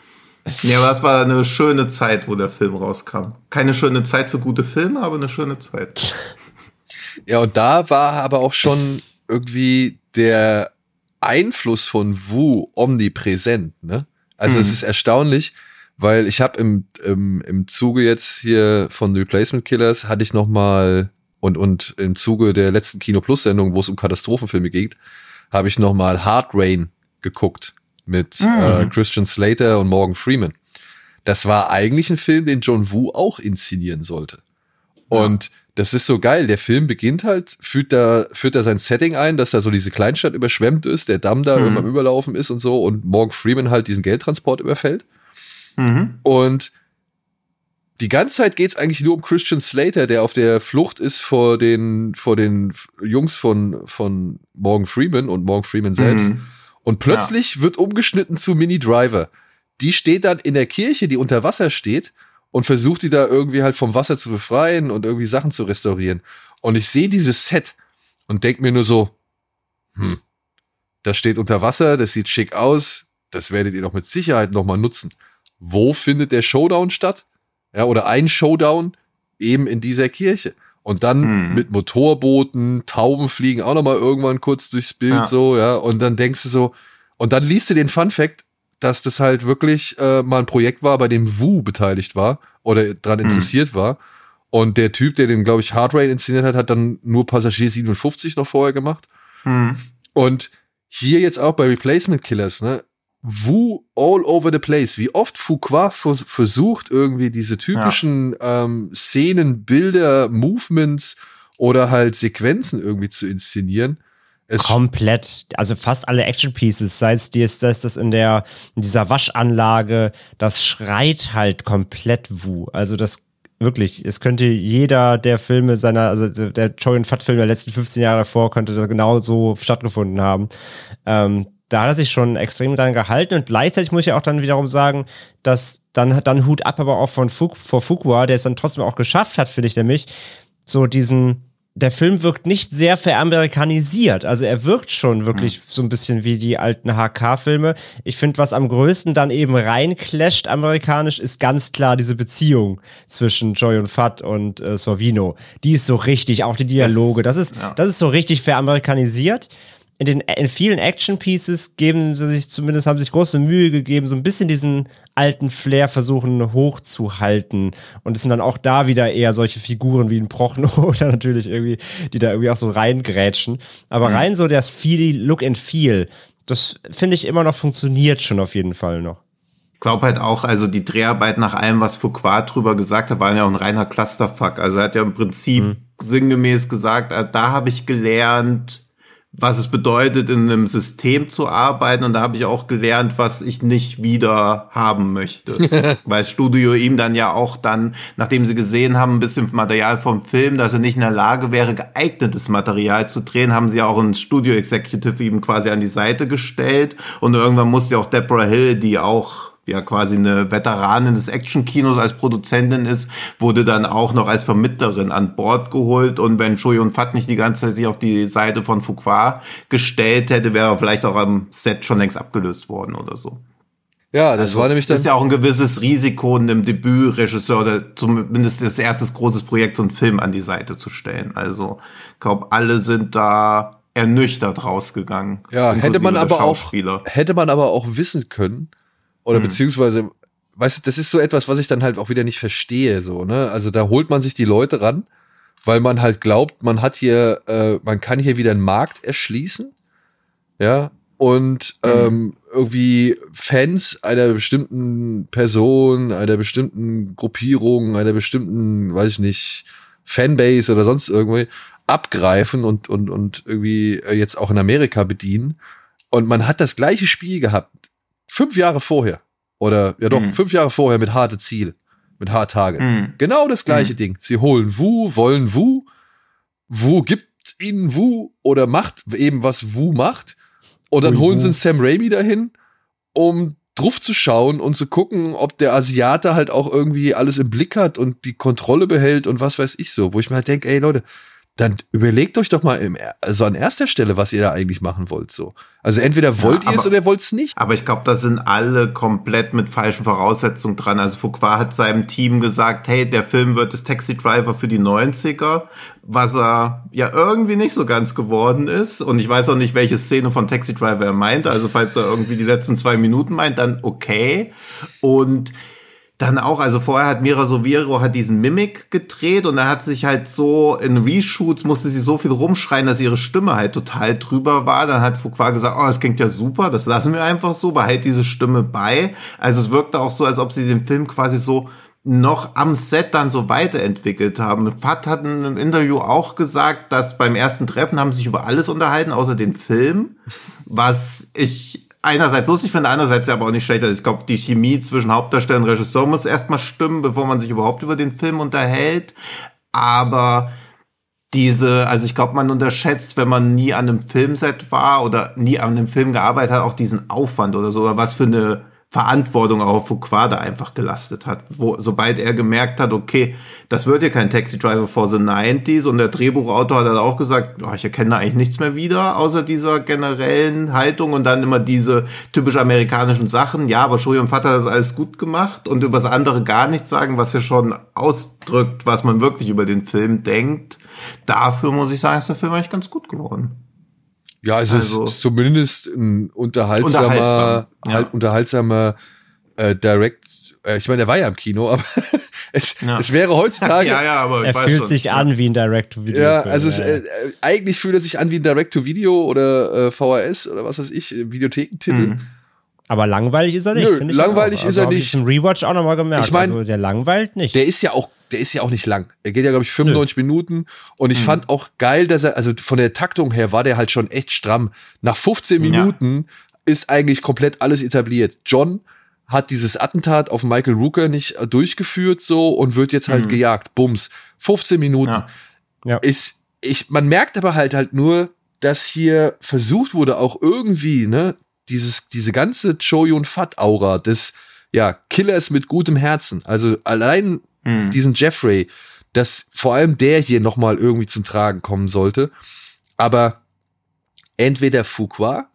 Ja, aber es war eine schöne Zeit, wo der Film rauskam. Keine schöne Zeit für gute Filme, aber eine schöne Zeit. *laughs* Ja, und da war aber auch schon irgendwie der Einfluss von Wu omnipräsent. Ne? Also mhm. es ist erstaunlich, weil ich habe im, im, im Zuge jetzt hier von Replacement Killers hatte ich noch mal und, und im Zuge der letzten Kino Plus Sendung, wo es um Katastrophenfilme geht, habe ich nochmal Hard Rain geguckt mit mhm. äh, Christian Slater und Morgan Freeman. Das war eigentlich ein Film, den John Woo auch inszenieren sollte. Und ja. das ist so geil. Der Film beginnt halt, führt da, führt da sein Setting ein, dass da so diese Kleinstadt überschwemmt ist, der Damm da mhm. immer am Überlaufen ist und so und Morgan Freeman halt diesen Geldtransport überfällt. Mhm. Und die ganze Zeit geht's eigentlich nur um Christian Slater, der auf der Flucht ist vor den, vor den Jungs von, von Morgan Freeman und Morgan Freeman selbst. Mhm. Und plötzlich ja. wird umgeschnitten zu Mini Driver. Die steht dann in der Kirche, die unter Wasser steht und versucht die da irgendwie halt vom Wasser zu befreien und irgendwie Sachen zu restaurieren. Und ich sehe dieses Set und denk mir nur so, hm, das steht unter Wasser, das sieht schick aus, das werdet ihr doch mit Sicherheit nochmal nutzen. Wo findet der Showdown statt? Ja, oder ein Showdown eben in dieser Kirche. Und dann hm. mit Motorbooten, Tauben fliegen auch noch mal irgendwann kurz durchs Bild ja. so, ja. Und dann denkst du so, und dann liest du den Fun Fact, dass das halt wirklich äh, mal ein Projekt war, bei dem Wu beteiligt war oder dran hm. interessiert war. Und der Typ, der den, glaube ich, Hard Rain inszeniert hat, hat dann nur Passagier 57 noch vorher gemacht. Hm. Und hier jetzt auch bei Replacement Killers, ne? Wu all over the place. Wie oft Fuqua versucht, irgendwie diese typischen ja. ähm, Szenen, Bilder, Movements oder halt Sequenzen irgendwie zu inszenieren. Es Komplett, also fast alle Action Pieces, sei es das, das, das in der, in dieser Waschanlage, das schreit halt komplett Wu. Also das wirklich, es könnte jeder der Filme seiner, also der Choi Fat Film der letzten 15 Jahre davor könnte da genau so stattgefunden haben. Ähm, da hat er sich schon extrem dran gehalten und gleichzeitig muss ich auch dann wiederum sagen, dass dann dann Hut ab aber auch von Fuk, vor Fuqua, der es dann trotzdem auch geschafft hat, finde ich nämlich, so diesen, der Film wirkt nicht sehr veramerikanisiert. Also er wirkt schon wirklich so ein bisschen wie die alten HK-Filme. Ich finde, was am größten dann eben reinclasht amerikanisch, ist ganz klar diese Beziehung zwischen Joy und Fat und äh, Sorvino. Die ist so richtig, auch die Dialoge. Das ist, ja. das ist so richtig veramerikanisiert in den in vielen Action Pieces geben sie sich zumindest haben sich große Mühe gegeben, so ein bisschen diesen alten Flair versuchen hochzuhalten und es sind dann auch da wieder eher solche Figuren wie ein Prochno *laughs* oder natürlich irgendwie, die da irgendwie auch so reingrätschen. Aber rein so das Feel, Look and Feel, das finde ich immer noch funktioniert schon auf jeden Fall noch. Ich glaube halt auch, also die Dreharbeit nach allem, was Foucault drüber gesagt hat, war ja auch ein reiner Clusterfuck. Also er hat ja im Prinzip sinngemäß gesagt, äh, da habe ich gelernt, was es bedeutet, in einem System zu arbeiten. Und da habe ich auch gelernt, was ich nicht wieder haben möchte. *laughs* Weil das Studio ihm dann ja auch dann, nachdem sie gesehen haben, ein bisschen Material vom Film, dass er nicht in der Lage wäre, geeignetes Material zu drehen, haben sie auch ein Studio Executive ihm quasi an die Seite gestellt. Und irgendwann musste ja auch Deborah Hill, die auch ja quasi eine Veteranin des Actionkinos als Produzentin ist, wurde dann auch noch als Vermittlerin an Bord geholt und wenn Choi und Fat nicht die ganze Zeit sich auf die Seite von Fuqua gestellt hätte, wäre er vielleicht auch am Set schon längst abgelöst worden oder so. Ja, das war nämlich. Das ist ja auch ein gewisses Risiko, einem Debütregisseur oder zumindest das erstes großes Projekt, so einen Film an die Seite zu stellen. Also, ich glaube, alle sind da ernüchtert rausgegangen. Ja, hätte man aber auch, hätte man aber auch wissen können, oder Hm. beziehungsweise, weißt du, das ist so etwas, was ich dann halt auch wieder nicht verstehe, so, ne? Also da holt man sich die Leute ran, weil man halt glaubt, man hat hier, äh, man kann hier wieder einen Markt erschließen, ja, und ähm, irgendwie Fans einer bestimmten Person, einer bestimmten Gruppierung, einer bestimmten, weiß ich nicht, Fanbase oder sonst irgendwie abgreifen und, und, und irgendwie äh, jetzt auch in Amerika bedienen. Und man hat das gleiche Spiel gehabt, fünf Jahre vorher. Oder ja doch, Mhm. fünf Jahre vorher mit harte Ziel, mit Hard Target. Mhm. Genau das gleiche Ding. Sie holen Wu, wollen Wu. Wu gibt ihnen Wu oder macht eben was Wu macht. Und dann Ui, holen Wu. sie einen Sam Raimi dahin, um drauf zu schauen und zu gucken, ob der Asiate halt auch irgendwie alles im Blick hat und die Kontrolle behält und was weiß ich so. Wo ich mir halt denke, ey Leute, dann überlegt euch doch mal im, also an erster Stelle, was ihr da eigentlich machen wollt. So. Also entweder wollt ihr es oder wollt es nicht. Aber ich glaube, da sind alle komplett mit falschen Voraussetzungen dran. Also Fuqua hat seinem Team gesagt, hey, der Film wird das Taxi Driver für die 90er, was er ja irgendwie nicht so ganz geworden ist. Und ich weiß auch nicht, welche Szene von Taxi Driver er meinte. Also falls er irgendwie die letzten zwei Minuten meint, dann okay. Und dann auch, also vorher hat Mira Soviro hat diesen Mimic gedreht und er hat sich halt so in Reshoots musste sie so viel rumschreien, dass ihre Stimme halt total drüber war. Dann hat Fuqua gesagt, oh, das klingt ja super, das lassen wir einfach so, behält diese Stimme bei. Also es wirkte auch so, als ob sie den Film quasi so noch am Set dann so weiterentwickelt haben. Fat hat in einem Interview auch gesagt, dass beim ersten Treffen haben sie sich über alles unterhalten, außer den Film, was ich einerseits lustig finde, andererseits aber auch nicht schlecht. Also ich glaube, die Chemie zwischen Hauptdarsteller und Regisseur muss erstmal stimmen, bevor man sich überhaupt über den Film unterhält. Aber diese, also ich glaube, man unterschätzt, wenn man nie an einem Filmset war oder nie an einem Film gearbeitet hat, auch diesen Aufwand oder so, oder was für eine Verantwortung auch auf Fuqua da einfach gelastet hat. Wo, sobald er gemerkt hat, okay, das wird hier kein Taxi Driver for the 90s und der Drehbuchautor hat dann auch gesagt, oh, ich erkenne eigentlich nichts mehr wieder, außer dieser generellen Haltung und dann immer diese typisch amerikanischen Sachen. Ja, aber Shuri und Vater hat das alles gut gemacht und über das andere gar nichts sagen, was ja schon ausdrückt, was man wirklich über den Film denkt. Dafür muss ich sagen, ist der Film eigentlich ganz gut geworden. Ja, also, Also- es ist zumindest ein unterhaltsamer, Unterhaltsam, ja. halt unterhaltsamer äh, Direct. Äh, ich meine, der war ja im Kino, *laughs* aber es, Ja. es wäre heutzutage. *laughs* ja, ja, aber ich Er weiß fühlt schon. sich an wie ein Direct-to-Video. Ja, also es, äh, äh, eigentlich fühlt er sich an wie ein Direct-to-Video oder äh, VHS oder was weiß ich, äh, Videothekentitel. Mhm. Aber langweilig ist er nicht. Nö, finde ich langweilig auch. ist er hab nicht. Ich im Rewatch auch nochmal gemerkt. Ich mein, also der langweilt nicht. Der ist ja auch, der ist ja auch nicht lang. Der geht ja, glaube ich, 95 Minuten. Und ich fand auch geil, dass er, also von der Taktung her war der halt schon echt stramm. Nach 15 Ja. Minuten ist eigentlich komplett alles etabliert. John hat dieses Attentat auf Michael Rooker nicht durchgeführt so und wird jetzt halt gejagt. Bums. 15 Minuten. Ja. Ja. Ist, ich, man merkt aber halt halt nur, dass hier versucht wurde, auch irgendwie, ne, dieses, diese ganze Choyun Fat Aura des, ja, Killers mit gutem Herzen. Also allein Mhm. diesen Jeffrey, dass vor allem der hier nochmal irgendwie zum Tragen kommen sollte. Aber entweder Fuqua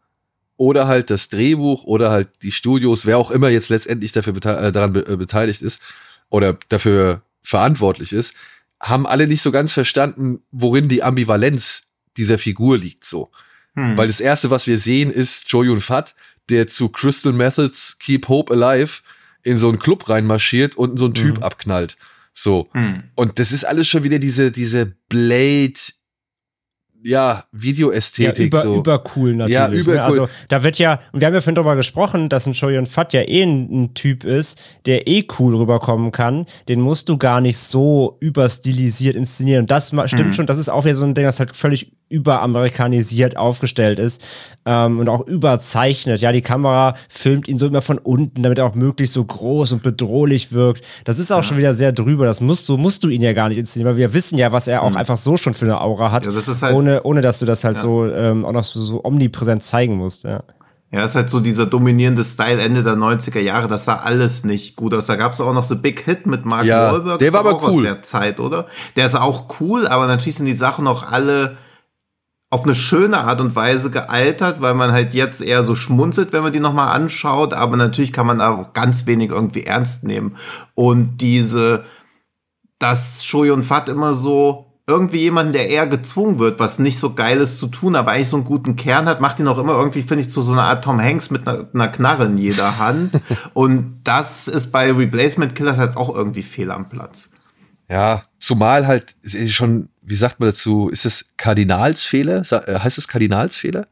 oder halt das Drehbuch oder halt die Studios, wer auch immer jetzt letztendlich dafür äh, daran be äh, beteiligt ist oder dafür verantwortlich ist, haben alle nicht so ganz verstanden, worin die Ambivalenz dieser Figur liegt so. Hm. Weil das erste, was wir sehen, ist Jo Yun Fat, der zu Crystal Methods Keep Hope Alive in so einen Club reinmarschiert und so einen Typ mhm. abknallt. So. Hm. Und das ist alles schon wieder diese, diese Blade, ja, Videoästhetik. Ja, über, so. übercool natürlich. Ja, übercool. Ne? Also da wird ja, und wir haben ja vorhin darüber gesprochen, dass ein Shoyun Fat ja eh ein, ein, Typ ist, der eh cool rüberkommen kann. Den musst du gar nicht so überstilisiert inszenieren. Und das stimmt mhm. schon, das ist auch wieder so ein Ding, das halt völlig überamerikanisiert aufgestellt ist ähm, und auch überzeichnet. Ja, die Kamera filmt ihn so immer von unten, damit er auch möglichst so groß und bedrohlich wirkt. Das ist auch ja. schon wieder sehr drüber. Das musst du, musst du ihn ja gar nicht inszenieren, weil wir wissen ja, was er auch mhm. einfach so schon für eine Aura hat, ja, halt, ohne, ohne dass du das halt ja. so ähm, auch noch so, so omnipräsent zeigen musst. Ja. Ja, ist halt so dieser dominierende Style Ende der 90er Jahre, das sah alles nicht gut aus. Da gab es auch noch so Big Hit mit Mark ja, Wahlberg. Der war aber cool. Aus der Zeit, oder? Der ist auch cool, aber natürlich sind die Sachen auch alle auf eine schöne Art und Weise gealtert, weil man halt jetzt eher so schmunzelt, wenn man die nochmal anschaut, aber natürlich kann man auch ganz wenig irgendwie ernst nehmen. Und diese, dass Shoyun Fat immer so irgendwie jemanden, der eher gezwungen wird, was nicht so geiles zu tun, aber eigentlich so einen guten Kern hat, macht ihn auch immer irgendwie, finde ich, zu so einer Art Tom Hanks mit einer, einer Knarre in jeder Hand. *laughs* und das ist bei Replacement Killers halt auch irgendwie fehl am Platz. Ja, zumal halt schon, wie sagt man dazu, ist es Kardinalsfehler? Äh, heißt es Kardinalsfehler?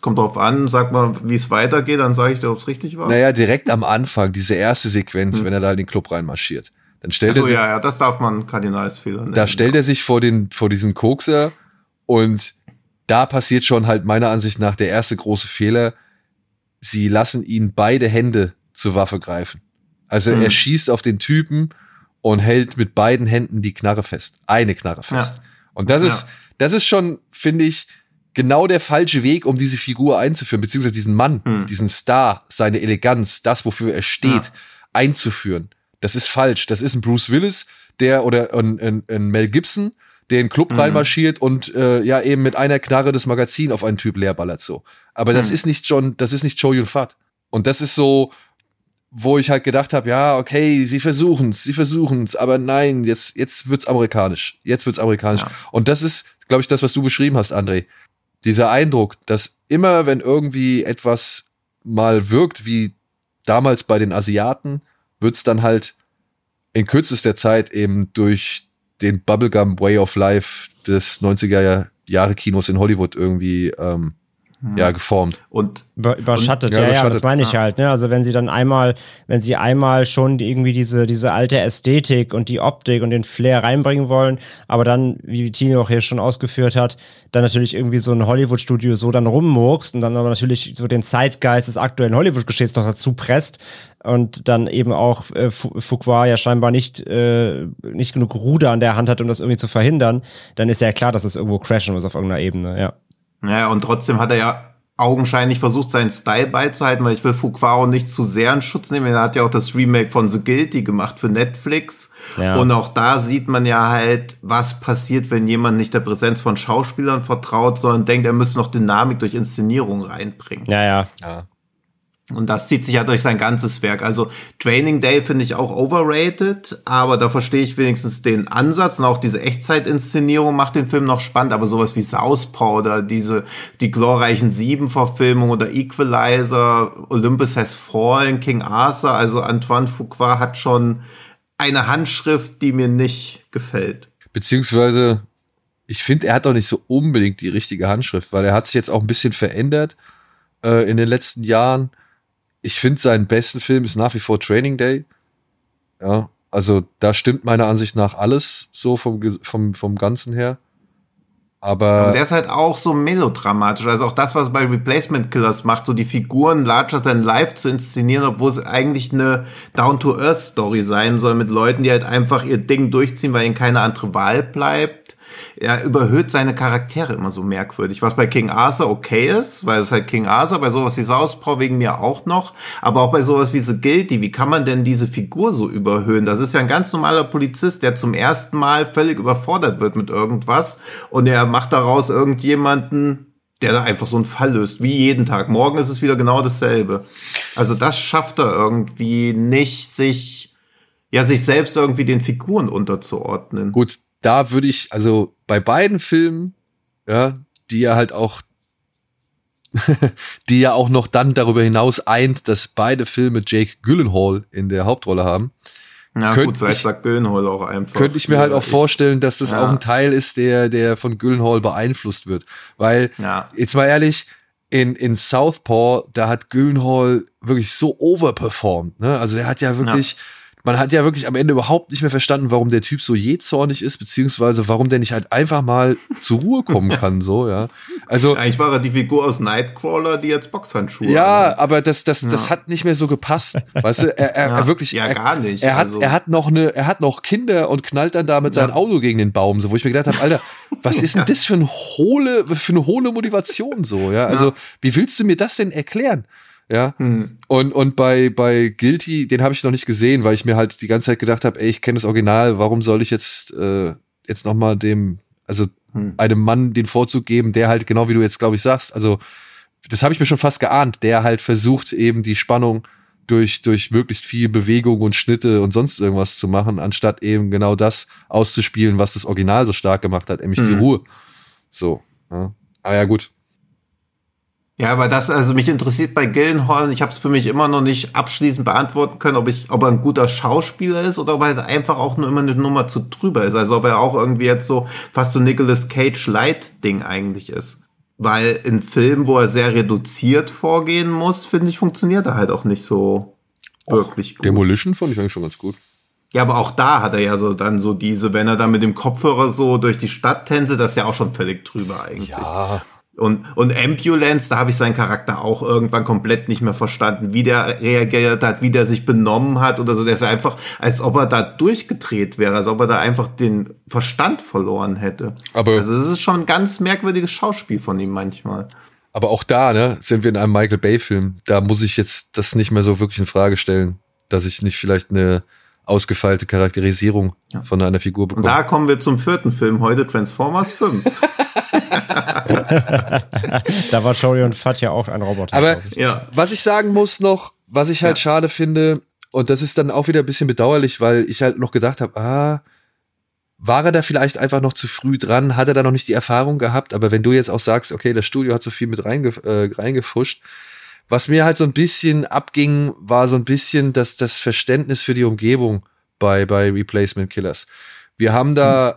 Kommt drauf an, sag mal, wie es weitergeht, dann sage ich dir, ob es richtig war. Naja, direkt am Anfang, diese erste Sequenz, hm. wenn er da in den Club reinmarschiert. Dann stellt also, er sich, ja, ja, das darf man Kardinalsfehler nennen. Da stellt er sich vor den, vor diesen Kokser und da passiert schon halt meiner Ansicht nach der erste große Fehler. Sie lassen ihn beide Hände zur Waffe greifen. Also hm. er schießt auf den Typen und hält mit beiden Händen die Knarre fest. Eine Knarre fest. Ja. Und das ist, ja. das ist schon, finde ich, genau der falsche Weg, um diese Figur einzuführen, beziehungsweise diesen Mann, hm. diesen Star, seine Eleganz, das, wofür er steht, ja. einzuführen. Das ist falsch. Das ist ein Bruce Willis, der oder ein, ein, ein Mel Gibson, der in den Club mhm. reinmarschiert und äh, ja eben mit einer Knarre das Magazin auf einen Typ leerballert so. Aber das mhm. ist nicht John, das ist nicht Joe Yun Fat. Und das ist so, wo ich halt gedacht habe, ja, okay, sie versuchen's, sie versuchen's, aber nein, jetzt jetzt wird's amerikanisch. Jetzt wird's amerikanisch. Ja. Und das ist, glaube ich, das, was du beschrieben hast, André. Dieser Eindruck, dass immer, wenn irgendwie etwas mal wirkt, wie damals bei den Asiaten, wird's dann halt in kürzester Zeit eben durch den Bubblegum Way of Life des 90er Jahre Kinos in Hollywood irgendwie ähm, ja, geformt. Und Über, überschattet, und, ja, ja, überschattet. das meine ich halt, ne? Also wenn sie dann einmal, wenn sie einmal schon irgendwie diese, diese alte Ästhetik und die Optik und den Flair reinbringen wollen, aber dann, wie Tino auch hier schon ausgeführt hat, dann natürlich irgendwie so ein Hollywood-Studio so dann rummurkst und dann aber natürlich so den Zeitgeist des aktuellen Hollywood-Geschehens noch dazu presst und dann eben auch äh, Fuqua ja scheinbar nicht, äh, nicht genug Ruder an der Hand hat, um das irgendwie zu verhindern, dann ist ja klar, dass es irgendwo crashen muss auf irgendeiner Ebene, ja. Naja, und trotzdem hat er ja augenscheinlich versucht, seinen Style beizuhalten, weil ich will Fuquaro nicht zu sehr in Schutz nehmen. Er hat ja auch das Remake von The Guilty gemacht für Netflix. Ja. Und auch da sieht man ja halt, was passiert, wenn jemand nicht der Präsenz von Schauspielern vertraut, sondern denkt, er müsste noch Dynamik durch Inszenierung reinbringen. Ja, ja. ja. Und das zieht sich ja durch sein ganzes Werk. Also Training Day finde ich auch overrated, aber da verstehe ich wenigstens den Ansatz und auch diese Echtzeitinszenierung macht den Film noch spannend, aber sowas wie Southpaw oder diese, die glorreichen Sieben-Verfilmung oder Equalizer, Olympus Has Fallen, King Arthur, also Antoine Fuqua hat schon eine Handschrift, die mir nicht gefällt. Beziehungsweise, ich finde, er hat auch nicht so unbedingt die richtige Handschrift, weil er hat sich jetzt auch ein bisschen verändert äh, in den letzten Jahren ich finde, seinen besten Film ist nach wie vor Training Day. Ja, also da stimmt meiner Ansicht nach alles so vom, vom, vom Ganzen her. Aber. Und der ist halt auch so melodramatisch. Also auch das, was bei Replacement Killers macht, so die Figuren larger than life zu inszenieren, obwohl es eigentlich eine Down-to-Earth-Story sein soll mit Leuten, die halt einfach ihr Ding durchziehen, weil ihnen keine andere Wahl bleibt er überhöht seine Charaktere immer so merkwürdig. Was bei King Arthur okay ist, weil es halt King Arthur, bei sowas wie Southpaw wegen mir auch noch, aber auch bei sowas wie The Guilty, wie kann man denn diese Figur so überhöhen? Das ist ja ein ganz normaler Polizist, der zum ersten Mal völlig überfordert wird mit irgendwas und er macht daraus irgendjemanden, der da einfach so einen Fall löst, wie jeden Tag. Morgen ist es wieder genau dasselbe. Also das schafft er irgendwie nicht, sich, ja, sich selbst irgendwie den Figuren unterzuordnen. Gut, da würde ich, also bei beiden Filmen, ja, die ja halt auch, *laughs* die ja auch noch dann darüber hinaus eint, dass beide Filme Jake Gyllenhaal in der Hauptrolle haben, ja, gut, vielleicht ich, sagt Gyllenhaal auch einfach. Könnte ich mir halt auch vorstellen, dass das ja. auch ein Teil ist, der, der von Gyllenhaal beeinflusst wird. Weil, ja. jetzt mal ehrlich, in, in Southpaw, da hat Gyllenhaal wirklich so overperformed, ne? Also der hat ja wirklich, ja man hat ja wirklich am Ende überhaupt nicht mehr verstanden, warum der Typ so jähzornig ist, beziehungsweise warum der nicht halt einfach mal zur Ruhe kommen *laughs* kann, so, ja. Also. Eigentlich war er die Figur aus Nightcrawler, die jetzt Boxhandschuhe Ja, hat. aber das, das, das ja. hat nicht mehr so gepasst. Weißt du, er, er, ja, er wirklich. Ja, gar nicht. Er, er also. hat, er hat noch eine, er hat noch Kinder und knallt dann da mit ja. seinem Auto gegen den Baum, so, wo ich mir gedacht habe, Alter, was ist denn das für, ein hohle, für eine hohle Motivation, so, ja. Also, wie willst du mir das denn erklären? Ja. Hm. Und, und bei, bei Guilty, den habe ich noch nicht gesehen, weil ich mir halt die ganze Zeit gedacht habe, ey, ich kenne das Original, warum soll ich jetzt, äh, jetzt nochmal dem, also hm. einem Mann den Vorzug geben, der halt, genau wie du jetzt, glaube ich, sagst, also das habe ich mir schon fast geahnt, der halt versucht, eben die Spannung durch, durch möglichst viel Bewegung und Schnitte und sonst irgendwas zu machen, anstatt eben genau das auszuspielen, was das Original so stark gemacht hat, nämlich hm. die Ruhe. So. Ja. Aber ja, gut. Ja, aber das, also mich interessiert bei Gillenhall, ich habe es für mich immer noch nicht abschließend beantworten können, ob ich, ob er ein guter Schauspieler ist oder ob er halt einfach auch nur immer eine Nummer zu drüber ist. Also ob er auch irgendwie jetzt so fast so Nicolas Cage Light Ding eigentlich ist. Weil in Filmen, wo er sehr reduziert vorgehen muss, finde ich, funktioniert er halt auch nicht so wirklich gut. Demolition fand ich eigentlich schon ganz gut. Ja, aber auch da hat er ja so dann so diese, wenn er dann mit dem Kopfhörer so durch die Stadt tänze, das ist ja auch schon völlig drüber eigentlich. Ja, und, und Ambulance, da habe ich seinen Charakter auch irgendwann komplett nicht mehr verstanden, wie der reagiert hat, wie der sich benommen hat oder so. Der ist einfach, als ob er da durchgedreht wäre, als ob er da einfach den Verstand verloren hätte. Aber also das ist schon ein ganz merkwürdiges Schauspiel von ihm manchmal. Aber auch da, ne, sind wir in einem Michael Bay-Film. Da muss ich jetzt das nicht mehr so wirklich in Frage stellen, dass ich nicht vielleicht eine ausgefeilte Charakterisierung ja. von einer Figur bekomme. Und da kommen wir zum vierten Film heute, Transformers 5. *laughs* da war Shory und Fat ja auch ein Roboter. Aber ja. was ich sagen muss noch, was ich halt ja. schade finde, und das ist dann auch wieder ein bisschen bedauerlich, weil ich halt noch gedacht habe, ah, war er da vielleicht einfach noch zu früh dran? Hat er da noch nicht die Erfahrung gehabt? Aber wenn du jetzt auch sagst, okay, das Studio hat so viel mit reinge äh, reingefuscht, was mir halt so ein bisschen abging, war so ein bisschen das, das Verständnis für die Umgebung bei, bei Replacement Killers. Wir haben da hm.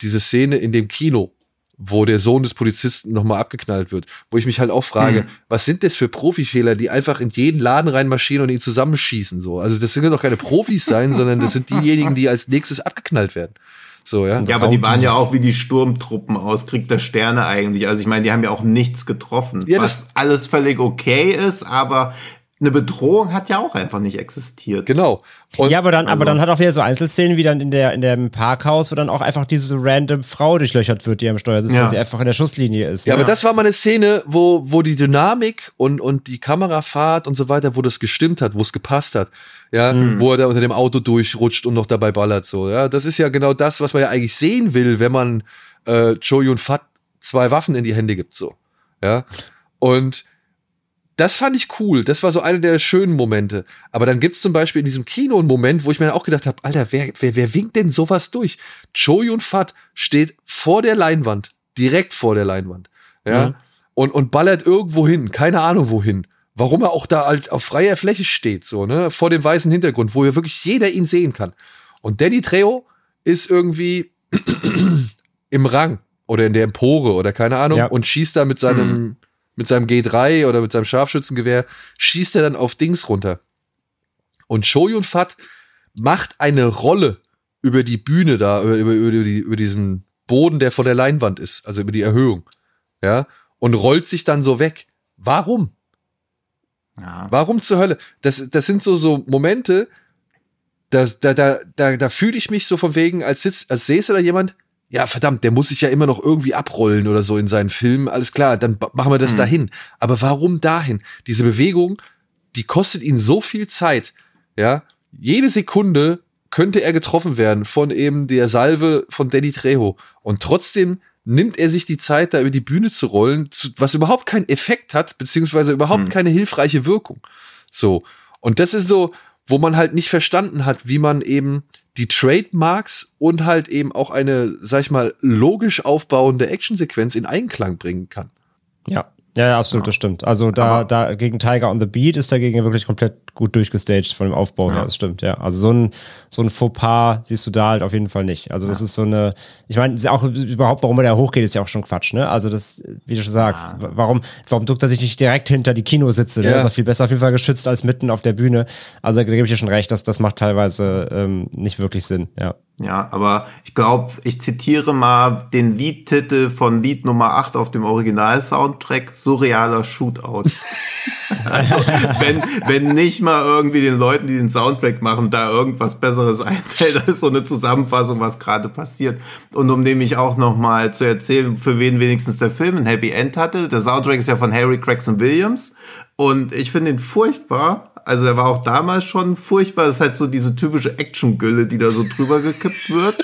diese Szene in dem Kino, wo der Sohn des Polizisten nochmal abgeknallt wird, wo ich mich halt auch frage, mhm. was sind das für Profifehler, die einfach in jeden Laden reinmarschieren und ihn zusammenschießen, so. Also das sind ja doch keine Profis sein, sondern das sind diejenigen, die als nächstes abgeknallt werden. So, ja. Ja, aber die waren ja auch wie die Sturmtruppen aus Krieg der Sterne eigentlich. Also ich meine, die haben ja auch nichts getroffen. Ja, was alles völlig okay ist, aber eine Bedrohung hat ja auch einfach nicht existiert. Genau. Und ja, aber dann, also, aber dann hat auch wieder so Einzelszenen wie dann in der in dem Parkhaus, wo dann auch einfach diese random Frau durchlöchert wird, die am Steuer sitzt, ja. weil sie einfach in der Schusslinie ist. Ja, ne? aber das war mal eine Szene, wo wo die Dynamik und und die Kamerafahrt und so weiter, wo das gestimmt hat, wo es gepasst hat. Ja, mhm. wo er da unter dem Auto durchrutscht und noch dabei ballert so. Ja, das ist ja genau das, was man ja eigentlich sehen will, wenn man äh, Cho Yun Fat zwei Waffen in die Hände gibt so. Ja. Und das fand ich cool. Das war so einer der schönen Momente. Aber dann gibt's zum Beispiel in diesem Kino einen Moment, wo ich mir auch gedacht habe, Alter, wer, wer, wer winkt denn sowas durch? Cho Yun Fat steht vor der Leinwand, direkt vor der Leinwand, ja, mhm. und, und ballert irgendwo hin, keine Ahnung wohin. Warum er auch da halt auf freier Fläche steht, so, ne, vor dem weißen Hintergrund, wo ja wirklich jeder ihn sehen kann. Und Danny Trejo ist irgendwie *clears throat* im Rang oder in der Empore oder keine Ahnung ja. und schießt da mit seinem, mhm mit seinem G3 oder mit seinem Scharfschützengewehr, schießt er dann auf Dings runter. Und Shoyun Fat macht eine Rolle über die Bühne da, über, über, über, die, über diesen Boden, der vor der Leinwand ist, also über die Erhöhung. Ja, und rollt sich dann so weg. Warum? Ja. Warum zur Hölle? Das, das sind so, so Momente, da, da, da, da, da fühle ich mich so von wegen, als sitzt, als säße da jemand ja, verdammt, der muss sich ja immer noch irgendwie abrollen oder so in seinen Filmen. Alles klar, dann machen wir das Mhm. dahin. Aber warum dahin? Diese Bewegung, die kostet ihn so viel Zeit. Ja, jede Sekunde könnte er getroffen werden von eben der Salve von Danny Trejo. Und trotzdem nimmt er sich die Zeit, da über die Bühne zu rollen, was überhaupt keinen Effekt hat, beziehungsweise überhaupt Hm. keine hilfreiche Wirkung. So. Und das ist so, wo man halt nicht verstanden hat, wie man eben die Trademarks und halt eben auch eine, sag ich mal, logisch aufbauende Actionsequenz in Einklang bringen kann. Ja. Ja, ja, absolut, das stimmt. Also da, da gegen Tiger on the Beat ist dagegen wirklich komplett gut durchgestaged von dem Aufbau her. Ja. Das stimmt, ja. Also so ein, so ein Fauxpas siehst du da halt auf jeden Fall nicht. Also das ist so eine, ich meine, ja auch überhaupt, warum er da hochgeht, ist ja auch schon Quatsch, ne? Also das, wie du schon sagst, wa- warum, warum duckt er sich nicht direkt hinter die Kinositze? Ne? Ja. Ist auch viel besser, auf jeden Fall geschützt als mitten auf der Bühne. Also da gebe ich dir schon recht, dass das macht teilweise ähm, nicht wirklich Sinn, ja. Ja, aber ich glaube, ich zitiere mal den Liedtitel von Lied Nummer 8 auf dem Original-Soundtrack, Surrealer Shootout. *laughs* also, wenn, wenn nicht mal irgendwie den Leuten, die den Soundtrack machen, da irgendwas Besseres *laughs* einfällt, ist so eine Zusammenfassung, was gerade passiert. Und um nämlich auch noch mal zu erzählen, für wen wenigstens der Film ein Happy End hatte. Der Soundtrack ist ja von Harry Gregson Williams. Und ich finde ihn furchtbar. Also er war auch damals schon furchtbar. Das ist halt so diese typische Action-Gülle, die da so drüber gekippt wird.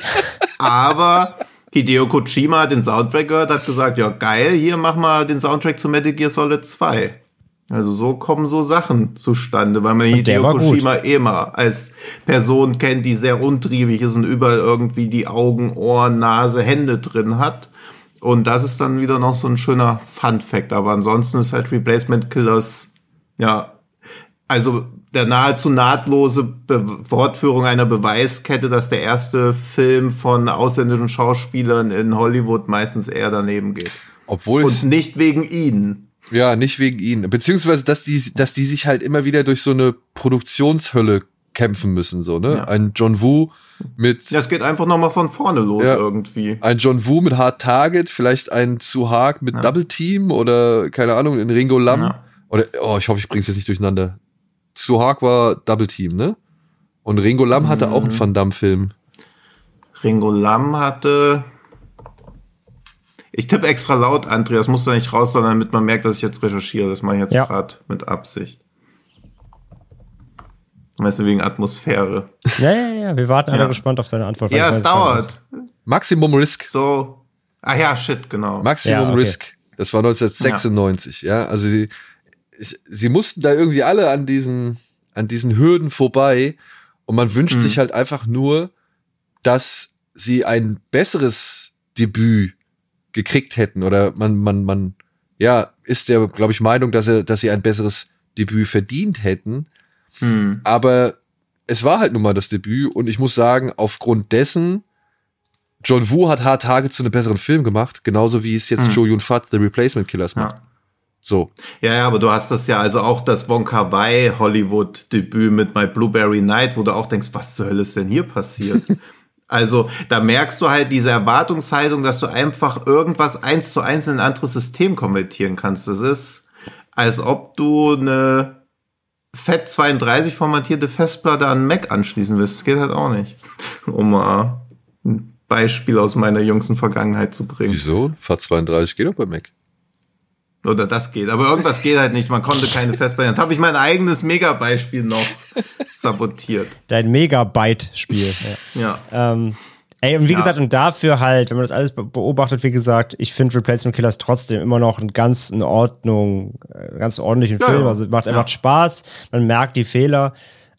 Aber Hideo Kojima hat den Soundtrack gehört, hat gesagt, ja geil, hier mach mal den Soundtrack zu Metal Gear Solid 2. Also so kommen so Sachen zustande, weil man Hideo. Kojima immer als Person kennt, die sehr untriebig ist und überall irgendwie die Augen, Ohren, Nase, Hände drin hat. Und das ist dann wieder noch so ein schöner Fun-Fact. Aber ansonsten ist halt Replacement Killers, ja, also der nahezu nahtlose Be Fortführung einer Beweiskette, dass der erste Film von ausländischen Schauspielern in Hollywood meistens eher daneben geht. Obwohl es Und nicht wegen ihnen. Ja, nicht wegen ihnen. Beziehungsweise, dass die, dass die sich halt immer wieder durch so eine Produktionshölle kämpfen müssen, so, ne? Ja. Ein John Woo mit, Das geht einfach nochmal von vorne los Ja. irgendwie. ein John Woo mit Hard Target, vielleicht ein Zu Haag mit Double Team oder, keine Ahnung, in Ringo Lam. Ja. Oder, oh, ich hoffe, ich bring's jetzt nicht durcheinander. Zu Haag war Double Team, ne? Und Ringo Lam hatte auch einen Van Damme-Film. Ringo Lam hatte. Ich tippe extra laut, André, das muss da nicht raus, sondern damit man merkt, dass ich jetzt recherchiere. Das mache ich jetzt Ja. gerade mit Absicht. Weißt du, wegen Atmosphäre. Ja, ja, ja, wir warten alle Ja. gespannt auf seine Antwort. Ja, es dauert. Maximum Risk. So. Ah ja, shit, genau. Maximum Ja, okay. Risk. Das war 1996, ja. Also sie, ich, sie mussten da irgendwie alle an diesen, an diesen Hürden vorbei. Und man wünscht Mhm. sich halt einfach nur, dass sie ein besseres Debüt gekriegt hätten. Oder man, man, man, ja, ist der, glaube ich, Meinung, dass er, dass sie ein besseres Debüt verdient hätten. Hm. Aber es war halt nun mal das Debüt und ich muss sagen, aufgrund dessen, John Woo hat Hard Target zu einem besseren Film gemacht, genauso wie es jetzt Hm. Joe Yun Fat The Replacement Killers macht. Ja. So. Ja, ja, aber du hast das ja, also auch das Wong Kar Wai Hollywood Debüt mit My Blueberry Night, wo du auch denkst, was zur Hölle ist denn hier passiert? *laughs* also, da merkst du halt diese Erwartungshaltung, dass du einfach irgendwas eins zu eins in ein anderes System konvertieren kannst. Das ist, als ob du eine FAT32 formatierte Festplatte an Mac anschließen willst. Das geht halt auch nicht. *laughs* Um mal ein Beispiel aus meiner jüngsten Vergangenheit zu bringen. Wieso? Fat 32 geht doch bei Mac. Oder das geht. Aber irgendwas geht halt nicht. Man konnte keine Festplatte. Jetzt habe ich mein eigenes Mega-Beispiel noch sabotiert. Dein Megabyte-Spiel. ja. Ja. Ähm, ey, und wie Ja. gesagt, und dafür halt, wenn man das alles be- beobachtet, wie gesagt, ich finde Replacement Killers trotzdem immer noch einen ganz in Ordnung, äh, einen ganz ordentlichen Ja, Film. Also macht, er Ja. macht Spaß, man merkt die Fehler,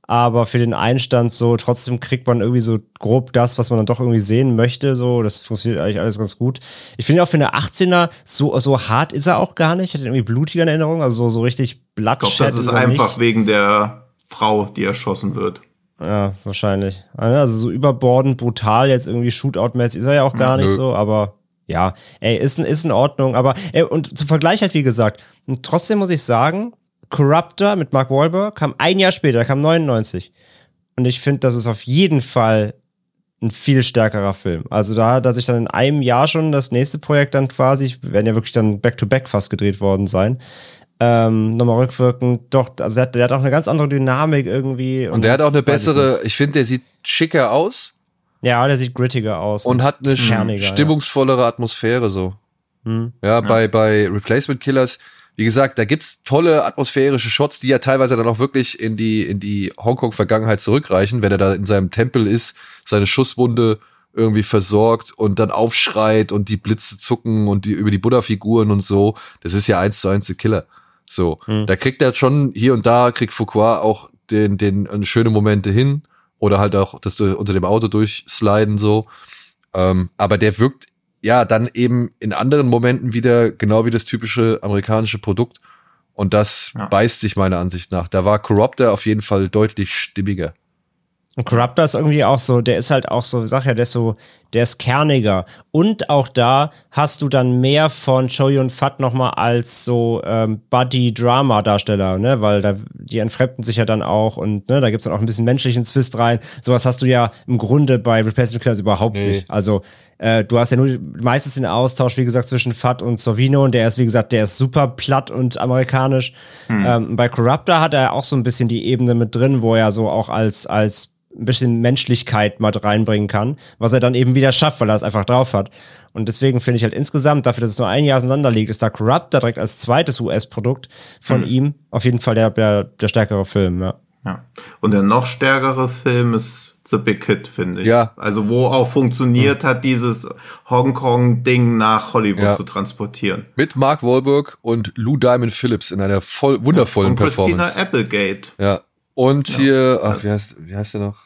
aber für den Einstand so, trotzdem kriegt man irgendwie so grob das, was man dann doch irgendwie sehen möchte. So, das funktioniert eigentlich alles ganz gut. Ich finde auch für eine 18er, so, so hart ist er auch gar nicht. Ich hatte irgendwie blutige in Erinnerung, also so, so richtig Ich glaube, Bloodshed das ist er einfach nicht. wegen der Frau, die erschossen wird. Ja, wahrscheinlich. Also so überbordend, brutal jetzt irgendwie Shootout-mäßig ist er ja auch gar nicht Nö. so, aber ja, ey, ist, in- ist in Ordnung. Aber, ey, und zum Vergleich halt, wie gesagt, und trotzdem muss ich sagen, Corruptor mit Mark Wahlberg kam ein Jahr später, kam 99. Und ich finde, das ist auf jeden Fall ein viel stärkerer Film. Also da hat er sich dann in einem Jahr schon das nächste Projekt dann quasi, werden ja wirklich dann back-to-back fast gedreht worden sein, ähm, nochmal rückwirkend, doch, also der hat, der hat auch eine ganz andere Dynamik irgendwie. Und der hat auch eine weiß ich bessere, ich, finde, der sieht schicker aus. Ja, der sieht grittiger aus. und hat eine kerniger, ja. stimmungsvollere Atmosphäre so. Hm. Ja, bei, bei Replacement Killers, wie gesagt, da gibt's tolle atmosphärische Shots, die ja teilweise dann auch wirklich in die, in die Hongkong-Vergangenheit zurückreichen, wenn er da in seinem Tempel ist, seine Schusswunde irgendwie versorgt und dann aufschreit und die Blitze zucken und die über die Buddha-Figuren und so. Das ist ja eins zu eins der Killer. So, Hm. da kriegt er schon hier und da kriegt Fuqua auch den, den äh, schöne Momente hin oder halt auch das du unter dem Auto durchsliden so. Ähm, aber der wirkt ja dann eben in anderen Momenten wieder genau wie das typische amerikanische Produkt. Und das Ja. beißt sich meiner Ansicht nach. Da war Corruptor auf jeden Fall deutlich stimmiger. Und Corruptor ist irgendwie auch so, der ist halt auch so, ich sag ja, der ist so, der ist kerniger. Und auch da hast du dann mehr von Cho Yun Fat nochmal als so ähm, Buddy-Drama-Darsteller, ne? Weil da, die entfremden sich ja dann auch und ne, da gibt's dann auch ein bisschen menschlichen Zwist rein. Sowas hast du ja im Grunde bei Replacement Killers überhaupt Nee. nicht. Also äh, du hast ja nur meistens den Austausch, wie gesagt, zwischen Fat und Sorvino und der ist, wie gesagt, der ist super platt und amerikanisch. Ähm, bei Corruptor hat er auch so ein bisschen die Ebene mit drin, wo er so auch als, als ein bisschen Menschlichkeit mal reinbringen kann, was er dann eben wieder schafft, weil er es einfach drauf hat. Und deswegen finde ich halt insgesamt, dafür, dass es nur ein Jahr auseinander liegt, ist da Corruptor direkt als zweites US-Produkt von ihm auf jeden Fall der, der, der stärkere Film, ja. Ja. Und der noch stärkere Film ist The Big Hit, finde ich. Ja. Also wo auch funktioniert hat, dieses Hongkong-Ding nach Hollywood Ja. zu transportieren. Mit Mark Wahlberg und Lou Diamond Phillips in einer voll wundervollen Und Christina Performance. Applegate, Ja. Und hier, ach, wie heißt, wie heißt der noch?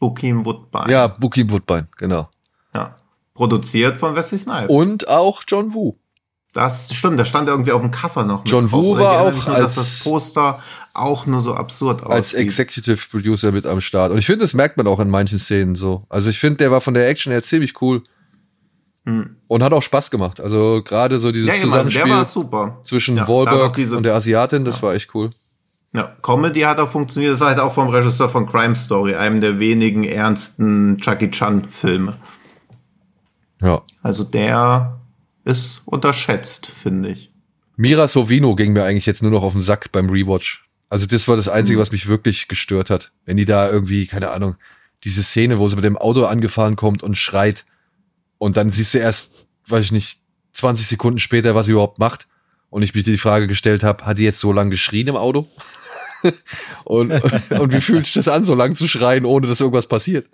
Bokeem Woodbine. Ja, Bookie Woodbine, genau. ja. Produziert von Wesley Snipes. Und auch John Woo. Das stimmt, das stand irgendwie auf dem Cover noch. mit John. Woo ich war auch nur, dass als- das Poster auch nur so absurd aussieht. als Executive Producer mit am Start. Und ich finde, das merkt man auch in manchen Szenen so. Also ich finde, der war von der Action her ziemlich cool. Und hat auch Spaß gemacht. Also gerade so dieses Hm. ja, also der Zusammenspiel war super. zwischen Ja, da Wahlberg diese- und der Asiatin, das war echt cool. Ja, Comedy hat auch funktioniert. Das ist halt auch vom Regisseur von Crime Story, einem der wenigen ernsten Chucky Chan Filme. Ja. Also der ist unterschätzt, finde ich. Mira Sovino ging mir eigentlich jetzt nur noch auf den Sack beim Rewatch. Also das war das Hm. Einzige, was mich wirklich gestört hat. Wenn die da irgendwie, keine Ahnung, diese Szene, wo sie mit dem Auto angefahren kommt und schreit und dann siehst du erst, weiß ich nicht, 20 Sekunden später, was sie überhaupt macht. Und ich mich die Frage gestellt habe, hat die jetzt so lange geschrien im Auto? Und, und wie fühlt sich das an, so lange zu schreien, ohne dass irgendwas passiert?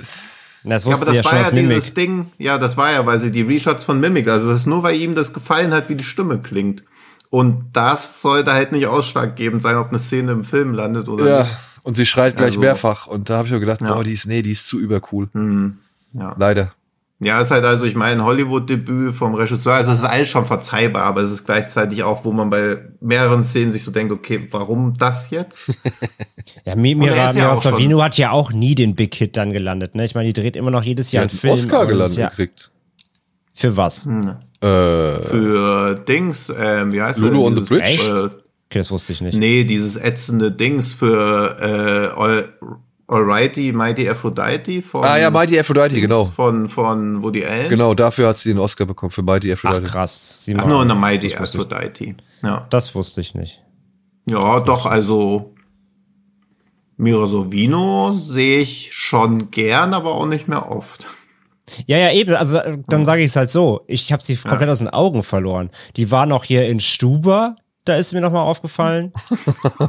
Das Ja, wusste aber das ja war schon ja aus Mimik. dieses Ding, ja, das war ja, weil sie die Reshots von Mimic, also das ist nur, weil ihm das gefallen hat, wie die Stimme klingt. Und das sollte halt nicht ausschlaggebend sein, ob eine Szene im Film landet oder Ja, nicht. und sie schreit gleich Also- mehrfach. Und da habe ich mir gedacht, Ja. boah, die ist, nee, die ist zu übercool. Hm, ja. Leider. Ja, ist halt also, ich meine, Hollywood-Debüt vom Regisseur, also es ist alles schon verzeihbar, aber es ist gleichzeitig auch, wo man bei mehreren Szenen sich so denkt, okay, warum das jetzt? *laughs* Ja, Mira, ist ja Sorvino hat ja auch nie den Big Hit dann gelandet. Ne? Ich meine, die dreht immer noch jedes Jahr einen Film. Oscar gelandet ja, gekriegt. Für was? Hm. Äh, Für Dings, ähm, wie heißt Lulu der? on the Bridge? Echt? Äh, Okay, das wusste ich nicht. nee, dieses ätzende Dings für äh, Alrighty, Mighty Aphrodite von, ah ja, Mighty Aphrodite, Dings, genau. von, von Woody Allen. Genau, dafür hat sie den Oscar bekommen, für Mighty Ach Aphrodite. krass. Sie Ach, nur eine Mighty das wusste ich- Aphrodite. Ja. Das wusste ich nicht. Ja, doch, also Mira Sorvino sehe ich schon gern, aber auch nicht mehr oft. Ja, ja, eben. Also dann sage ich es halt so. Ich habe sie komplett aus den Augen verloren. Die war noch hier in Stuber. Da ist mir noch mal aufgefallen. *laughs*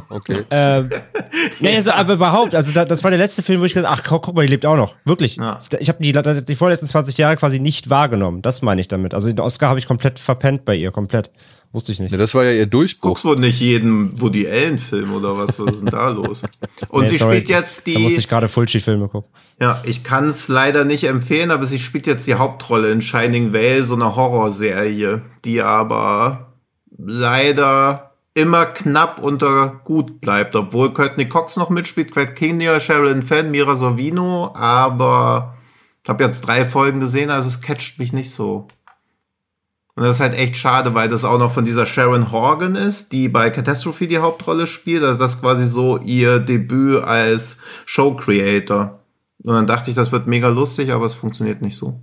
Okay. ähm, *laughs* nee, also, aber überhaupt, also da, das war der letzte Film, wo ich gesagt ach, guck, mal, die lebt auch noch. Wirklich. Ja. Ich habe die, die vorletzten 20 Jahre quasi nicht wahrgenommen. Das meine ich damit. Also den Oscar habe ich komplett verpennt bei ihr, komplett. Wusste ich nicht. Ja, das war ja ihr Durchbruch. Guckst wohl nicht jeden Woody Allen-Film oder was? Was ist denn da los? *laughs* Und Nee, sie sorry, spielt jetzt Da musste die. ich gerade Fulci-Filme gucken. Ja, ich kann es leider nicht empfehlen, aber sie spielt jetzt die Hauptrolle in Shining Vale, so eine Horrorserie, die aber leider immer knapp unter gut bleibt, obwohl Courtney Cox noch mitspielt, Quet Kinnear, Sherilyn Fenn, Mira Sorvino, aber ich habe jetzt drei Folgen gesehen, also es catcht mich nicht so. Und das ist halt echt schade, weil das auch noch von dieser Sharon Horgan ist, die bei Catastrophe die Hauptrolle spielt. Also das ist quasi so ihr Debüt als Show-Creator. Und dann dachte ich, das wird mega lustig, aber es funktioniert nicht so.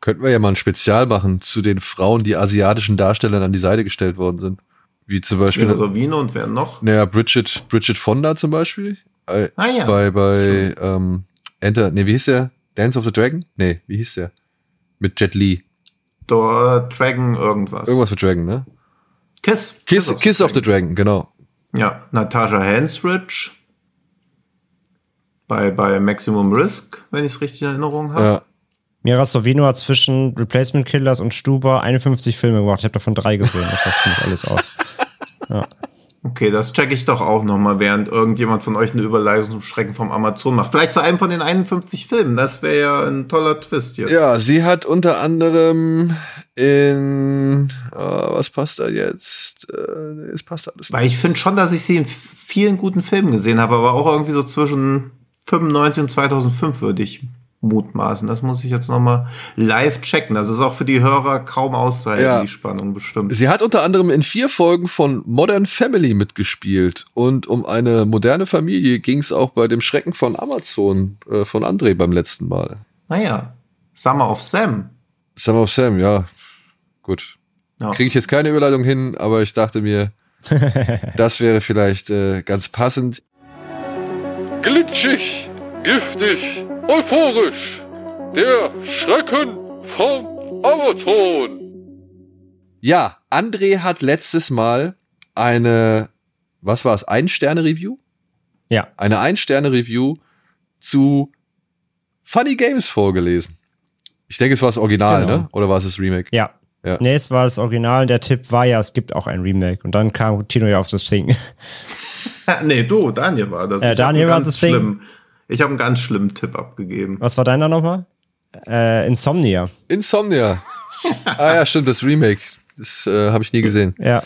Könnten wir ja mal ein Spezial machen zu den Frauen, die asiatischen Darstellern an die Seite gestellt worden sind. Wie zum Beispiel, Mira Sorvino und wer noch? naja, Bridget, Bridget Fonda zum Beispiel. Äh, Ah ja. Bei, bei, ähm, Enter, nee, wie hieß der? Dance of the Dragon? Nee, wie hieß der? Mit Jet Li. Dor Dragon irgendwas. Irgendwas mit Dragon, ne? Kiss. Kiss, Kiss of the Dragon, genau. Ja, Natasha Hansridge. Bei, bei Maximum Risk, wenn ich es richtig in Erinnerung habe. Ja. Mira Sorvino hat zwischen Replacement Killers und Stuber 51 Filme gemacht. Ich habe davon drei gesehen. Das sagt ziemlich alles aus. *laughs* Okay, das checke ich doch auch nochmal, während irgendjemand von euch eine Überleitung zum Schrecken vom Amazon macht. Vielleicht zu einem von den 51 Filmen. Das wäre ja ein toller Twist jetzt. Ja, sie hat unter anderem in, äh, was passt da jetzt? Äh, es passt alles Weil ich finde schon, dass ich sie in vielen guten Filmen gesehen habe, aber auch irgendwie so zwischen 95 und 2005 würde ich mutmaßen. Das muss ich jetzt nochmal live checken. Das ist auch für die Hörer kaum auszuhalten, Ja. die Spannung bestimmt. Sie hat unter anderem in vier Folgen von Modern Family mitgespielt. Und um eine moderne Familie ging es auch bei dem Schrecken von Amazon äh, von André beim letzten Mal. Naja, Summer of Sam. Summer of Sam, ja. Gut. Ja. Kriege ich jetzt keine Überleitung hin, aber ich dachte mir, *laughs* das wäre vielleicht äh, ganz passend. Glitschig, giftig, euphorisch. Der Schrecken vom Amazon. Ja, André hat letztes Mal eine, was war es, Ein-Sterne-Review? Ja. Eine Ein-Sterne-Review zu Funny Games vorgelesen. Ich denke, es war das Original, Genau. ne? Oder war es das Remake? Ja. Ja. Nee, es war das Original. Der Tipp war ja, es gibt auch ein Remake. Und dann kam Tino ja auf das Ding. *laughs* nee, du, Daniel war das. Äh, Daniel war das Ding. Ich habe einen ganz schlimmen Tipp abgegeben. Was war deiner nochmal? Äh, Insomnia. Insomnia. ah ja, stimmt, das Remake. Das äh, habe ich nie gesehen. Ja.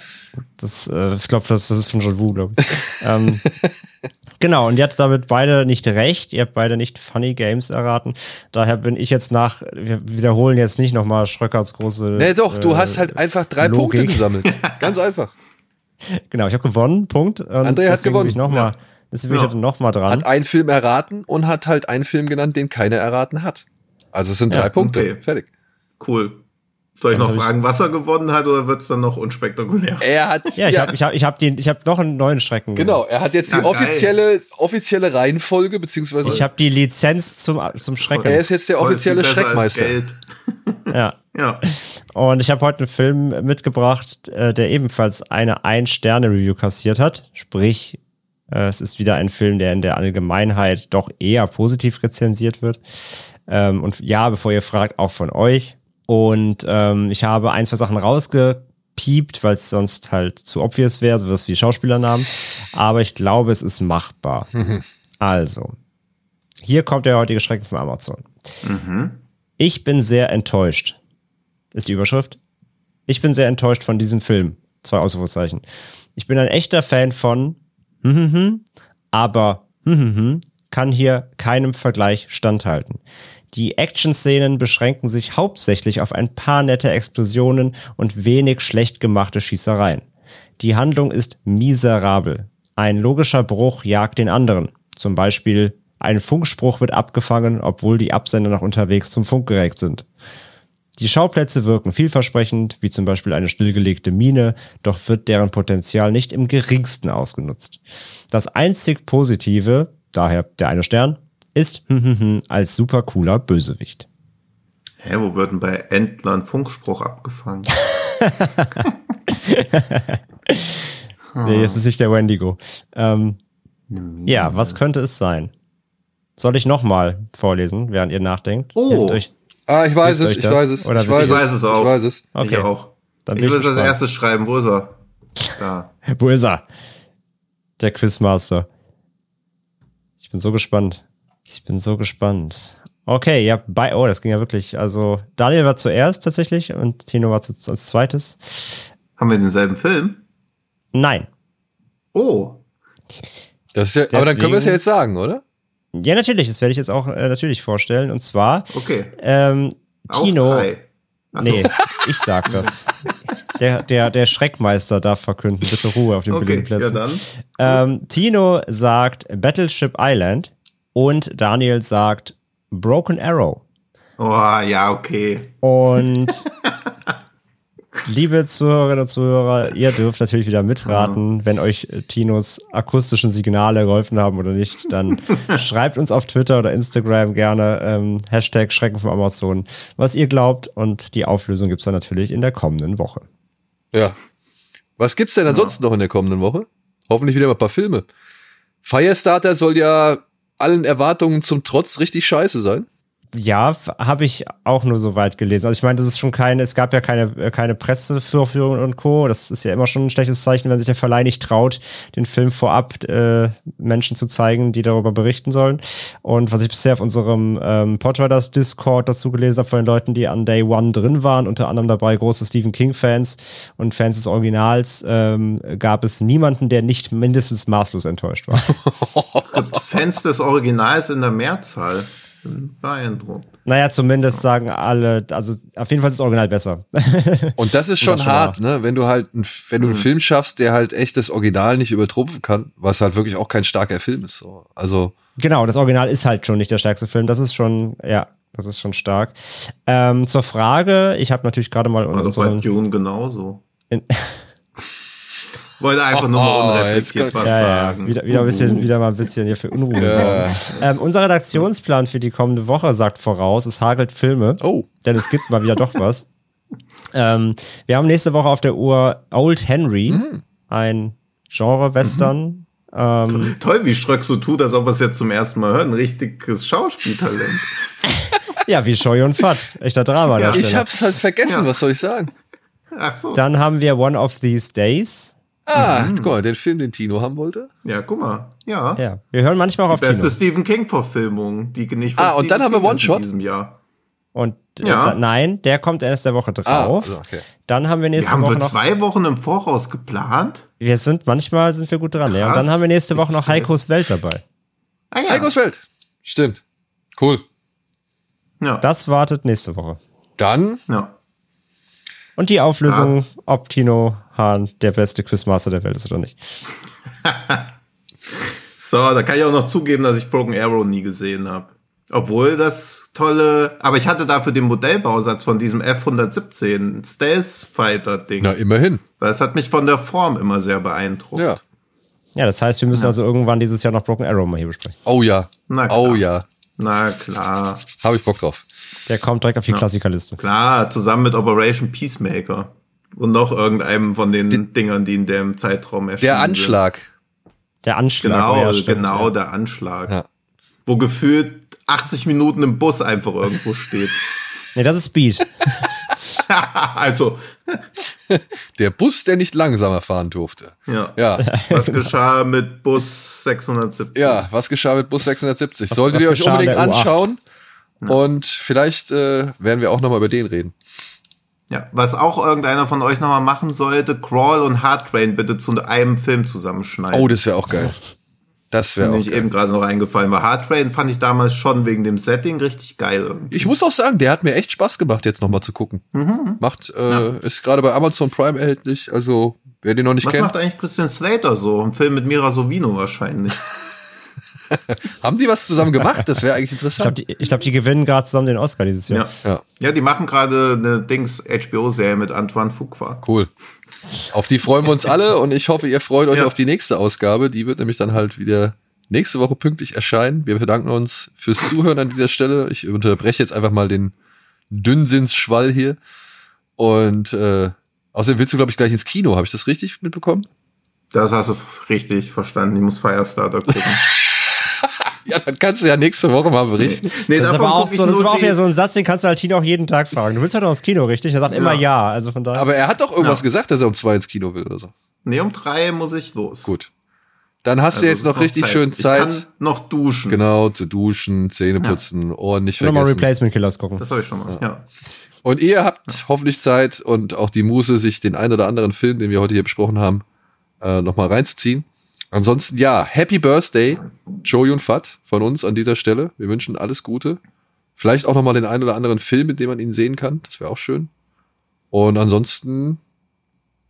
Das, äh, ich glaube, das, das ist von John Woo, glaube ich. ähm, *laughs* genau, und ihr hattet damit beide nicht recht. Ihr habt beide nicht Funny Games erraten. Daher bin ich jetzt nach, wir wiederholen jetzt nicht nochmal Schröckers große. Nee, doch, du äh, hast halt einfach drei Logik. Punkte gesammelt. *laughs* Ganz einfach. Genau, ich habe gewonnen, Punkt. Und André hat gewonnen. Ich noch mal, deswegen bin ich Ja. heute nochmal dran. Hat einen Film erraten und hat halt einen Film genannt, den keiner erraten hat. Also es sind drei Punkte. okay. Fertig. Cool. Soll ich Dann noch hab ich- fragen, was er gewonnen hat, oder wird's dann noch unspektakulär? Er hat ja, ich habe ich hab, ich hab die, ich hab noch einen neuen Schrecken. genau, er hat jetzt die Ja, geil. offizielle offizielle Reihenfolge beziehungsweise Ich habe die Lizenz zum, zum Schrecken. er ist jetzt der offizielle Schreckmeister. Geld. *laughs* Ja. Ja. Und ich habe heute einen Film mitgebracht, äh, der ebenfalls eine Ein-Sterne-Review kassiert hat. Sprich, es ist wieder ein Film, der in der Allgemeinheit doch eher positiv rezensiert wird. Ähm, und ja, bevor ihr fragt, auch von euch. Und ähm, ich habe ein, zwei Sachen rausgepiept, weil es sonst halt zu obvious wäre, sowas wie Schauspielernamen. Aber ich glaube, es ist machbar. also, hier kommt der heutige Schrecken von Amazon. Ich bin sehr enttäuscht. Ist die Überschrift. Ich bin sehr enttäuscht von diesem Film. Zwei Ausrufezeichen. Ich bin ein echter Fan von, aber hm, hm, hm, kann hier keinem Vergleich standhalten. Die Action-Szenen beschränken sich hauptsächlich auf ein paar nette Explosionen und wenig schlecht gemachte Schießereien. Die Handlung ist miserabel. Ein logischer Bruch jagt den anderen. Zum Beispiel ein Funkspruch wird abgefangen, obwohl die Absender noch unterwegs zum Funkgerät sind. Die Schauplätze wirken vielversprechend, wie zum Beispiel eine stillgelegte Mine, doch wird deren Potenzial nicht im geringsten ausgenutzt. Das einzig Positive, daher der eine Stern, ist hm, hm, hm, als super cooler Bösewicht. Hä, wo wird denn bei Entler ein Funkspruch abgefangen? *laughs* Nee, es ist nicht der Wendigo. Ähm, ja, was könnte es sein? Soll ich nochmal vorlesen, während ihr nachdenkt? Oh. Ah, ich weiß Hilft es, ich das? weiß es. Oder ich weiß Ich weiß es auch. Ich weiß es. Okay. Ich auch. Dann ich will es als erstes schreiben. Wo ist er? Da. Wo ist er? Der Quizmaster. Ich bin so gespannt. Ich bin so gespannt. Okay, ja, bei, oh, das ging ja wirklich. Also, Daniel war zuerst tatsächlich und Tino war zu, als zweites. Haben wir denselben Film? Nein. Oh. Das ist ja, aber dann können wir es ja Deswegen- jetzt sagen, oder? Ja, natürlich, das werde ich jetzt auch äh, natürlich vorstellen. Und zwar, Okay. ähm, Tino. so. Nee, ich sag das. *laughs* Der, der, der Schreckmeister darf verkünden. Bitte Ruhe auf den Okay, billigen ja Plätzen. dann. Ähm, Tino sagt Battleship Island und Daniel sagt Broken Arrow. Oh, ja, okay. Und *laughs* Liebe Zuhörerinnen und Zuhörer, ihr dürft natürlich wieder mitraten, wenn euch äh, Tinos akustischen Signale geholfen haben oder nicht. Dann *laughs* schreibt uns auf Twitter oder Instagram gerne ähm, Hashtag Schrecken vom Amazon, was ihr glaubt. Und die Auflösung gibt's dann natürlich in der kommenden Woche. Ja. Was gibt's denn ansonsten noch in der kommenden Woche? Hoffentlich wieder mal ein paar Filme. Firestarter soll ja allen Erwartungen zum Trotz richtig scheiße sein. Ja, habe ich auch nur so weit gelesen. Also ich meine, das ist schon keine, es gab ja keine, äh, keine Pressevorführung und Co. Das ist ja immer schon ein schlechtes Zeichen, wenn sich der Verleih nicht traut, den Film vorab äh, Menschen zu zeigen, die darüber berichten sollen. Und was ich bisher auf unserem ähm, Podriders Discord dazu gelesen habe von den Leuten, die an Day One drin waren, unter anderem dabei große Stephen King-Fans und Fans des Originals, ähm, gab es niemanden, der nicht mindestens maßlos enttäuscht war. *laughs* Fans des Originals in der Mehrzahl. Beeindruckt. Naja, zumindest sagen alle, also auf jeden Fall ist das Original besser. *laughs* Und das ist schon das schon hart, ne? Wenn du halt, ein, wenn du einen Film schaffst, der halt echt das Original nicht übertrumpfen kann, was halt wirklich auch kein starker Film ist. So. Also Genau, das Original ist halt schon nicht der stärkste Film. Das ist schon, ja, das ist schon stark. Ähm, zur Frage, ich habe natürlich gerade mal doch bei Dune genauso. in, *laughs* Wollte einfach nur mal Oh, unreflektiert was ja, ja, sagen. wieder, wieder ein bisschen, wieder mal ein bisschen hier für Unruhe. sorgen. Ähm, unser Redaktionsplan für die kommende Woche sagt voraus, es hagelt Filme. Oh. Denn es gibt mal wieder doch was. Ähm, wir haben nächste Woche auf der Uhr Old Henry, ein Genre-Western. Ähm, Toll, wie Schröck so tut, als ob er es jetzt zum ersten Mal hört. Ein richtiges Schauspieltalent. *laughs* ja, wie Scheu und Fat. Echter Drama. Ja, ich hab's halt vergessen, Ja. was soll ich sagen? Ach so. Dann haben wir One of These Days. Ah, guck mal, den Film, den Tino haben wollte. Ja, guck mal. Ja. Ja, wir hören manchmal auch auf Beste Kino. Stephen King-Verfilmung, die nicht von Ah, und Stephen dann haben wir King ist One-Shot? in diesem Jahr. Und äh, Ja. da, nein, der kommt erst der Woche drauf. also, okay. Dann haben wir Wir nächste haben Woche wir noch. zwei Wochen im Voraus geplant. Wir sind manchmal sind wir gut dran. Ja. Und Krass. dann haben wir nächste Woche noch Heikos Welt dabei. Ah ja. Heikos Welt. Stimmt. Cool. ja. Das wartet nächste Woche. Dann, ja. Und die Auflösung, ob Tino Hahn der beste Quizmaster der Welt ist oder nicht. *laughs* So, da kann ich auch noch zugeben, dass ich Broken Arrow nie gesehen habe. Obwohl das tolle, aber ich hatte dafür den Modellbausatz von diesem F-117 Stealth Fighter Ding. na, immerhin. Weil es hat mich von der Form immer sehr beeindruckt. Ja. Ja, das heißt, wir müssen also irgendwann dieses Jahr noch Broken Arrow mal hier besprechen. Oh ja. Na klar. Oh ja. Na klar. Habe ich Bock drauf. Der kommt direkt auf die Klassikerliste. Klar, zusammen mit Operation Peacemaker. Und noch irgendeinem von den Dingern, die in dem Zeitraum erschienen Der Anschlag. Der Anschlag. Sind. Genau, ja, stimmt, genau, ja. der Anschlag. Ja. Wo gefühlt 80 Minuten im Bus einfach irgendwo steht. *laughs* Nee, das ist Speed. *laughs* also, *laughs* Der Bus, der nicht langsamer fahren durfte. ja. Ja. Was geschah mit Bus 670? Ja, was geschah mit Bus 670? Solltet was ihr euch unbedingt der U8? anschauen. Und vielleicht äh, werden wir auch nochmal über den reden. Ja, was auch irgendeiner von euch nochmal machen sollte, Crawl und Hard Train bitte zu einem Film zusammenschneiden. Oh, das wäre auch geil. Das wäre Mir auch geil. eben gerade noch eingefallen, weil Hard Train fand ich damals schon wegen dem Setting richtig geil irgendwie. Ich muss auch sagen, der hat mir echt Spaß gemacht, jetzt nochmal zu gucken. Mhm. Macht, äh, ist gerade bei Amazon Prime erhältlich. Also, wer den noch nicht Was kennt, macht eigentlich Christian Slater so? Ein Film mit Mira Sovino wahrscheinlich. *laughs* *laughs* haben die was zusammen gemacht? Das wäre eigentlich Ich glaube, interessant. die, ich glaub, die gewinnen gerade zusammen den Oscar dieses Jahr. Ja. Ja, Ja, die machen gerade eine Dings HBO-Serie mit Antoine Fuqua. cool. Auf die freuen wir uns alle und ich hoffe, ihr freut euch Ja. auf die nächste Ausgabe. Die wird nämlich dann halt wieder nächste Woche pünktlich erscheinen. Wir bedanken uns fürs Zuhören an dieser Stelle. Ich unterbreche jetzt einfach mal den Dünnsinnsschwall hier. Und äh, außerdem willst du, glaube ich, gleich ins Kino. Habe ich das richtig mitbekommen? Das hast du richtig verstanden. Ich muss Firestarter gucken. *laughs* Ja, dann kannst du ja nächste Woche mal berichten. nee, Das aber auch ich so, das aber auch wieder so ein Satz, den kannst du halt Tino auch jeden Tag fragen. Du willst halt auch ins Kino, richtig? Er sagt immer ja. Also von daher. Aber er hat doch irgendwas Ja. gesagt, dass er um zwei ins Kino will oder so. Nee, um drei muss ich los. Gut. Dann hast Also du jetzt noch richtig schön Ich Zeit. kann noch duschen. Genau, zu duschen, Zähne putzen, Ohren nicht nochmal vergessen. Replacement Killers gucken. Das habe ich schon mal. Ja. Und ihr habt hoffentlich Zeit und auch die Muße, sich den ein oder anderen Film, den wir heute hier besprochen haben, äh, nochmal reinzuziehen. Ansonsten, ja, Happy Birthday, Joey und Fat von uns an dieser Stelle. Wir wünschen alles Gute. Vielleicht auch nochmal den ein oder anderen Film, mit dem man ihn sehen kann. Das wäre auch schön. Und ansonsten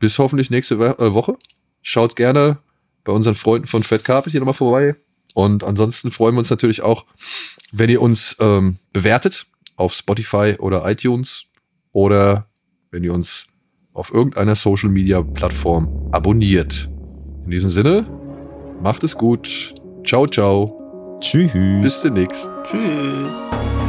bis hoffentlich nächste äh, Woche. Schaut gerne bei unseren Freunden von Fred Carpet hier nochmal vorbei. Und ansonsten freuen wir uns natürlich auch, wenn ihr uns ähm, bewertet auf Spotify oder iTunes oder wenn ihr uns auf irgendeiner Social Media Plattform abonniert. In diesem Sinne, macht es gut. Ciao, ciao. Tschüss. Bis demnächst. Tschüss.